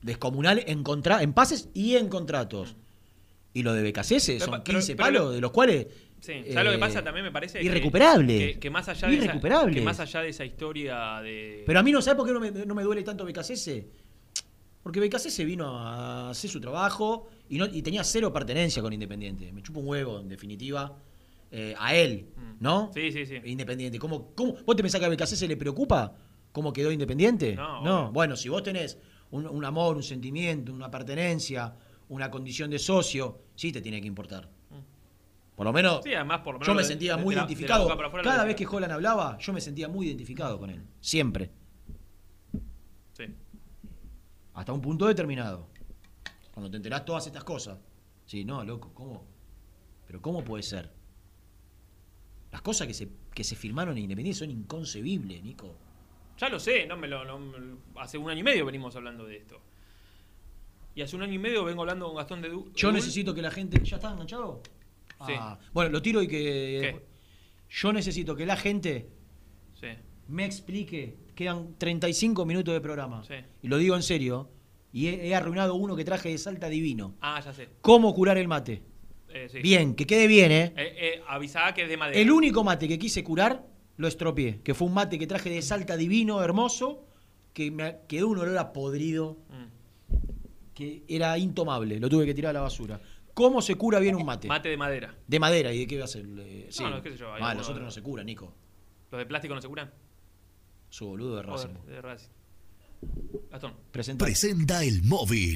S6: descomunal en, contra en pases y en contratos. Y lo de
S5: Pero
S6: son
S5: pa- pero-
S6: 15
S5: pero
S6: palos,
S5: lo-
S6: de los cuales
S5: Sí, ¿sabes lo que
S6: eh,
S5: pasa? También me parece
S6: irrecuperable.
S5: Que, que más allá de esa,
S6: Irrecuperable.
S5: que más allá de esa historia de
S6: Pero a mí no sabe por qué no me, no me duele tanto BKCS. Porque BKCS vino a hacer su trabajo y, no, y tenía cero pertenencia con Independiente. Me chupa un huevo, en definitiva, eh, a él, ¿no?
S5: Mm. Sí, sí, sí.
S6: Independiente. ¿Cómo, cómo, ¿Vos te pensás que a BKCS le preocupa cómo quedó Independiente?
S5: No,
S6: no. Bueno, si vos tenés un, un amor, un sentimiento, una pertenencia, una condición de socio, sí te tiene que importar. Por lo menos,
S5: Sí, además, por lo
S6: yo
S5: menos
S6: me
S5: de-
S6: sentía
S5: de-
S6: muy
S5: de la- de la
S6: identificado. Cada vez que Holland hablaba, yo me sentía muy identificado con él. Siempre.
S5: Sí.
S6: Hasta un punto determinado. Cuando te enterás todas estas cosas. Sí, no, loco, ¿cómo? Pero ¿cómo puede ser? Las cosas que se, que se filmaron en Independiente son inconcebibles, Nico.
S5: Ya lo sé, no me lo, no hace un año y medio venimos hablando de esto. Y hace un año y medio vengo hablando con Gastón de Du.
S6: Yo
S5: Dul.
S6: necesito que la gente. ¿Ya está enganchado?
S5: Sí.
S6: Ah, bueno, lo tiro y que.
S5: ¿Qué?
S6: Yo necesito que la gente
S5: Sí.
S6: me explique. Quedan 35 minutos de programa.
S5: Sí.
S6: Y lo digo en serio. Y he, he arruinado uno que traje de Salta Divino.
S5: Ah, ya sé.
S6: ¿Cómo curar el mate?
S5: Eh, sí.
S6: Bien, que quede bien, ¿eh?
S5: Eh, eh, avisá que es de madera.
S6: El único mate que quise curar lo estropeé, que fue un mate que traje de Salta divino, hermoso, que me quedó un olor a podrido,
S5: Mm.
S6: que era intomable, lo tuve que tirar a la basura. ¿Cómo se cura bien un mate?
S5: Mate de madera.
S6: De madera, ¿y de qué va a ser? Eh, sí.
S5: No, no, qué sé yo, hay
S6: Ah,
S5: alguno
S6: los otros
S5: de-
S6: no se curan, Nico.
S5: ¿Los de plástico no se curan?
S6: Su boludo de Racing.
S5: De Racing. Gastón.
S6: Presenta.
S8: Presenta el móvil.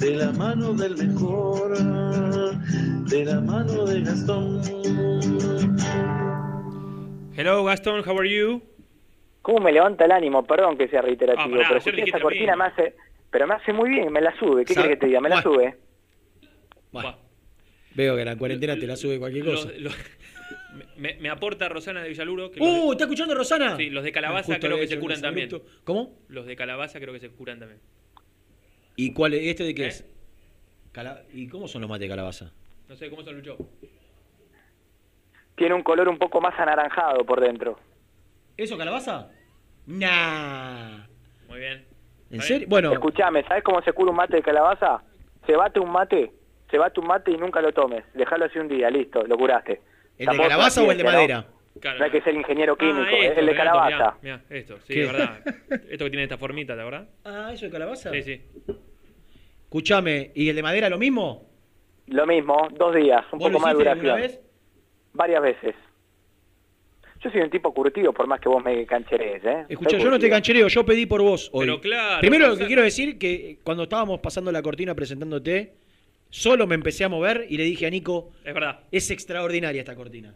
S21: de la mano del mejor, de la mano de Gastón.
S5: Hello, Gastón, how are you?
S22: ¿Cómo me levanta el ánimo? Perdón que sea reiterativo,
S5: Ah,
S22: pero esa cortina me hace, pero me hace muy bien, me la sube. ¿Qué quieres que te diga? Me la
S6: Bueno.
S22: sube.
S6: Bueno, veo que la cuarentena te la sube cualquier cosa.
S5: me, me aporta Rosana de Villaluro. Que de-
S6: ¡Uh! ¿Está escuchando Rosana?
S5: Sí, los de calabaza
S6: Justo
S5: creo que se curan también.
S6: ¿Cómo?
S5: Los de calabaza creo que se curan también.
S6: ¿Y cuál es? ¿Este de qué
S5: ¿Eh?
S6: es? Cala- ¿Y cómo son los mates de calabaza?
S5: No sé cómo se luchó.
S22: Tiene un color un poco más anaranjado por dentro.
S6: ¿Eso calabaza? Nah.
S5: Muy bien.
S6: ¿En serio? Bueno,
S22: Escuchame, ¿sabes cómo se cura un mate de calabaza? Se bate un mate, se bate un mate y nunca lo tomes. Déjalo así un día, listo, lo curaste.
S6: ¿el de calabaza o el de
S22: ciencia, ¿no?
S6: Madera?
S22: No hay que ser ingeniero químico,
S5: Ah,
S22: es
S5: esto,
S22: el de
S5: mirá,
S22: calabaza.
S5: Mirá, esto, sí,
S6: ¿Qué?
S5: de verdad. Esto que tiene esta formita, ¿de verdad?
S6: Ah, ¿eso de calabaza?
S5: Sí, sí.
S6: Escuchame, ¿y el de madera lo mismo?
S22: Lo mismo, dos días, un
S6: ¿Vos
S22: poco más de duración.
S6: vez?
S22: Varias veces. Yo soy un tipo curtido, por más que vos me cancherees, ¿eh?
S6: Escucha, yo no te canchereo, yo pedí por vos hoy.
S5: Pero claro,
S6: Primero lo que quiero decir que cuando estábamos pasando la cortina presentándote, solo me empecé a mover y le dije a Nico,
S5: Es verdad.
S6: es extraordinaria esta cortina.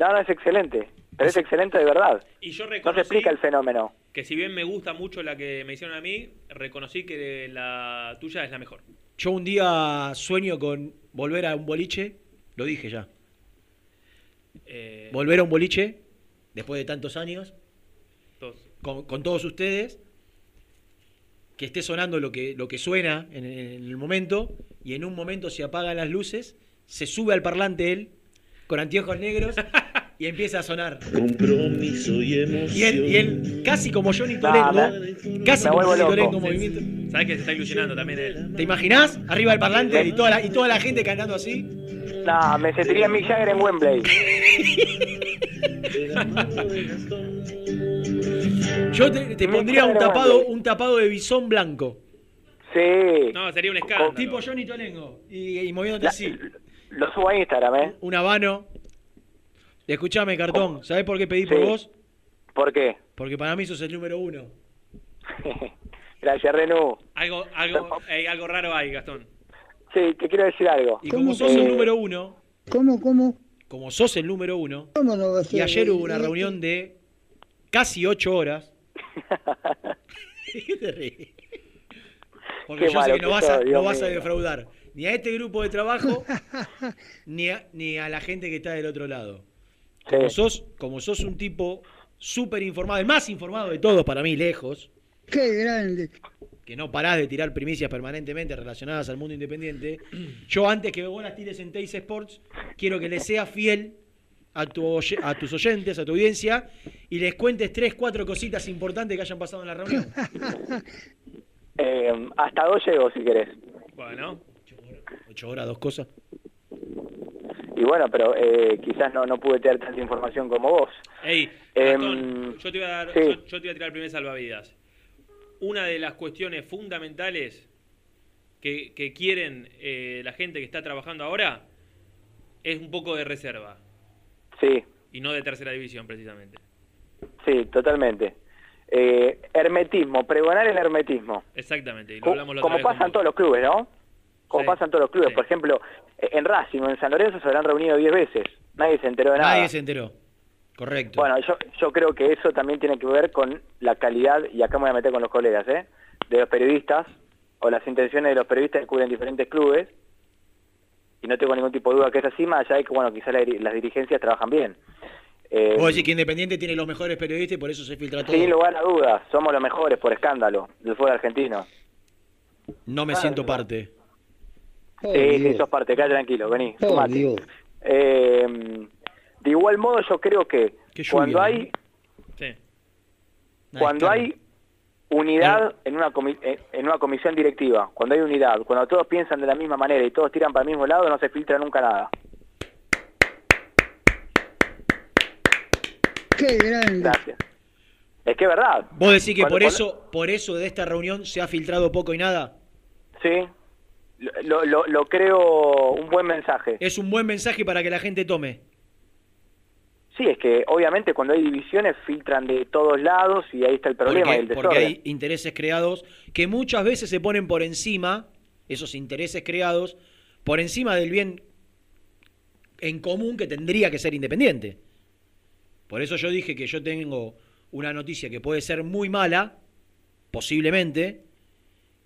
S22: No, no, es excelente. Pero es excelente de verdad.
S5: Y yo
S22: No se
S5: reconocí
S22: explica el fenómeno.
S5: que si bien me gusta mucho la que me hicieron a mí, reconocí que la tuya es la mejor.
S6: Yo un día sueño con volver a un boliche, lo dije ya,
S5: Eh,
S6: volver a un boliche, después de tantos años,
S5: todos.
S6: con, con todos ustedes, que esté sonando lo que, lo que suena en, en el momento, y en un momento se apagan las luces, se sube al parlante él, con anteojos negros, y empieza a sonar.
S21: Compromiso y emoción.
S6: Y él, y él casi como Johnny Tolengo,
S22: me-
S6: casi como Johnny. Tolengo movimiento.
S5: ¿Sabes que se está ilusionando también él?
S6: ¿Te imaginás? Arriba del parlante y toda la, y toda la gente cantando así.
S22: No, me sentiría Mick Jagger en Wembley.
S6: Yo te, te pondría un tapado, un tapado de bisón blanco.
S22: Sí.
S5: No, sería un escándalo.
S6: Tipo Johnny Tolengo. Y, y moviéndote así.
S22: Lo subo a Instagram, ¿eh?
S6: Un habano. Escuchame, cartón. ¿Sabés por qué pedí por
S22: Sí.
S6: vos?
S22: ¿Por qué?
S6: Porque para mí sos el número uno.
S22: Gracias, Renú.
S5: Algo, algo, ey, algo raro hay, Gastón.
S22: Sí, te quiero decir algo.
S6: Y como sos el número uno,
S20: ¿Cómo, cómo?
S6: como sos el número uno,
S20: ¿Cómo no va a ser?
S6: y ayer hubo una reunión de casi ocho horas. Porque
S22: Qué
S6: yo sé que no vas, a,
S22: Dios
S6: no vas a
S22: mío.
S6: defraudar ni a este grupo de trabajo, ni a, ni a la gente que está del otro lado. como sos, como sos un tipo súper informado, el más informado de todos para mí, lejos.
S20: Qué grande.
S6: Que no parás de tirar primicias permanentemente relacionadas al mundo independiente. Yo antes que vos las tires en Teis Sports, quiero que le seas fiel a, tu a tus oyentes, a tu audiencia, y les cuentes tres, cuatro cositas importantes que hayan pasado en la reunión.
S22: Eh, hasta dos llego si querés.
S5: Bueno.
S6: Ocho horas, dos cosas.
S22: Y bueno, pero eh, quizás no, no pude tener tanta información como vos.
S5: Ey, Gastón, yo te voy a dar,
S22: sí.
S5: yo, yo te voy a tirar el primer salvavidas. Una de las cuestiones fundamentales que, que quieren eh, la gente que está trabajando ahora es un poco de reserva
S22: Sí,
S5: y no de tercera división precisamente.
S22: sí, totalmente. Eh, hermetismo, pregonar el hermetismo.
S5: Exactamente, y lo hablamos la
S22: como
S5: otra vez
S22: pasa en todos los clubes, ¿no? Como
S5: Sí,
S22: pasa en todos los clubes. Por ejemplo, en Racing o en San Lorenzo se habrán reunido 10 veces. Nadie se enteró de nada.
S6: Nadie se enteró. Correcto.
S22: Bueno, yo, yo creo que eso también tiene que ver con la calidad, y acá me voy a meter con los colegas, ¿eh? de los periodistas, o las intenciones de los periodistas que cubren diferentes clubes, y no tengo ningún tipo de duda que es así, más allá de que, bueno, quizás la las dirigencias trabajan bien. Eh,
S6: Vos decís que Independiente tiene los mejores periodistas y por eso se filtra todo.
S22: sin lugar a dudas, somos los mejores por escándalo del fútbol argentino.
S6: No me siento parte.
S22: Sí, sí, sos parte, quédate tranquilo, vení,
S6: Oh. Dios.
S22: Eh, de igual modo, yo creo que
S6: lluvia,
S22: cuando
S6: ¿no?
S22: hay
S5: Sí.
S22: cuando hay unidad en una, comi- en en una comisión directiva, cuando hay unidad, cuando todos piensan de la misma manera y todos tiran para el mismo lado, no se filtra nunca nada.
S20: Qué grande.
S22: Gracias. Es que es verdad.
S6: Vos decís que
S22: Cuando-
S6: por
S22: cuando-
S6: eso, por eso de esta reunión se ha filtrado poco y nada.
S22: Sí, lo, lo, lo creo un buen mensaje.
S6: Es un buen mensaje para que la gente tome.
S22: Sí, es que obviamente cuando hay divisiones filtran de todos lados y ahí está el problema y el
S6: Porque, porque hay intereses creados que muchas veces se ponen por encima, esos intereses creados, por encima del bien en común que tendría que ser independiente. Por eso yo dije que yo tengo una noticia que puede ser muy mala, posiblemente,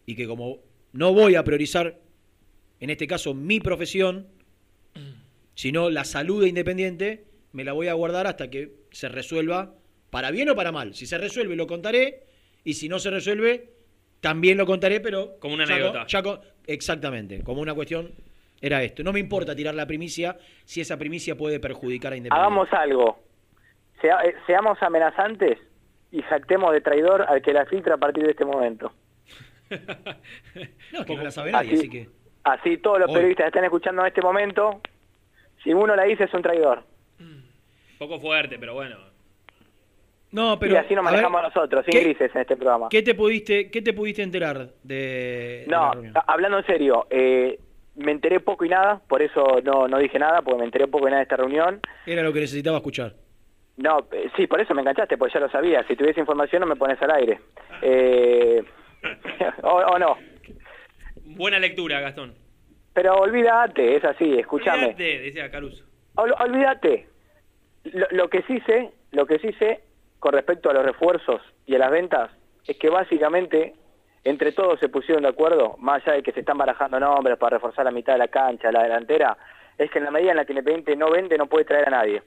S6: y que como no voy a priorizar, en este caso, mi profesión, sino la salud de Independiente, me la voy a guardar hasta que se resuelva, para bien o para mal. Si se resuelve, lo contaré, y si no se resuelve, también lo contaré, pero...
S5: Como una anécdota.
S6: con- exactamente, como una cuestión era esto. No me importa tirar la primicia si esa primicia puede perjudicar a Independiente.
S22: Hagamos algo. Sea- eh, seamos amenazantes y jactemos de traidor al que la filtra a partir de este momento.
S6: No, que no la sabe nadie,
S22: Así-
S6: así que...
S22: Así todos los
S6: Hoy.
S22: periodistas que están escuchando en este momento, si uno la dice es un traidor.
S5: Poco fuerte, pero bueno.
S6: No, pero...
S22: y así nos
S6: ver,
S22: manejamos nosotros, sin
S6: ¿qué-
S22: grises en este programa.
S6: ¿Qué te pudiste, qué te pudiste enterar de, de
S22: No, hablando en serio, eh, me enteré poco y nada, por eso no, no dije nada, porque me enteré poco y nada de esta reunión.
S6: Era lo que necesitaba escuchar.
S22: No, eh, sí, por eso me enganchaste, porque ya lo sabía. Si tuviese información no me pones al aire. Eh, o, o no.
S5: Buena lectura, Gastón.
S22: Pero olvídate, es así, escúchame.
S5: Olvídate, decía Caruso.
S22: Ol- olvídate. Lo, lo que sí sé, lo que sí sé con respecto a los refuerzos y a las ventas es que básicamente entre todos se pusieron de acuerdo, más allá de que se están barajando nombres para reforzar la mitad de la cancha, la delantera, es que en la medida en la que Independiente no vende no puede traer a nadie.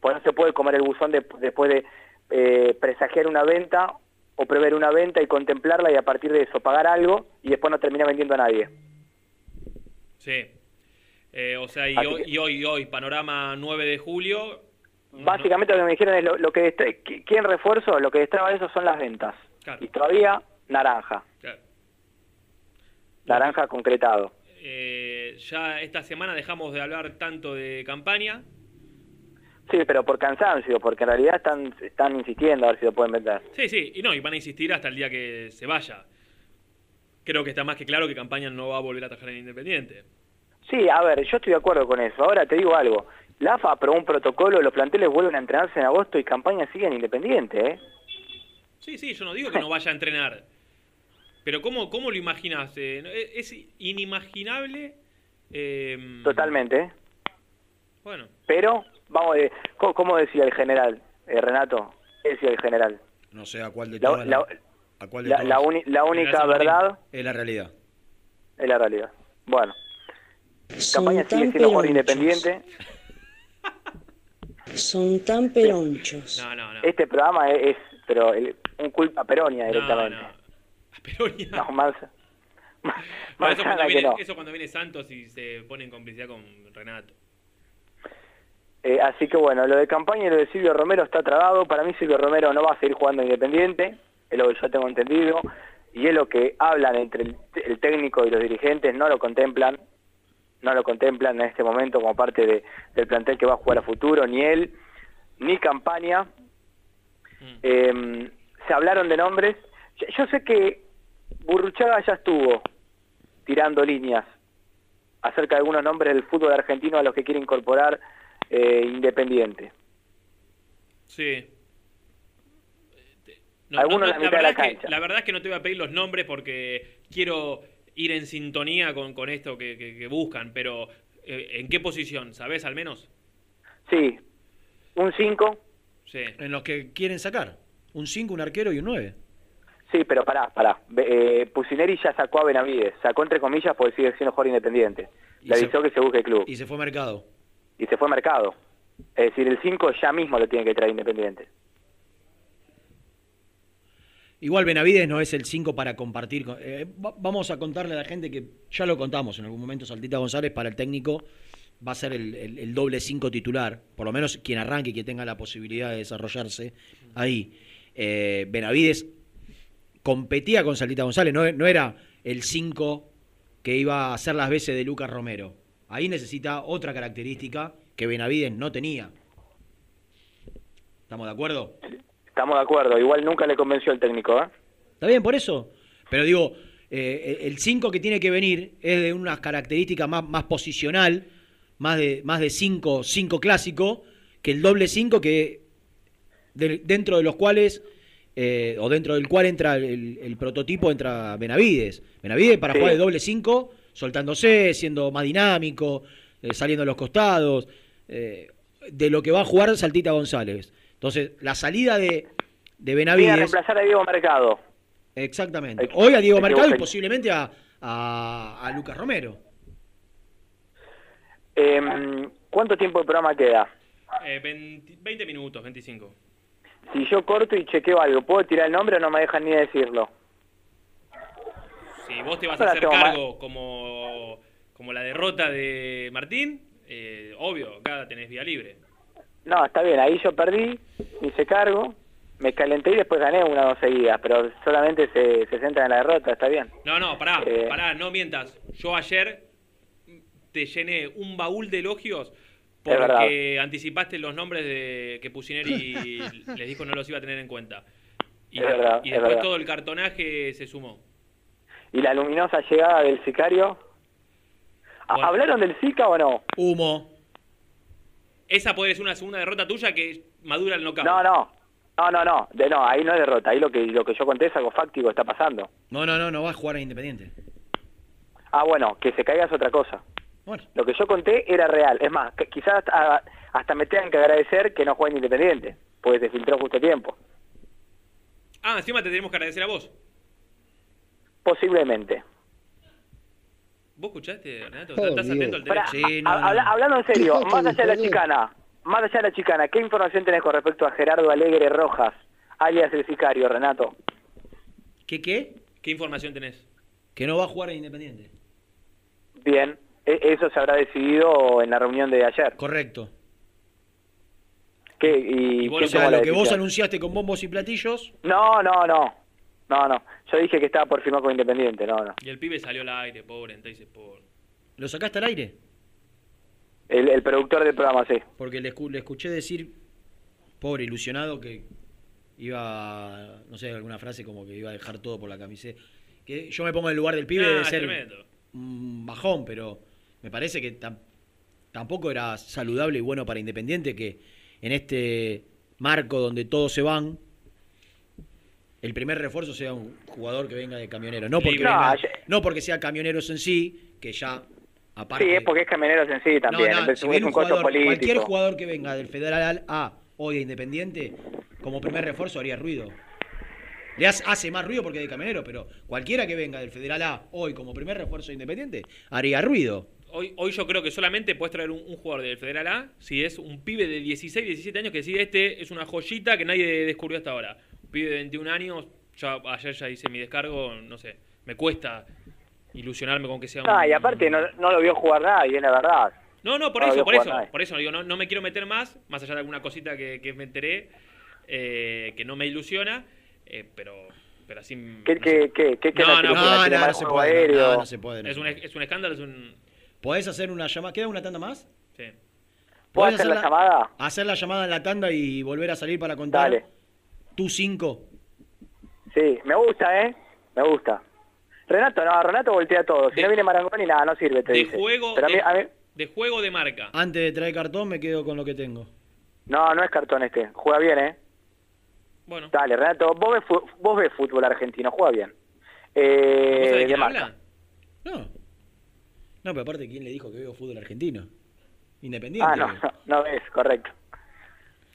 S22: Pues no se puede comer el buzón de- después de eh, presagiar una venta o prever una venta y contemplarla y a partir de eso pagar algo y después no termina vendiendo a nadie.
S5: Sí. Eh, o sea, y hoy, y hoy, y hoy, panorama 9 de julio.
S22: Básicamente lo que me dijeron es lo, lo que destra- qui- ¿quién refuerzo? Lo que destraba eso son las ventas.
S5: Claro.
S22: Y todavía naranja.
S5: Claro.
S22: Naranja concretado.
S5: Eh, ya esta semana dejamos de hablar tanto de campaña.
S22: Sí, pero por cansancio, porque en realidad están, están insistiendo a ver si lo pueden vender.
S5: Sí, sí, y no, y van a insistir hasta el día que se vaya. Creo que está más que claro que Campaña no va a volver a atajar en Independiente.
S22: Sí, a ver, yo estoy de acuerdo con eso. Ahora te digo algo. La AFA aprobó un protocolo, los planteles vuelven a entrenarse en agosto y campaña sigue en Independiente, ¿eh?
S5: Sí, sí, yo no digo que no vaya a entrenar. Pero ¿cómo, cómo lo imaginas? Eh, no, es inimaginable. eh,
S22: Totalmente, ¿eh?
S5: Bueno,
S22: Pero, vamos, de, ¿cómo, cómo decía el general, eh, Renato? ¿Qué decía el general?
S6: No sé a cuál de
S22: La-
S6: todas.
S22: la-
S6: a cuál de
S22: La,
S6: todas.
S22: la uni- la única verdad
S6: Es la realidad.
S22: es la realidad. Bueno,
S6: Son
S22: campaña sigue
S6: tan
S22: siendo jugador independiente.
S23: Son tan peronchos.
S5: No, no, no.
S22: Este programa es, es, pero el- un culpa peronia directamente.
S5: Peronia.
S22: No, más,
S5: No,
S22: más
S5: eso, cuando
S22: sana que
S5: viene,
S22: no.
S5: eso cuando viene Santos y se pone en complicidad con Renato.
S22: Eh, así que bueno, lo de campaña y lo de Silvio Romero está trabado. Para mí Silvio Romero no va a seguir jugando Independiente, es lo que yo tengo entendido. Y es lo que hablan entre el, el técnico y los dirigentes, no lo contemplan. No lo contemplan en este momento como parte de- del plantel que va a jugar a futuro, ni él, ni campaña. Eh, se hablaron de nombres. Yo, yo sé que Burruchaga ya estuvo tirando líneas acerca de algunos nombres del fútbol argentino a los que quiere incorporar eh, Independiente.
S5: Sí.
S22: Algunos en la mitad de la
S5: verdad es que-
S22: cancha.
S5: la verdad es que no te voy a pedir los nombres porque quiero ir en sintonía con, con esto que, que- que buscan, pero eh, ¿en qué posición? ¿Sabés al menos?
S22: Sí, un 5.
S5: Sí.
S6: En los que quieren sacar. Un 5, un arquero y un 9.
S22: Sí, pero pará, pará. Eh, Pusineri ya sacó a Benavides. Sacó entre comillas porque sigue siendo jugador independiente. Le avisó que se busque el club.
S6: Y se fue a mercado.
S22: Y se fue mercado. Es decir, el 5 ya mismo lo tiene que traer Independiente.
S6: Igual Benavides no es el 5 para compartir. con- eh, va- vamos a contarle a la gente que ya lo contamos en algún momento. Saltita González para el técnico va a ser el, doble 5 titular. Por lo menos quien arranque y que tenga la posibilidad de desarrollarse ahí. Eh, Benavides competía con Saltita González. No, no era el 5 que iba a hacer las veces de Lucas Romero. Ahí necesita otra característica que Benavides no tenía. ¿Estamos de acuerdo?
S22: Estamos de acuerdo. Igual nunca le convenció el técnico, ¿eh?
S6: Está bien, por eso. Pero digo, eh, el 5 que tiene que venir es de unas características más, más posicional, más de más de 5 cinco clásico, que el doble 5 que de- dentro de los cuales eh, o dentro del cual entra el, el prototipo entra Benavides. Benavides para
S22: Sí.
S6: jugar de doble 5, soltándose, siendo más dinámico, eh, saliendo a los costados, eh, de lo que va a jugar Saltita González. Entonces, la salida de, de
S22: a
S6: Benavides
S22: reemplazar a Diego Mercado.
S6: Exactamente. Hoy a Diego Mercado y posiblemente a, a, a Lucas Romero.
S22: Em, ¿Cuánto tiempo de programa queda?
S5: Eh, 20, 20 minutos, 25.
S22: Si yo corto y chequeo algo, ¿puedo tirar el nombre o no me dejan ni decirlo?
S5: Si vos te vas a hacer cargo como, como la derrota de Martín, eh, obvio, acá tenés vía libre.
S22: No, está bien, ahí yo perdí, hice cargo, me calenté y después gané una o dos seguidas, pero solamente se, se centra en la derrota, está bien.
S5: No, no, pará,
S22: Eh.
S5: pará, no mientas. Yo ayer te llené un baúl de elogios porque anticipaste los nombres de que Pusineri les dijo no los iba a tener en cuenta. Y,
S22: Es verdad,
S5: y
S22: es
S5: después
S22: verdad.
S5: todo el cartonaje se sumó.
S22: ¿Y la luminosa llegada del sicario? ¿Ha-
S5: Bueno.
S22: ¿Hablaron del Zika o no?
S6: Humo.
S5: Esa puede ser una segunda derrota tuya que madura el knockout.
S22: No, no, no, no, no, de, no, ahí no es derrota, ahí lo que, lo que yo conté es algo fáctico, está pasando.
S6: No, no, no, no va a jugar a Independiente.
S22: Ah, bueno, que se caiga es otra cosa.
S6: Bueno.
S22: Lo que yo conté era real, es más, que quizás hasta, hasta me tengan que agradecer que no jueguen Independiente, porque se filtró justo a tiempo,
S5: Ah, encima te tenemos que agradecer a vos.
S22: Posiblemente.
S5: ¿Vos escuchaste, Renato?
S22: Oh,
S5: ¿Estás atento al teléfono?
S22: habla- hablando en serio, más allá de la chicana, más allá de la chicana, ¿qué información tenés con respecto a Gerardo Alegre Rojas, alias el sicario, Renato?
S6: ¿Qué qué?
S5: ¿Qué información tenés?
S6: Que no va a jugar a Independiente.
S22: Bien, e- eso se habrá decidido en la reunión de ayer.
S6: Correcto.
S22: ¿Qué, y
S6: O
S22: quién
S6: sea,
S22: tomó la
S6: lo que vos anunciaste con bombos y platillos.
S22: No, no, no. No, no. Yo dije que estaba por firmar con Independiente, no, no.
S5: Y el pibe salió al aire, pobre, entonces por...
S6: ¿Lo sacaste al aire?
S22: El, el productor del programa, sí.
S6: Porque le, escu- le escuché decir, pobre ilusionado, que iba, no sé, alguna frase como que iba a dejar todo por la camiseta. Que yo me pongo en el lugar del pibe,
S5: Ah,
S6: debe ser
S5: tremendo.
S6: un bajón, pero me parece que tam- tampoco era saludable y bueno para Independiente que en este marco donde todos se van, el primer refuerzo sea un jugador que venga de camionero. No porque,
S22: Libre.
S6: venga-
S22: No, ayer-
S6: no porque sea camioneros en sí, que ya aparte...
S22: Sí, es porque es camioneros en sí también.
S6: No, si
S22: un-
S6: jugador, cualquier jugador que venga del Federal A hoy de Independiente, como primer refuerzo haría ruido. Le hace, hace más ruido porque es de camionero, pero cualquiera que venga del Federal A hoy como primer refuerzo de Independiente haría ruido.
S5: Hoy, hoy yo creo que solamente puedes traer un, un jugador del Federal A si es un pibe de 16, 17 años que decide este es una joyita que nadie descubrió hasta ahora. Pibe de 21 años, ya, ayer ya hice mi descargo, no sé, me cuesta ilusionarme con que sea un...
S22: Ah, y aparte no, no lo vio jugar nadie, la verdad.
S5: No, no, por
S22: No
S5: eso, por eso,
S22: nadie.
S5: por eso, digo, no, no me quiero meter más, más allá de alguna cosita que, que me enteré, eh, que no me ilusiona, eh, pero, pero así...
S22: ¿Qué, qué, qué, qué, qué
S5: No,
S22: no,
S5: no, no,
S6: no, no se puede,
S22: aéreo?
S6: no, no se puede. no
S5: Es un, es un escándalo, es un...
S6: ¿Podés hacer una llamada? ¿Queda una tanda más?
S5: Sí.
S22: ¿Puedo
S6: ¿Podés
S22: hacer la llamada?
S6: Hacer la llamada en la tanda y volver a salir para contar.
S22: Dale.
S6: Tú cinco.
S22: Sí, me gusta, ¿eh? Me gusta. Renato, no, Renato voltea todo. Si no viene Marangoni, nada, no sirve, te
S5: De
S22: dice.
S5: juego,
S22: Pero a mí,
S5: de,
S22: a mí-
S5: de juego de marca.
S6: Antes de traer cartón me quedo con lo que tengo.
S22: no, no es cartón este. Juega bien, ¿eh?
S5: Bueno.
S22: Dale, Renato, vos ves, vos ves fútbol argentino, juega bien.
S5: ¿Vos
S22: Eh, de
S5: quién
S22: marca.
S5: habla?
S6: No. No, pero aparte, ¿quién le dijo que veo fútbol argentino? Independiente.
S22: Ah, no, no, no ves, correcto.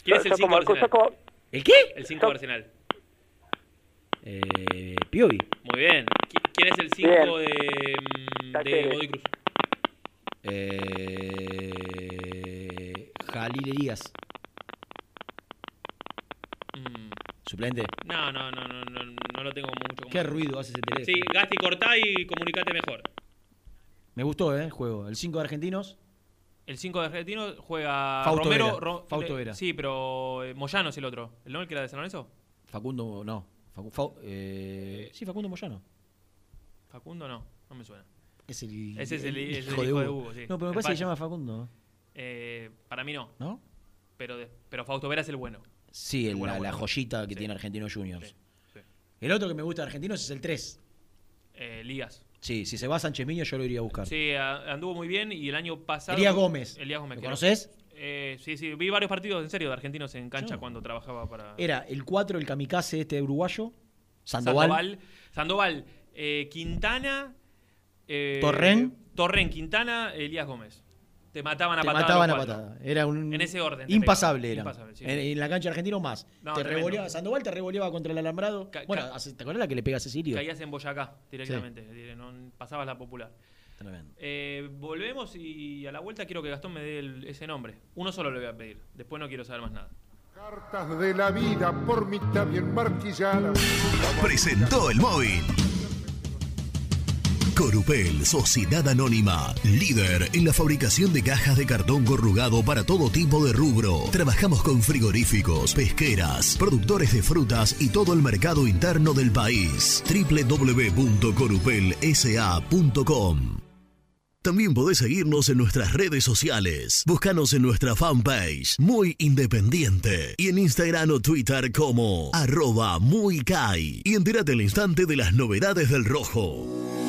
S5: ¿Quién es el
S22: Sos
S5: 5
S22: como- sos como-
S6: ¿El qué?
S5: El 5 de Arsenal.
S6: Eh, Piovi.
S5: Muy bien. ¿Qui- ¿Quién es el 5
S6: Bien.
S5: de, mm, de. Godoy Cruz?
S6: Eh, Jalil Elías.
S5: Mm,
S6: Suplente.
S5: No, no, no, no, no, no lo tengo mucho. como-
S6: Qué ruido hace ese teléfono.
S5: Sí, Gasti, cortá y comunicate mejor.
S6: Me gustó, ¿eh? El juego. El 5 de argentinos.
S5: El 5 de Argentino juega
S6: Fausto
S5: Romero.
S6: Vera,
S5: Ro-
S6: Fausto Vera.
S5: Sí, pero eh, Moyano es el otro. ¿El nombre que era de San Lorenzo?
S6: Facundo, no. Facu- eh, sí, Facundo Moyano.
S5: Facundo no, no me suena.
S6: Es el,
S5: Ese es el, es el
S6: hijo de Hugo.
S5: sí.
S6: No, pero me parece que se llama Facundo.
S5: Eh, para mí no.
S6: ¿No?
S5: Pero, de- pero Fausto Vera es el bueno.
S6: Sí, el-
S5: bueno,
S6: la,
S5: bueno.
S6: la joyita que
S5: Sí.
S6: tiene Argentinos Juniors.
S5: Sí, sí.
S6: El otro que me gusta de Argentinos es el 3.
S5: Eh, Ligas.
S6: Sí, si se va a Sánchez Miño yo lo iría a buscar.
S5: Sí, a- anduvo muy bien y el año pasado.
S6: Elías Gómez.
S5: Elías Gómez.
S6: ¿Lo
S5: que-
S6: conoces?
S5: Eh, sí, sí. Vi varios partidos en serio de argentinos en cancha
S6: Yo.
S5: cuando trabajaba para.
S6: Era el 4, el kamikaze este uruguayo. Sandoval.
S5: Sandoval. Sandoval, eh, Quintana. eh,
S6: Torren.
S5: Torren, Quintana, Elías Gómez. Te mataban a
S6: Te
S5: patadas.
S6: mataban a
S5: cuatro.
S6: patada. Era un.
S5: En ese orden.
S6: Impasable era.
S5: Impasable, sí.
S6: en, en la cancha argentino más.
S5: No,
S6: te
S5: tremendo.
S6: revoleaba, Sandoval te revoleaba contra el alambrado. bueno, ¿te acuerdas la que le pega a Cecilio?
S5: Caías en Boyacá directamente. dire, No, pasabas la popular.
S6: Tremendo.
S5: Eh, volvemos y a la vuelta quiero que Gastón me dé el- ese nombre. Uno solo le voy a pedir. Después no quiero saber más nada.
S16: Cartas de la vida por mitad bien marquilladas.
S8: Presentó el móvil. Corupel, Sociedad Anónima, líder en la fabricación de cajas de cartón corrugado para todo tipo de rubro. Trabajamos con frigoríficos, pesqueras, productores de frutas y todo el mercado interno del país. www.corupelsa.com También podés seguirnos en nuestras redes sociales. Búscanos en nuestra fanpage, Muy Independiente, y en Instagram o Twitter como arroba muy. Y entérate al instante de las novedades del rojo.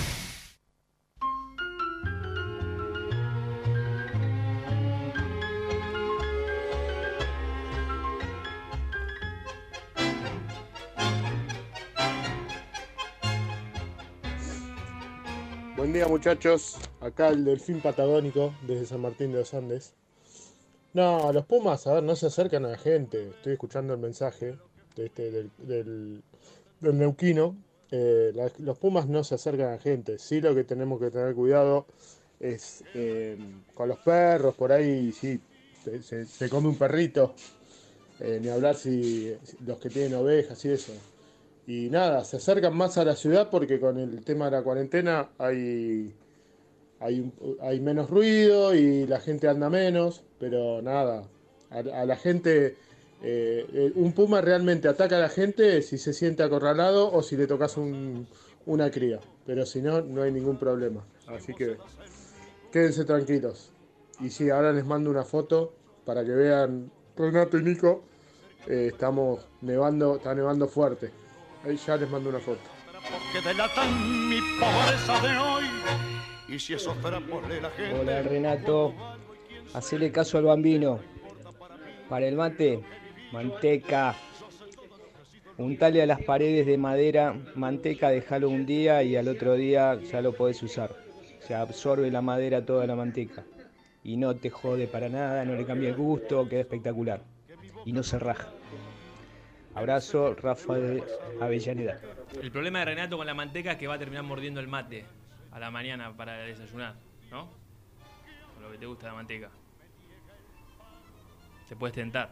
S24: Buen día muchachos, acá el delfín patagónico desde San Martín de los Andes. No, los Pumas, a ver, no se acercan a la gente. Estoy escuchando el mensaje de este, del, del, Neuquino. Eh, los Pumas no se acercan a la gente. Sí lo que tenemos que tener cuidado es eh, con los perros, por ahí, sí, se, come un perrito. Eh, ni hablar si los que tienen ovejas y eso. Y nada, se acercan más a la ciudad porque con el tema de la cuarentena hay, hay, menos ruido y la gente anda menos, pero nada, a, la gente, eh, eh, un puma realmente ataca a la gente si se siente acorralado o si le tocas un- una cría, pero si no, no hay ningún problema. Así que quédense tranquilos. Y sí, ahora les mando una foto para que vean Renato y Nico. eh, estamos nevando, está nevando fuerte. Ahí ya les mando una foto.
S9: que delatan mi pobreza de hoy. Y si esos trapos la gente.
S25: Hola Renato, hacele caso al bambino. Para el mate, manteca. Untale a las paredes de madera manteca, déjalo un día y al otro día ya lo podés usar. Se absorbe la madera toda la manteca. Y no te jode para nada, no le cambia el gusto, queda espectacular. Y no se raja. Abrazo, Rafa de Avellaneda.
S5: El problema de Renato con la manteca es que va a terminar mordiendo el mate a la mañana para desayunar, ¿no? Con lo que te gusta la manteca. Se puede tentar.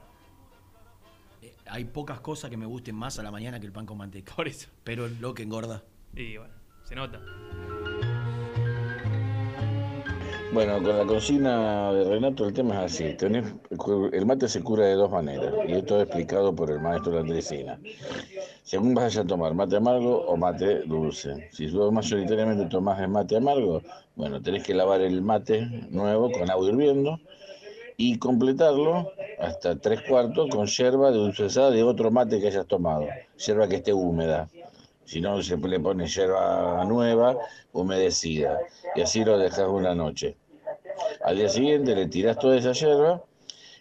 S6: Hay pocas cosas que me gusten más a la mañana que el pan con manteca.
S5: Por eso.
S6: Pero lo que engorda.
S5: Y bueno, se nota.
S26: Bueno, con la consigna de Renato el tema es así. tenés- el mate se cura de dos maneras y esto es explicado por el maestro Landresina. Según vas a tomar mate amargo o mate dulce. Si vos mayoritariamente tomás el mate amargo, bueno, tenés que lavar el mate nuevo con agua hirviendo y completarlo hasta tres cuartos con yerba dulcezada de otro mate que hayas tomado, yerba que esté húmeda. Si no, se le pone yerba nueva, humedecida, y así lo dejas una noche. Al día siguiente le tirás toda esa yerba,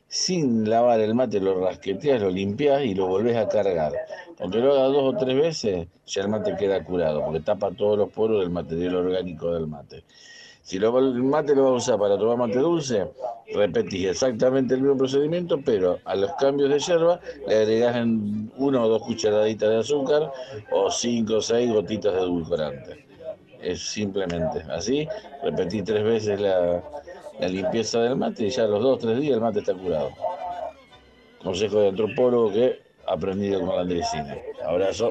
S26: sin lavar el mate lo rasqueteas, lo limpias y lo volvés a cargar. Aunque lo hagas dos o tres veces, ya el mate queda curado, porque tapa todos los poros del material orgánico del mate. Si lo, el mate lo vas a usar para tomar mate dulce, repetís exactamente el mismo procedimiento, pero a los cambios de yerba le agregás en una o dos cucharaditas de azúcar o cinco o seis gotitas de edulcorante. Es simplemente así, repetí tres veces la, la limpieza del mate y ya a los dos o tres días el mate está curado. Consejo de antropólogo que aprendido con la andresina. Abrazo.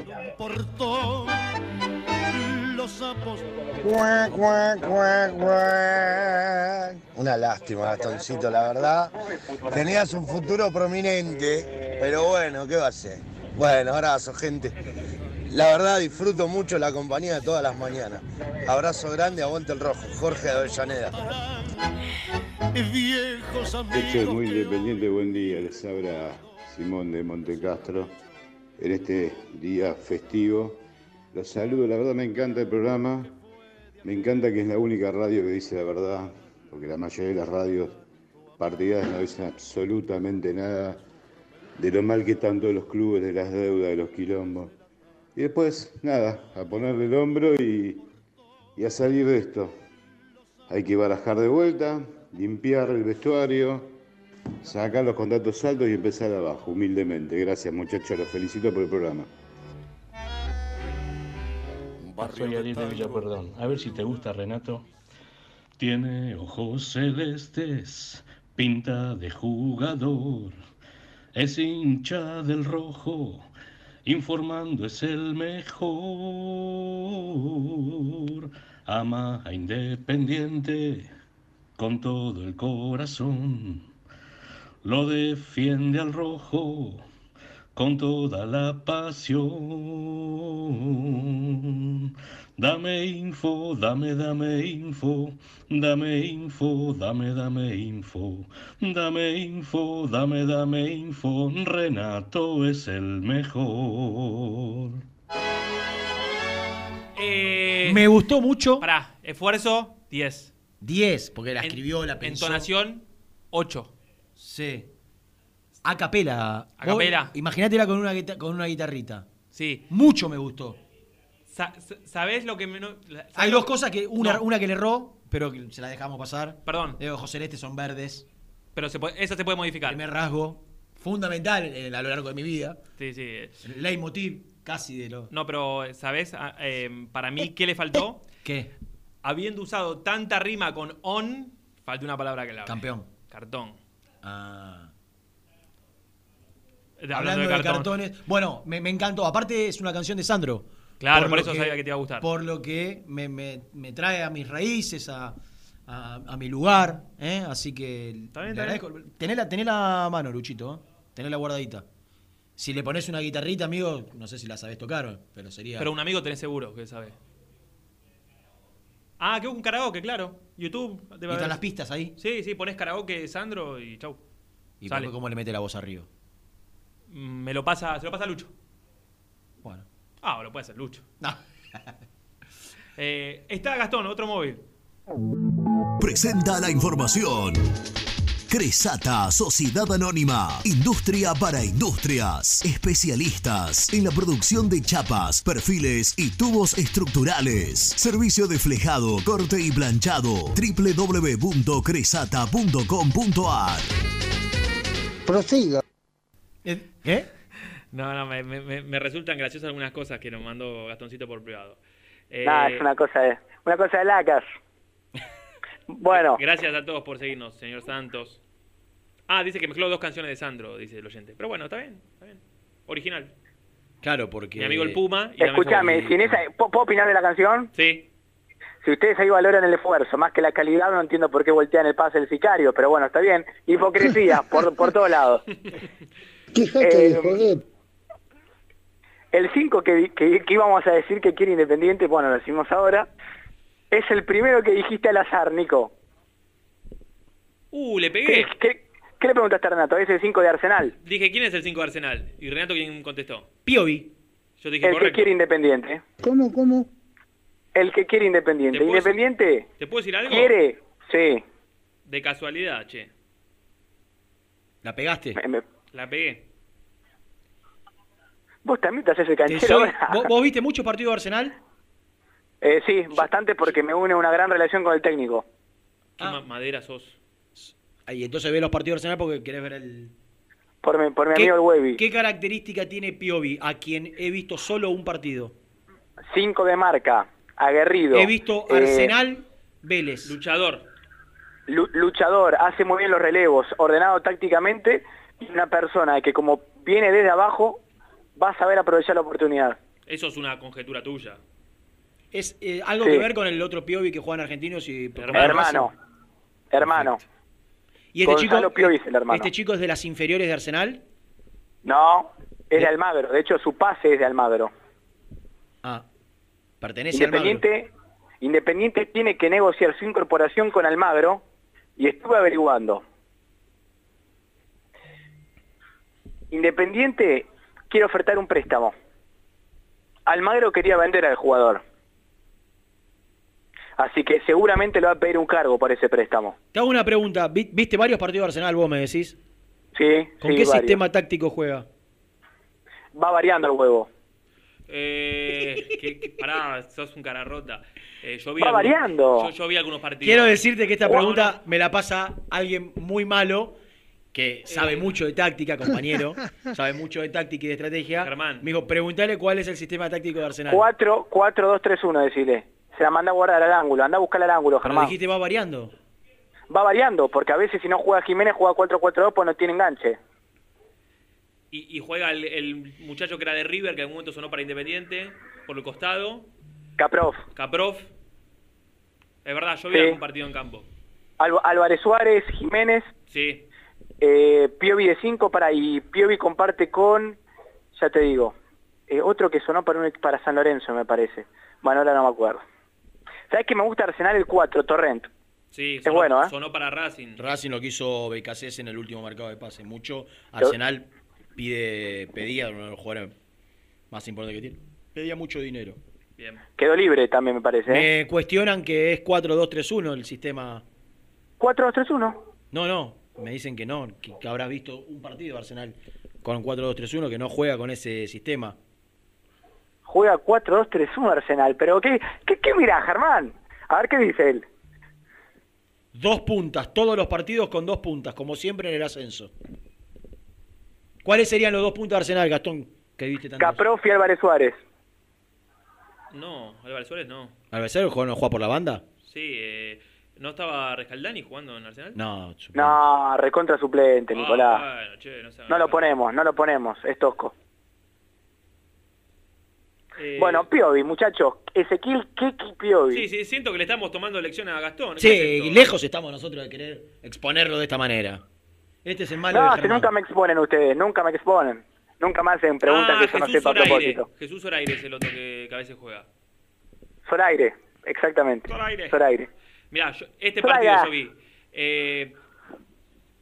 S18: Una lástima, Gastoncito, la verdad. Tenías un futuro prominente, pero bueno, ¿qué va a ser? Bueno, abrazo, gente. La verdad disfruto mucho la compañía de todas las mañanas. Abrazo grande, aguante el rojo. Jorge de Avellaneda.
S27: Hecho es muy independiente, buen día. Les habla Simón de Montecastro en este día festivo. Los saludo, la verdad me encanta el programa. Me encanta que es la única radio que dice la verdad, porque la mayoría de las radios partidarias no dicen absolutamente nada de lo mal que están todos los clubes, de las deudas, de los quilombos. Y después, nada, a ponerle el hombro y, y a salir de esto. Hay que barajar de vuelta, limpiar el vestuario, sacar los contratos altos y empezar abajo, humildemente. Gracias muchachos, los felicito por el programa.
S28: Soy Ariel de Villa Perdón. A ver si te gusta, Renato. Tiene ojos celestes, pinta de jugador. Es hincha del rojo, informando es el mejor. Ama a Independiente con todo el corazón. Lo defiende al rojo con toda la pasión. Dame info, dame, dame info, dame info, dame, dame info, dame info, dame, dame info. Renato es el mejor.
S5: Eh,
S6: Me gustó mucho.
S5: Pará, esfuerzo, 10.
S6: 10, porque la
S5: En-
S6: escribió, la pensó.
S5: Entonación, 8.
S6: Sí. A capela.
S5: A capela.
S6: Imagínatela con una, guita- con una guitarrita.
S5: Sí.
S6: Mucho me gustó.
S5: Sa- sa- ¿Sabés lo que menos.?
S6: Hay dos cosas que. Una,
S5: No.
S6: una que le erró, pero que se la dejamos pasar.
S5: Perdón.
S6: De ojos celestes son verdes.
S5: Pero se puede- esa se puede modificar.
S6: Primer rasgo. Fundamental en- a lo largo de mi vida.
S5: Sí, sí.
S6: El leitmotiv casi de lo.
S5: No, pero ¿sabés? Ah, eh, para mí, ¿qué le faltó?
S6: ¿Qué?
S5: Habiendo usado tanta rima con on, falta una palabra clave.
S6: Campeón.
S5: Cartón.
S6: Ah.
S5: Eh,
S6: Hablando, de, cartones. Bueno, me, me encantó. Aparte, es una canción de Sandro.
S5: Claro, por
S6: lo
S5: eso sabía que te iba a gustar.
S6: Por lo que me, me- me trae a mis raíces, a, a- a mi lugar. ¿eh? Así que.
S5: bien,
S6: le
S5: está bien.
S6: agradezco. Tenela, tenela a mano, Luchito. ¿eh? Tenela guardadita. Si le pones una guitarrita, amigo, no sé si la sabes tocar, pero sería.
S5: Pero un amigo tenés seguro que sabe. Ah, que un karaoke, claro. YouTube. debe
S6: ¿Y
S5: haber.
S6: están las pistas ahí?
S5: Sí, sí, pones karaoke Sandro y chau.
S6: ¿Y
S5: Sale.
S6: cómo le mete la voz arriba?
S5: Mm, Me lo pasa, se lo pasa a Lucho.
S6: Bueno.
S5: Ah, lo puede hacer Lucho.
S6: No.
S5: Eh, está Gastón, otro móvil.
S8: Presenta la información. Cresata, Sociedad Anónima, Industria para Industrias, especialistas en la producción de chapas, perfiles y tubos estructurales. Servicio de flejado, corte y planchado. www.cresata.com.ar
S18: Prosiga.
S6: ¿Qué?
S5: No, no, me, me- me- me resultan graciosas algunas cosas que nos mandó Gastoncito por privado. Eh,
S22: Nada, es una cosa de, una cosa de lacas. Bueno,
S5: Gracias a todos por seguirnos, señor Santos. Ah, dice que mezcló dos canciones de Sandro, dice el oyente. Pero bueno, está bien, está bien. Original.
S6: Claro, porque.
S5: Mi amigo el Puma y
S22: escúchame, si en esa, ¿puedo opinar de la canción?
S5: Sí.
S22: Si ustedes ahí valoran el esfuerzo más que la calidad, no entiendo por qué voltean el pase del sicario, pero bueno, está bien. Hipocresía, por, por todos lados. Eh. El 5 que, que, que íbamos a decir que quiere Independiente, bueno, lo decimos ahora, es el primero que dijiste al azar, Nico.
S5: Uh, le
S22: ¿Qué,
S5: pegué.
S22: qué, qué le preguntaste a Renato? Es el 5 de Arsenal.
S5: Dije, ¿quién es el 5 de Arsenal? Y Renato, ¿quién contestó?
S6: Piovi.
S5: Yo dije,
S22: El que quiere Independiente.
S18: ¿Cómo, cómo?
S22: El que quiere Independiente.
S5: ¿Te puedo decir-
S22: Independiente
S5: ¿Te puedo decir algo?
S22: quiere, sí.
S5: De casualidad, che.
S6: ¿La pegaste?
S5: La pegué.
S22: Vos también te haces el canchero.
S6: soy-? ¿Vos, vos viste mucho partido de Arsenal?
S22: Eh, sí, bastante porque me une una gran relación con el técnico.
S5: ¿Qué ma- madera sos?
S6: Y entonces ve los partidos de Arsenal porque querés ver el.
S22: Por mi, por mi
S6: ¿Qué,
S22: amigo el Webby.
S6: ¿Qué característica tiene Piovi, a quien he visto solo un partido?
S22: 5 de marca, aguerrido.
S6: He visto
S22: eh,
S6: Arsenal, Vélez.
S5: Luchador.
S22: lu- luchador, hace muy bien los relevos, ordenado tácticamente y una persona que como viene desde abajo va a saber aprovechar la oportunidad.
S5: Eso es una conjetura tuya.
S6: ¿Es eh, algo
S22: Sí.
S6: que ver con el otro Piovi que juega en Argentinos y
S5: Hermano.
S22: Hermano. Hermano.
S6: ¿Y este
S22: Gonzalo
S6: chico,
S22: Piovi es el hermano.
S6: este chico es de las inferiores de Arsenal?
S22: No, es de Almagro. De hecho, su pase es de Almagro.
S6: Ah, pertenece al Almagro.
S22: Independiente, Independiente tiene que negociar su incorporación con Almagro y estuve averiguando. Independiente quiere ofertar un préstamo. Almagro quería vender al jugador. Así que seguramente le va a pedir un cargo por ese préstamo.
S6: Te hago una pregunta. Vi- ¿Viste varios partidos de Arsenal, vos me decís?
S22: Sí,
S6: ¿Con
S22: sí,
S6: qué
S22: varios.
S6: sistema táctico juega?
S22: Va variando el huevo.
S5: Eh, que, que- pará, sos un cara rota. Eh, yo vi
S22: Va
S5: algunos-
S22: variando.
S5: Yo, yo vi algunos partidos.
S6: Quiero decirte que esta pregunta me la pasa alguien muy malo que sabe mucho de táctica, compañero, sabe mucho de táctica y de estrategia.
S5: Germán.
S6: Me dijo, preguntale cuál es el sistema táctico de Arsenal.
S22: 4, 4, 2, 3, 1, decile. Se la manda a guardar al ángulo. Anda a buscar al ángulo,
S6: Pero
S22: Germán.
S6: dijiste va variando.
S22: Va variando, porque a veces si no juega Jiménez, juega 4-4-2, pues no tiene enganche.
S5: Y, y juega el, el muchacho que era de River, que en algún momento sonó para Independiente, por el costado.
S22: Caprov.
S5: Caprov. Es verdad, yo vi
S22: Sí.
S5: algún partido en campo.
S22: Álvarez Suárez, Jiménez,
S5: Sí.
S22: eh, Piovi de 5 para y Piovi comparte con, ya te digo, eh, otro que sonó para, un, para San Lorenzo, me parece. Bueno, ahora no me acuerdo. ¿Sabes que me gusta Arsenal el 4, Torrent?
S5: Sí,
S22: Es
S5: sonó,
S22: bueno, ¿eh?
S5: sonó para Racing.
S6: Racing lo quiso BKC en el último mercado de pase. Mucho. Arsenal pide, pedía uno de los jugadores más importantes que tiene. Pedía mucho dinero.
S5: Bien.
S22: Quedó libre también, me parece. ¿eh?
S6: Me cuestionan que es 4-2-3-1 el sistema.
S22: 4-2-3-1.
S6: No, no. Me dicen que no, que, que habrás visto un partido de Arsenal con 4-2-3-1 que no juega con ese sistema.
S22: Juega 4-2-3-1 Arsenal, pero ¿qué, qué, qué mirá, Germán? A ver qué dice él.
S6: Dos puntas, todos los partidos con dos puntas, como siempre en el ascenso. ¿Cuáles serían los dos puntas de Arsenal, Gastón? Que viste tanto.
S22: Caprof y Álvarez Suárez.
S5: No, Álvarez Suárez no.
S6: ¿Alversero juega, no juega por la banda?
S5: Sí, eh, ¿no estaba Rescaldani jugando en Arsenal?
S6: No,
S22: No, recontra suplente,
S5: Ah,
S22: Nicolás.
S5: bueno, che, no sé.
S22: No lo ponemos, no lo ponemos, es tosco.
S5: Eh,
S22: Bueno, Piovi, muchachos. Ezequiel Keki Piovi.
S5: Sí, sí, siento que le estamos tomando lección a Gastón. ¿Qué
S6: Sí,
S5: es
S6: lejos estamos nosotros de querer exponerlo de esta manera. Este es el malo
S22: no,
S6: de
S22: nunca me exponen ustedes, nunca me exponen. Nunca me hacen preguntas
S5: Ah,
S22: que yo no
S5: Jesús
S22: sepa a propósito.
S5: Jesús Zoraire es el otro que, que a veces juega.
S22: Zoraire, exactamente.
S5: Zoraire.
S22: Zoraire.
S5: Mirá, yo- este
S22: Zoraire.
S5: partido yo vi. Eh,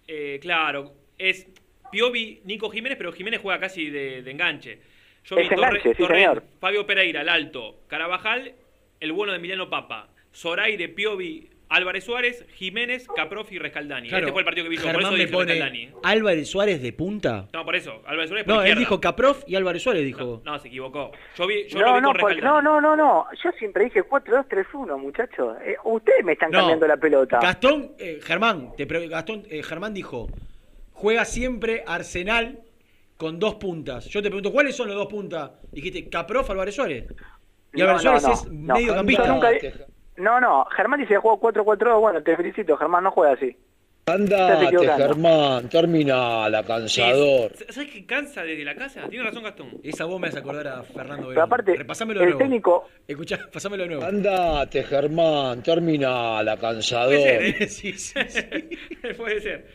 S5: eh, claro, es Piovi, Nico Jiménez, pero Jiménez juega casi de, de enganche. Yo
S22: Es enganche, sí, señor.
S5: Fabio Pereira, el alto, Carabajal, el bueno de Emiliano Papa, Zoraire, Piovi, Álvarez Suárez, Jiménez, Caprof y Rescaldani.
S6: Claro,
S5: este fue el partido que vi yo, por
S6: Germán
S5: eso
S6: me
S5: dije
S6: pone
S5: Rescaldani.
S6: Álvarez Suárez de punta.
S5: No, por eso, Álvarez Suárez por
S6: No, él dijo Caprof y Álvarez Suárez dijo.
S5: No, se equivocó. Yo, vi, yo lo
S22: No,
S5: vi
S22: no,
S5: con
S22: por-
S5: Rescaldani.
S22: no, no, no, no. Yo siempre dije 4-2-3-1, muchachos. Eh, ustedes me están
S6: No.
S22: cambiando la pelota.
S6: Gastón, eh, Germán, te pre- Gastón, eh, Germán dijo, juega siempre Arsenal con dos puntas. Yo te pregunto, ¿cuáles son los dos puntas? Dijiste Caprof, Álvarez Suárez. Y Álvarez
S22: no,
S6: Suárez
S22: no,
S6: es
S22: nunca di- No, no. Germán dice que juega 4-4-2. Bueno, te felicito. Germán no juega así.
S29: Andate. Germán, termina la cansador.
S5: Sí, ¿Sabes qué cansa desde la casa? Tiene razón Gastón.
S6: Esa voz me hace acordar a Fernando
S22: Pero aparte,
S6: Repasámelo de
S22: el
S6: nuevo.
S22: técnico...
S6: Escuchá, pasámelo de nuevo.
S29: Andate, Germán, termina la cansador.
S5: Puede ser, ¿eh?
S6: sí, sí, sí.
S5: Puede ser.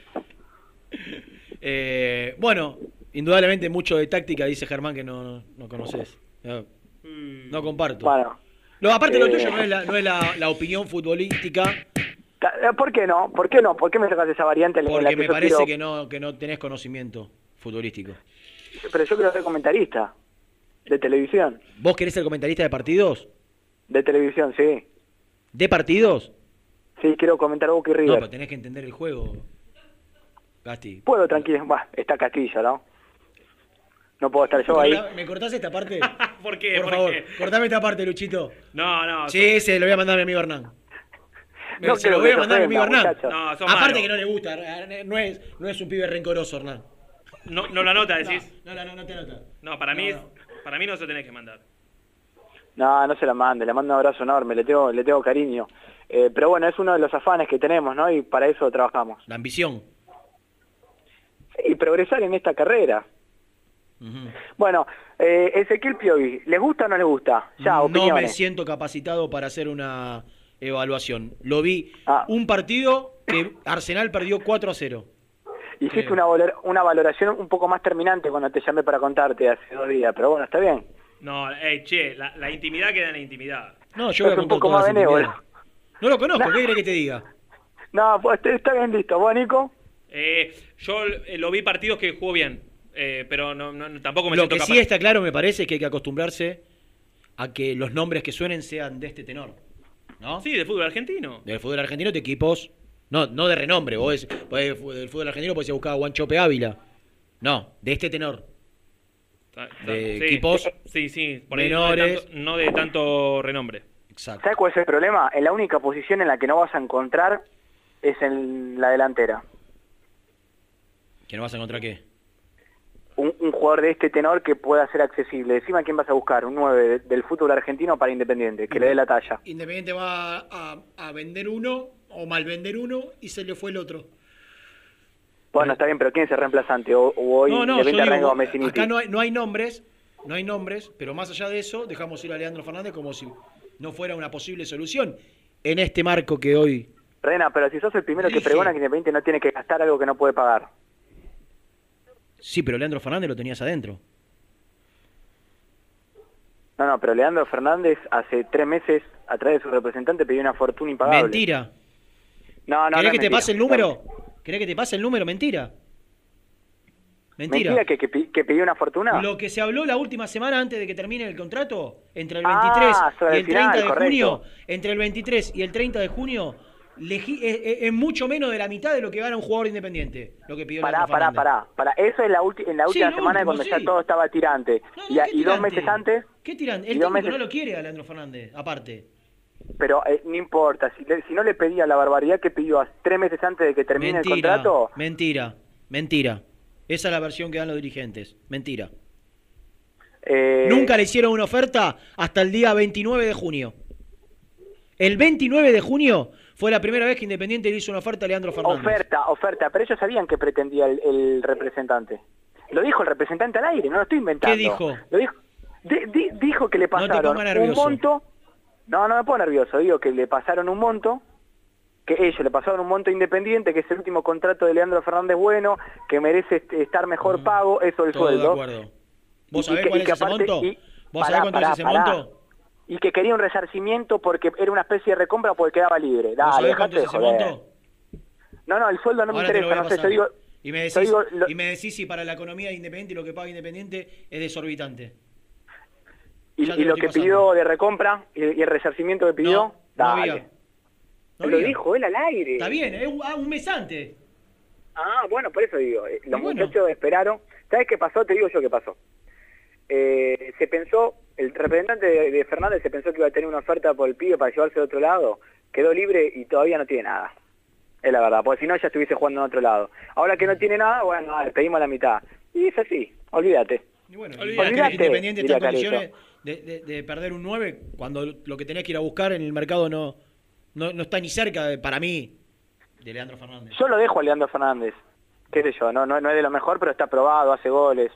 S6: Eh, bueno, indudablemente mucho de táctica, dice Germán, que no, no, no conoces. No, no comparto.
S22: Bueno.
S6: No, aparte lo
S22: Eh.
S6: tuyo no es la, no es la, la opinión futbolística,
S22: eh, ¿Por qué no? ¿Por qué no? ¿Por qué me sacas esa variante en la
S6: porque
S22: que
S6: me
S22: yo
S6: parece
S22: quiero-
S6: que no, que no tenés conocimiento futbolístico.
S22: Pero yo quiero ser comentarista. De televisión.
S6: ¿Vos querés ser comentarista de partidos?
S22: De televisión, sí.
S6: ¿De partidos?
S22: Sí, quiero comentar Boca y
S6: No,
S22: River.
S6: pero tenés que entender el juego. Gasti.
S22: Puedo, tranquilo. Bah, está Castillo, ¿no? No puedo estar yo ahí.
S6: ¿Me cortás esta parte?
S5: ¿Por qué?
S6: Por
S5: ¿Por
S6: favor,
S5: qué?
S6: cortame esta parte, Luchito.
S5: No, no.
S6: Sí, se lo voy a mandar a mi amigo Hernán.
S22: No
S6: se lo voy a mandar a mi amigo Hernán.
S5: No,
S6: Aparte
S5: malo.
S6: que no le gusta, no es, no es un pibe rencoroso, Hernán.
S5: No, no la nota, decís.
S6: No, no, no, no te nota.
S5: No, para mí,
S6: No,
S5: para mí no se tenés que mandar.
S22: No, no se la mande, le mando un abrazo enorme, le tengo, le tengo cariño. Eh, pero bueno, es uno de los afanes que tenemos, ¿no? Y para eso trabajamos.
S6: La ambición.
S22: Sí, progresar en esta carrera. Bueno, eh, Ezequiel Piovi, ¿les gusta o no les gusta? Ya,
S6: no me siento capacitado para hacer una evaluación. Lo vi
S22: Ah.
S6: un partido que Arsenal perdió 4 a 0.
S22: Hiciste una, valor- una valoración un poco más terminante cuando te llamé para contarte hace dos días, pero bueno, está bien.
S5: No, eh, che, la, la intimidad queda en la intimidad.
S6: No, yo voy a
S22: Es un poco más benévolo.
S6: No lo conozco,
S22: No.
S6: ¿qué querés que te diga?
S22: No, pues está- está bien listo. ¿Vos, Nico?
S5: Eh, yo eh, lo vi partidos que jugó bien, eh, pero no, tampoco me
S6: Lo
S5: siento
S6: que
S5: capaz.
S6: sí está claro, me parece, es que hay que acostumbrarse a que los nombres que suenen sean de este tenor. ¿No?
S5: Sí, de fútbol argentino.
S6: Del fútbol argentino de equipos, no, no de renombre, vos es, podés- del fútbol argentino podés buscar a Guanchope Ávila. No, de este tenor. De
S5: sí,
S6: equipos
S5: sí, sí, por ahí no de
S6: menores.
S5: tanto- no de tanto renombre.
S6: Exacto.
S22: ¿Sabes cuál es el problema? En la única posición en la que no vas a encontrar es en la delantera.
S6: ¿Que no vas a encontrar qué?
S22: Un, un jugador de este tenor que pueda ser accesible. Encima, ¿quién vas a buscar? Un 9 de- del fútbol argentino para Independiente, que le dé la talla.
S6: Independiente va a, a vender uno o mal vender uno y se le fue el otro.
S22: Bueno, está bien, pero ¿quién es el reemplazante? O, o hoy
S6: No, no, yo digo, acá no hay, no hay nombres, no hay nombres, pero más allá de eso, dejamos ir a Leandro Fernández como si no fuera una posible solución en este marco que hoy...
S22: Rena, pero si sos el primero que pregona que Independiente no tiene que gastar algo que no puede pagar.
S6: Sí, pero Leandro Fernández lo tenías adentro.
S22: No, no, pero Leandro Fernández hace tres meses, a través de su representante, pidió una fortuna impagable.
S6: Mentira.
S22: No, no,
S6: ¿Querés
S22: no
S6: que
S22: es
S6: te
S22: mentira.
S6: pase el número? ¿Querés que te pase el número? Mentira. Mentira.
S22: ¿Mentira que, que, que pidió una fortuna?
S6: Lo que se habló la última semana antes de que termine el contrato, entre el
S22: Ah,
S6: 23
S22: sobre
S6: y
S22: el
S6: el 30
S22: final,
S6: de
S22: correcto.
S6: junio, entre el 23 y el 30 de junio, es, es- es mucho menos de la mitad de lo que gana un jugador independiente, lo que pidió
S22: Pará, pará, pará, pará. Eso es la en la última semana
S6: último,
S22: cuando ya todo estaba tirante. y, a-
S6: ¿qué
S22: y dos
S6: tirante?
S22: meses antes,
S6: ¿Qué tiran?
S22: y
S6: El técnico
S22: meses-
S6: no lo quiere a Leandro Fernández, aparte.
S22: pero eh, no importa. Si, le- si no le pedía la barbaridad que pidió tres meses antes de que termine el contrato,
S6: mentira, mentira. Esa es la versión que dan los dirigentes. Mentira.
S22: eh,
S6: Nunca le hicieron una oferta hasta el día 29 de junio. El 29 de junio fue la primera vez que Independiente le hizo una oferta a Leandro Fernández.
S22: oferta, oferta. Pero ellos sabían que pretendía el, el representante. Lo dijo el representante al aire, no lo estoy inventando.
S6: ¿Qué dijo?
S22: Lo dijo, di- di- dijo que le pasaron un monto. No, no me pongo nervioso. Digo que le pasaron un monto que ellos le pasaron un monto independiente, que es el último contrato de Leandro Fernández Bueno, que merece est- estar mejor pago, eso el
S6: Todo de
S22: sueldo.
S6: acuerdo. ¿Vos sabés
S22: y
S6: cuál
S22: y
S6: es ese monto? ¿Vos
S22: pará,
S6: sabés cuánto
S22: pará,
S6: es ese
S22: pará.
S6: monto?
S22: Y que quería un resarcimiento porque era una especie de recompra porque quedaba libre.
S6: ¿Vos
S22: Dale, dejate joder. No, no, el sueldo no me
S6: Ahora
S22: interesa, no sé, yo
S6: pasar.
S22: digo...
S6: y, me decís,
S22: digo lo-
S6: y me decís si para la economía de Independiente lo que paga Independiente es desorbitante.
S22: Y,
S6: lo
S22: que
S6: pasando.
S22: pidió de recompra y, el resarcimiento que pidió,
S6: No
S22: dale.
S6: había. No
S22: lo dijo él al aire.
S6: Está bien, es un, ah, un mes antes.
S22: Ah, bueno, por eso digo, eh, los
S6: bueno.
S22: muchachos esperaron. ¿Sabes qué pasó? Te digo yo qué pasó. Eh, se pensó, el representante de, de Fernández se pensó que iba a tener una oferta por el pibe para llevarse de otro lado, quedó libre y todavía no tiene nada. Es la verdad, porque si no ya estuviese jugando en otro lado. Ahora que no tiene nada, bueno, dale, pedimos la mitad. Y es así, olvídate.
S6: Y bueno,
S22: Olvídate,
S6: Independiente está en condiciones de, de- de perder un 9 cuando lo que tenés que ir a buscar en el mercado no, no, no está ni cerca, de- para mí, de Leandro Fernández.
S22: Yo lo dejo a Leandro Fernández. Qué sé yo, no, no, no es de lo mejor, pero está probado, hace goles.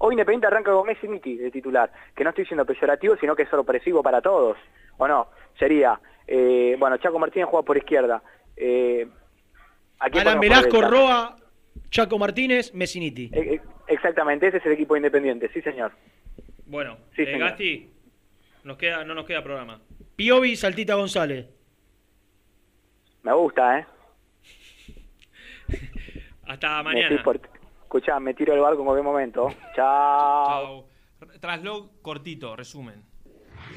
S22: Hoy Independiente arranca con Messi Miti de titular, que no estoy siendo peyorativo, sino que es sorpresivo para todos. ¿O no? Sería, eh, bueno, Chaco Martínez juega por izquierda. Eh, ¿a quién
S6: Alan Velasco? Roa, Chaco Martínez, Messiniti.
S22: Eh, eh, exactamente, ese es el equipo de Independiente, sí señor.
S5: Bueno,
S22: Sí,
S5: eh,
S22: señor.
S5: Gasti, nos queda, no nos queda programa.
S6: Piovi, Saltita González.
S22: Me gusta, ¿eh?
S5: Hasta mañana.
S22: Escuchá, me tiro el barco en cualquier momento. Chao.
S5: Chao. Traslog cortito, resumen.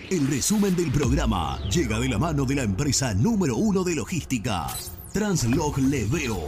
S8: El resumen del programa llega de la mano de la empresa número uno de logística, Translog Leveo.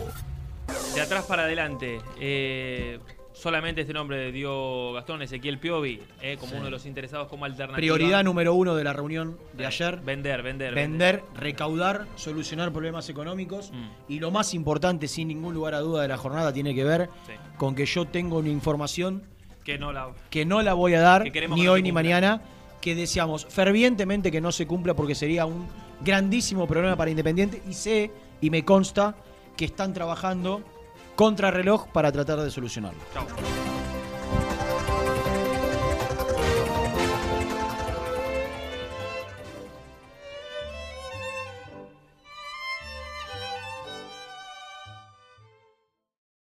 S5: De atrás para adelante. eh, solamente este nombre dio Gastón Ezequiel Piovi eh, como
S6: Sí.
S5: uno de los interesados como alternativa.
S6: Prioridad número uno de la reunión de ayer.
S5: Vender, vender.
S6: Vender, recaudar, solucionar problemas económicos.
S5: Mm.
S6: Y lo más importante, sin ningún lugar a duda de la jornada, tiene que ver
S5: Sí.
S6: con que yo tengo una información
S5: Que no la.
S6: que no la voy a dar
S5: Que
S6: ni
S5: que
S6: hoy ni mañana, que deseamos fervientemente que no se cumpla porque sería un grandísimo problema para Independiente y sé y me consta que están trabajando contra reloj para tratar de solucionarlo.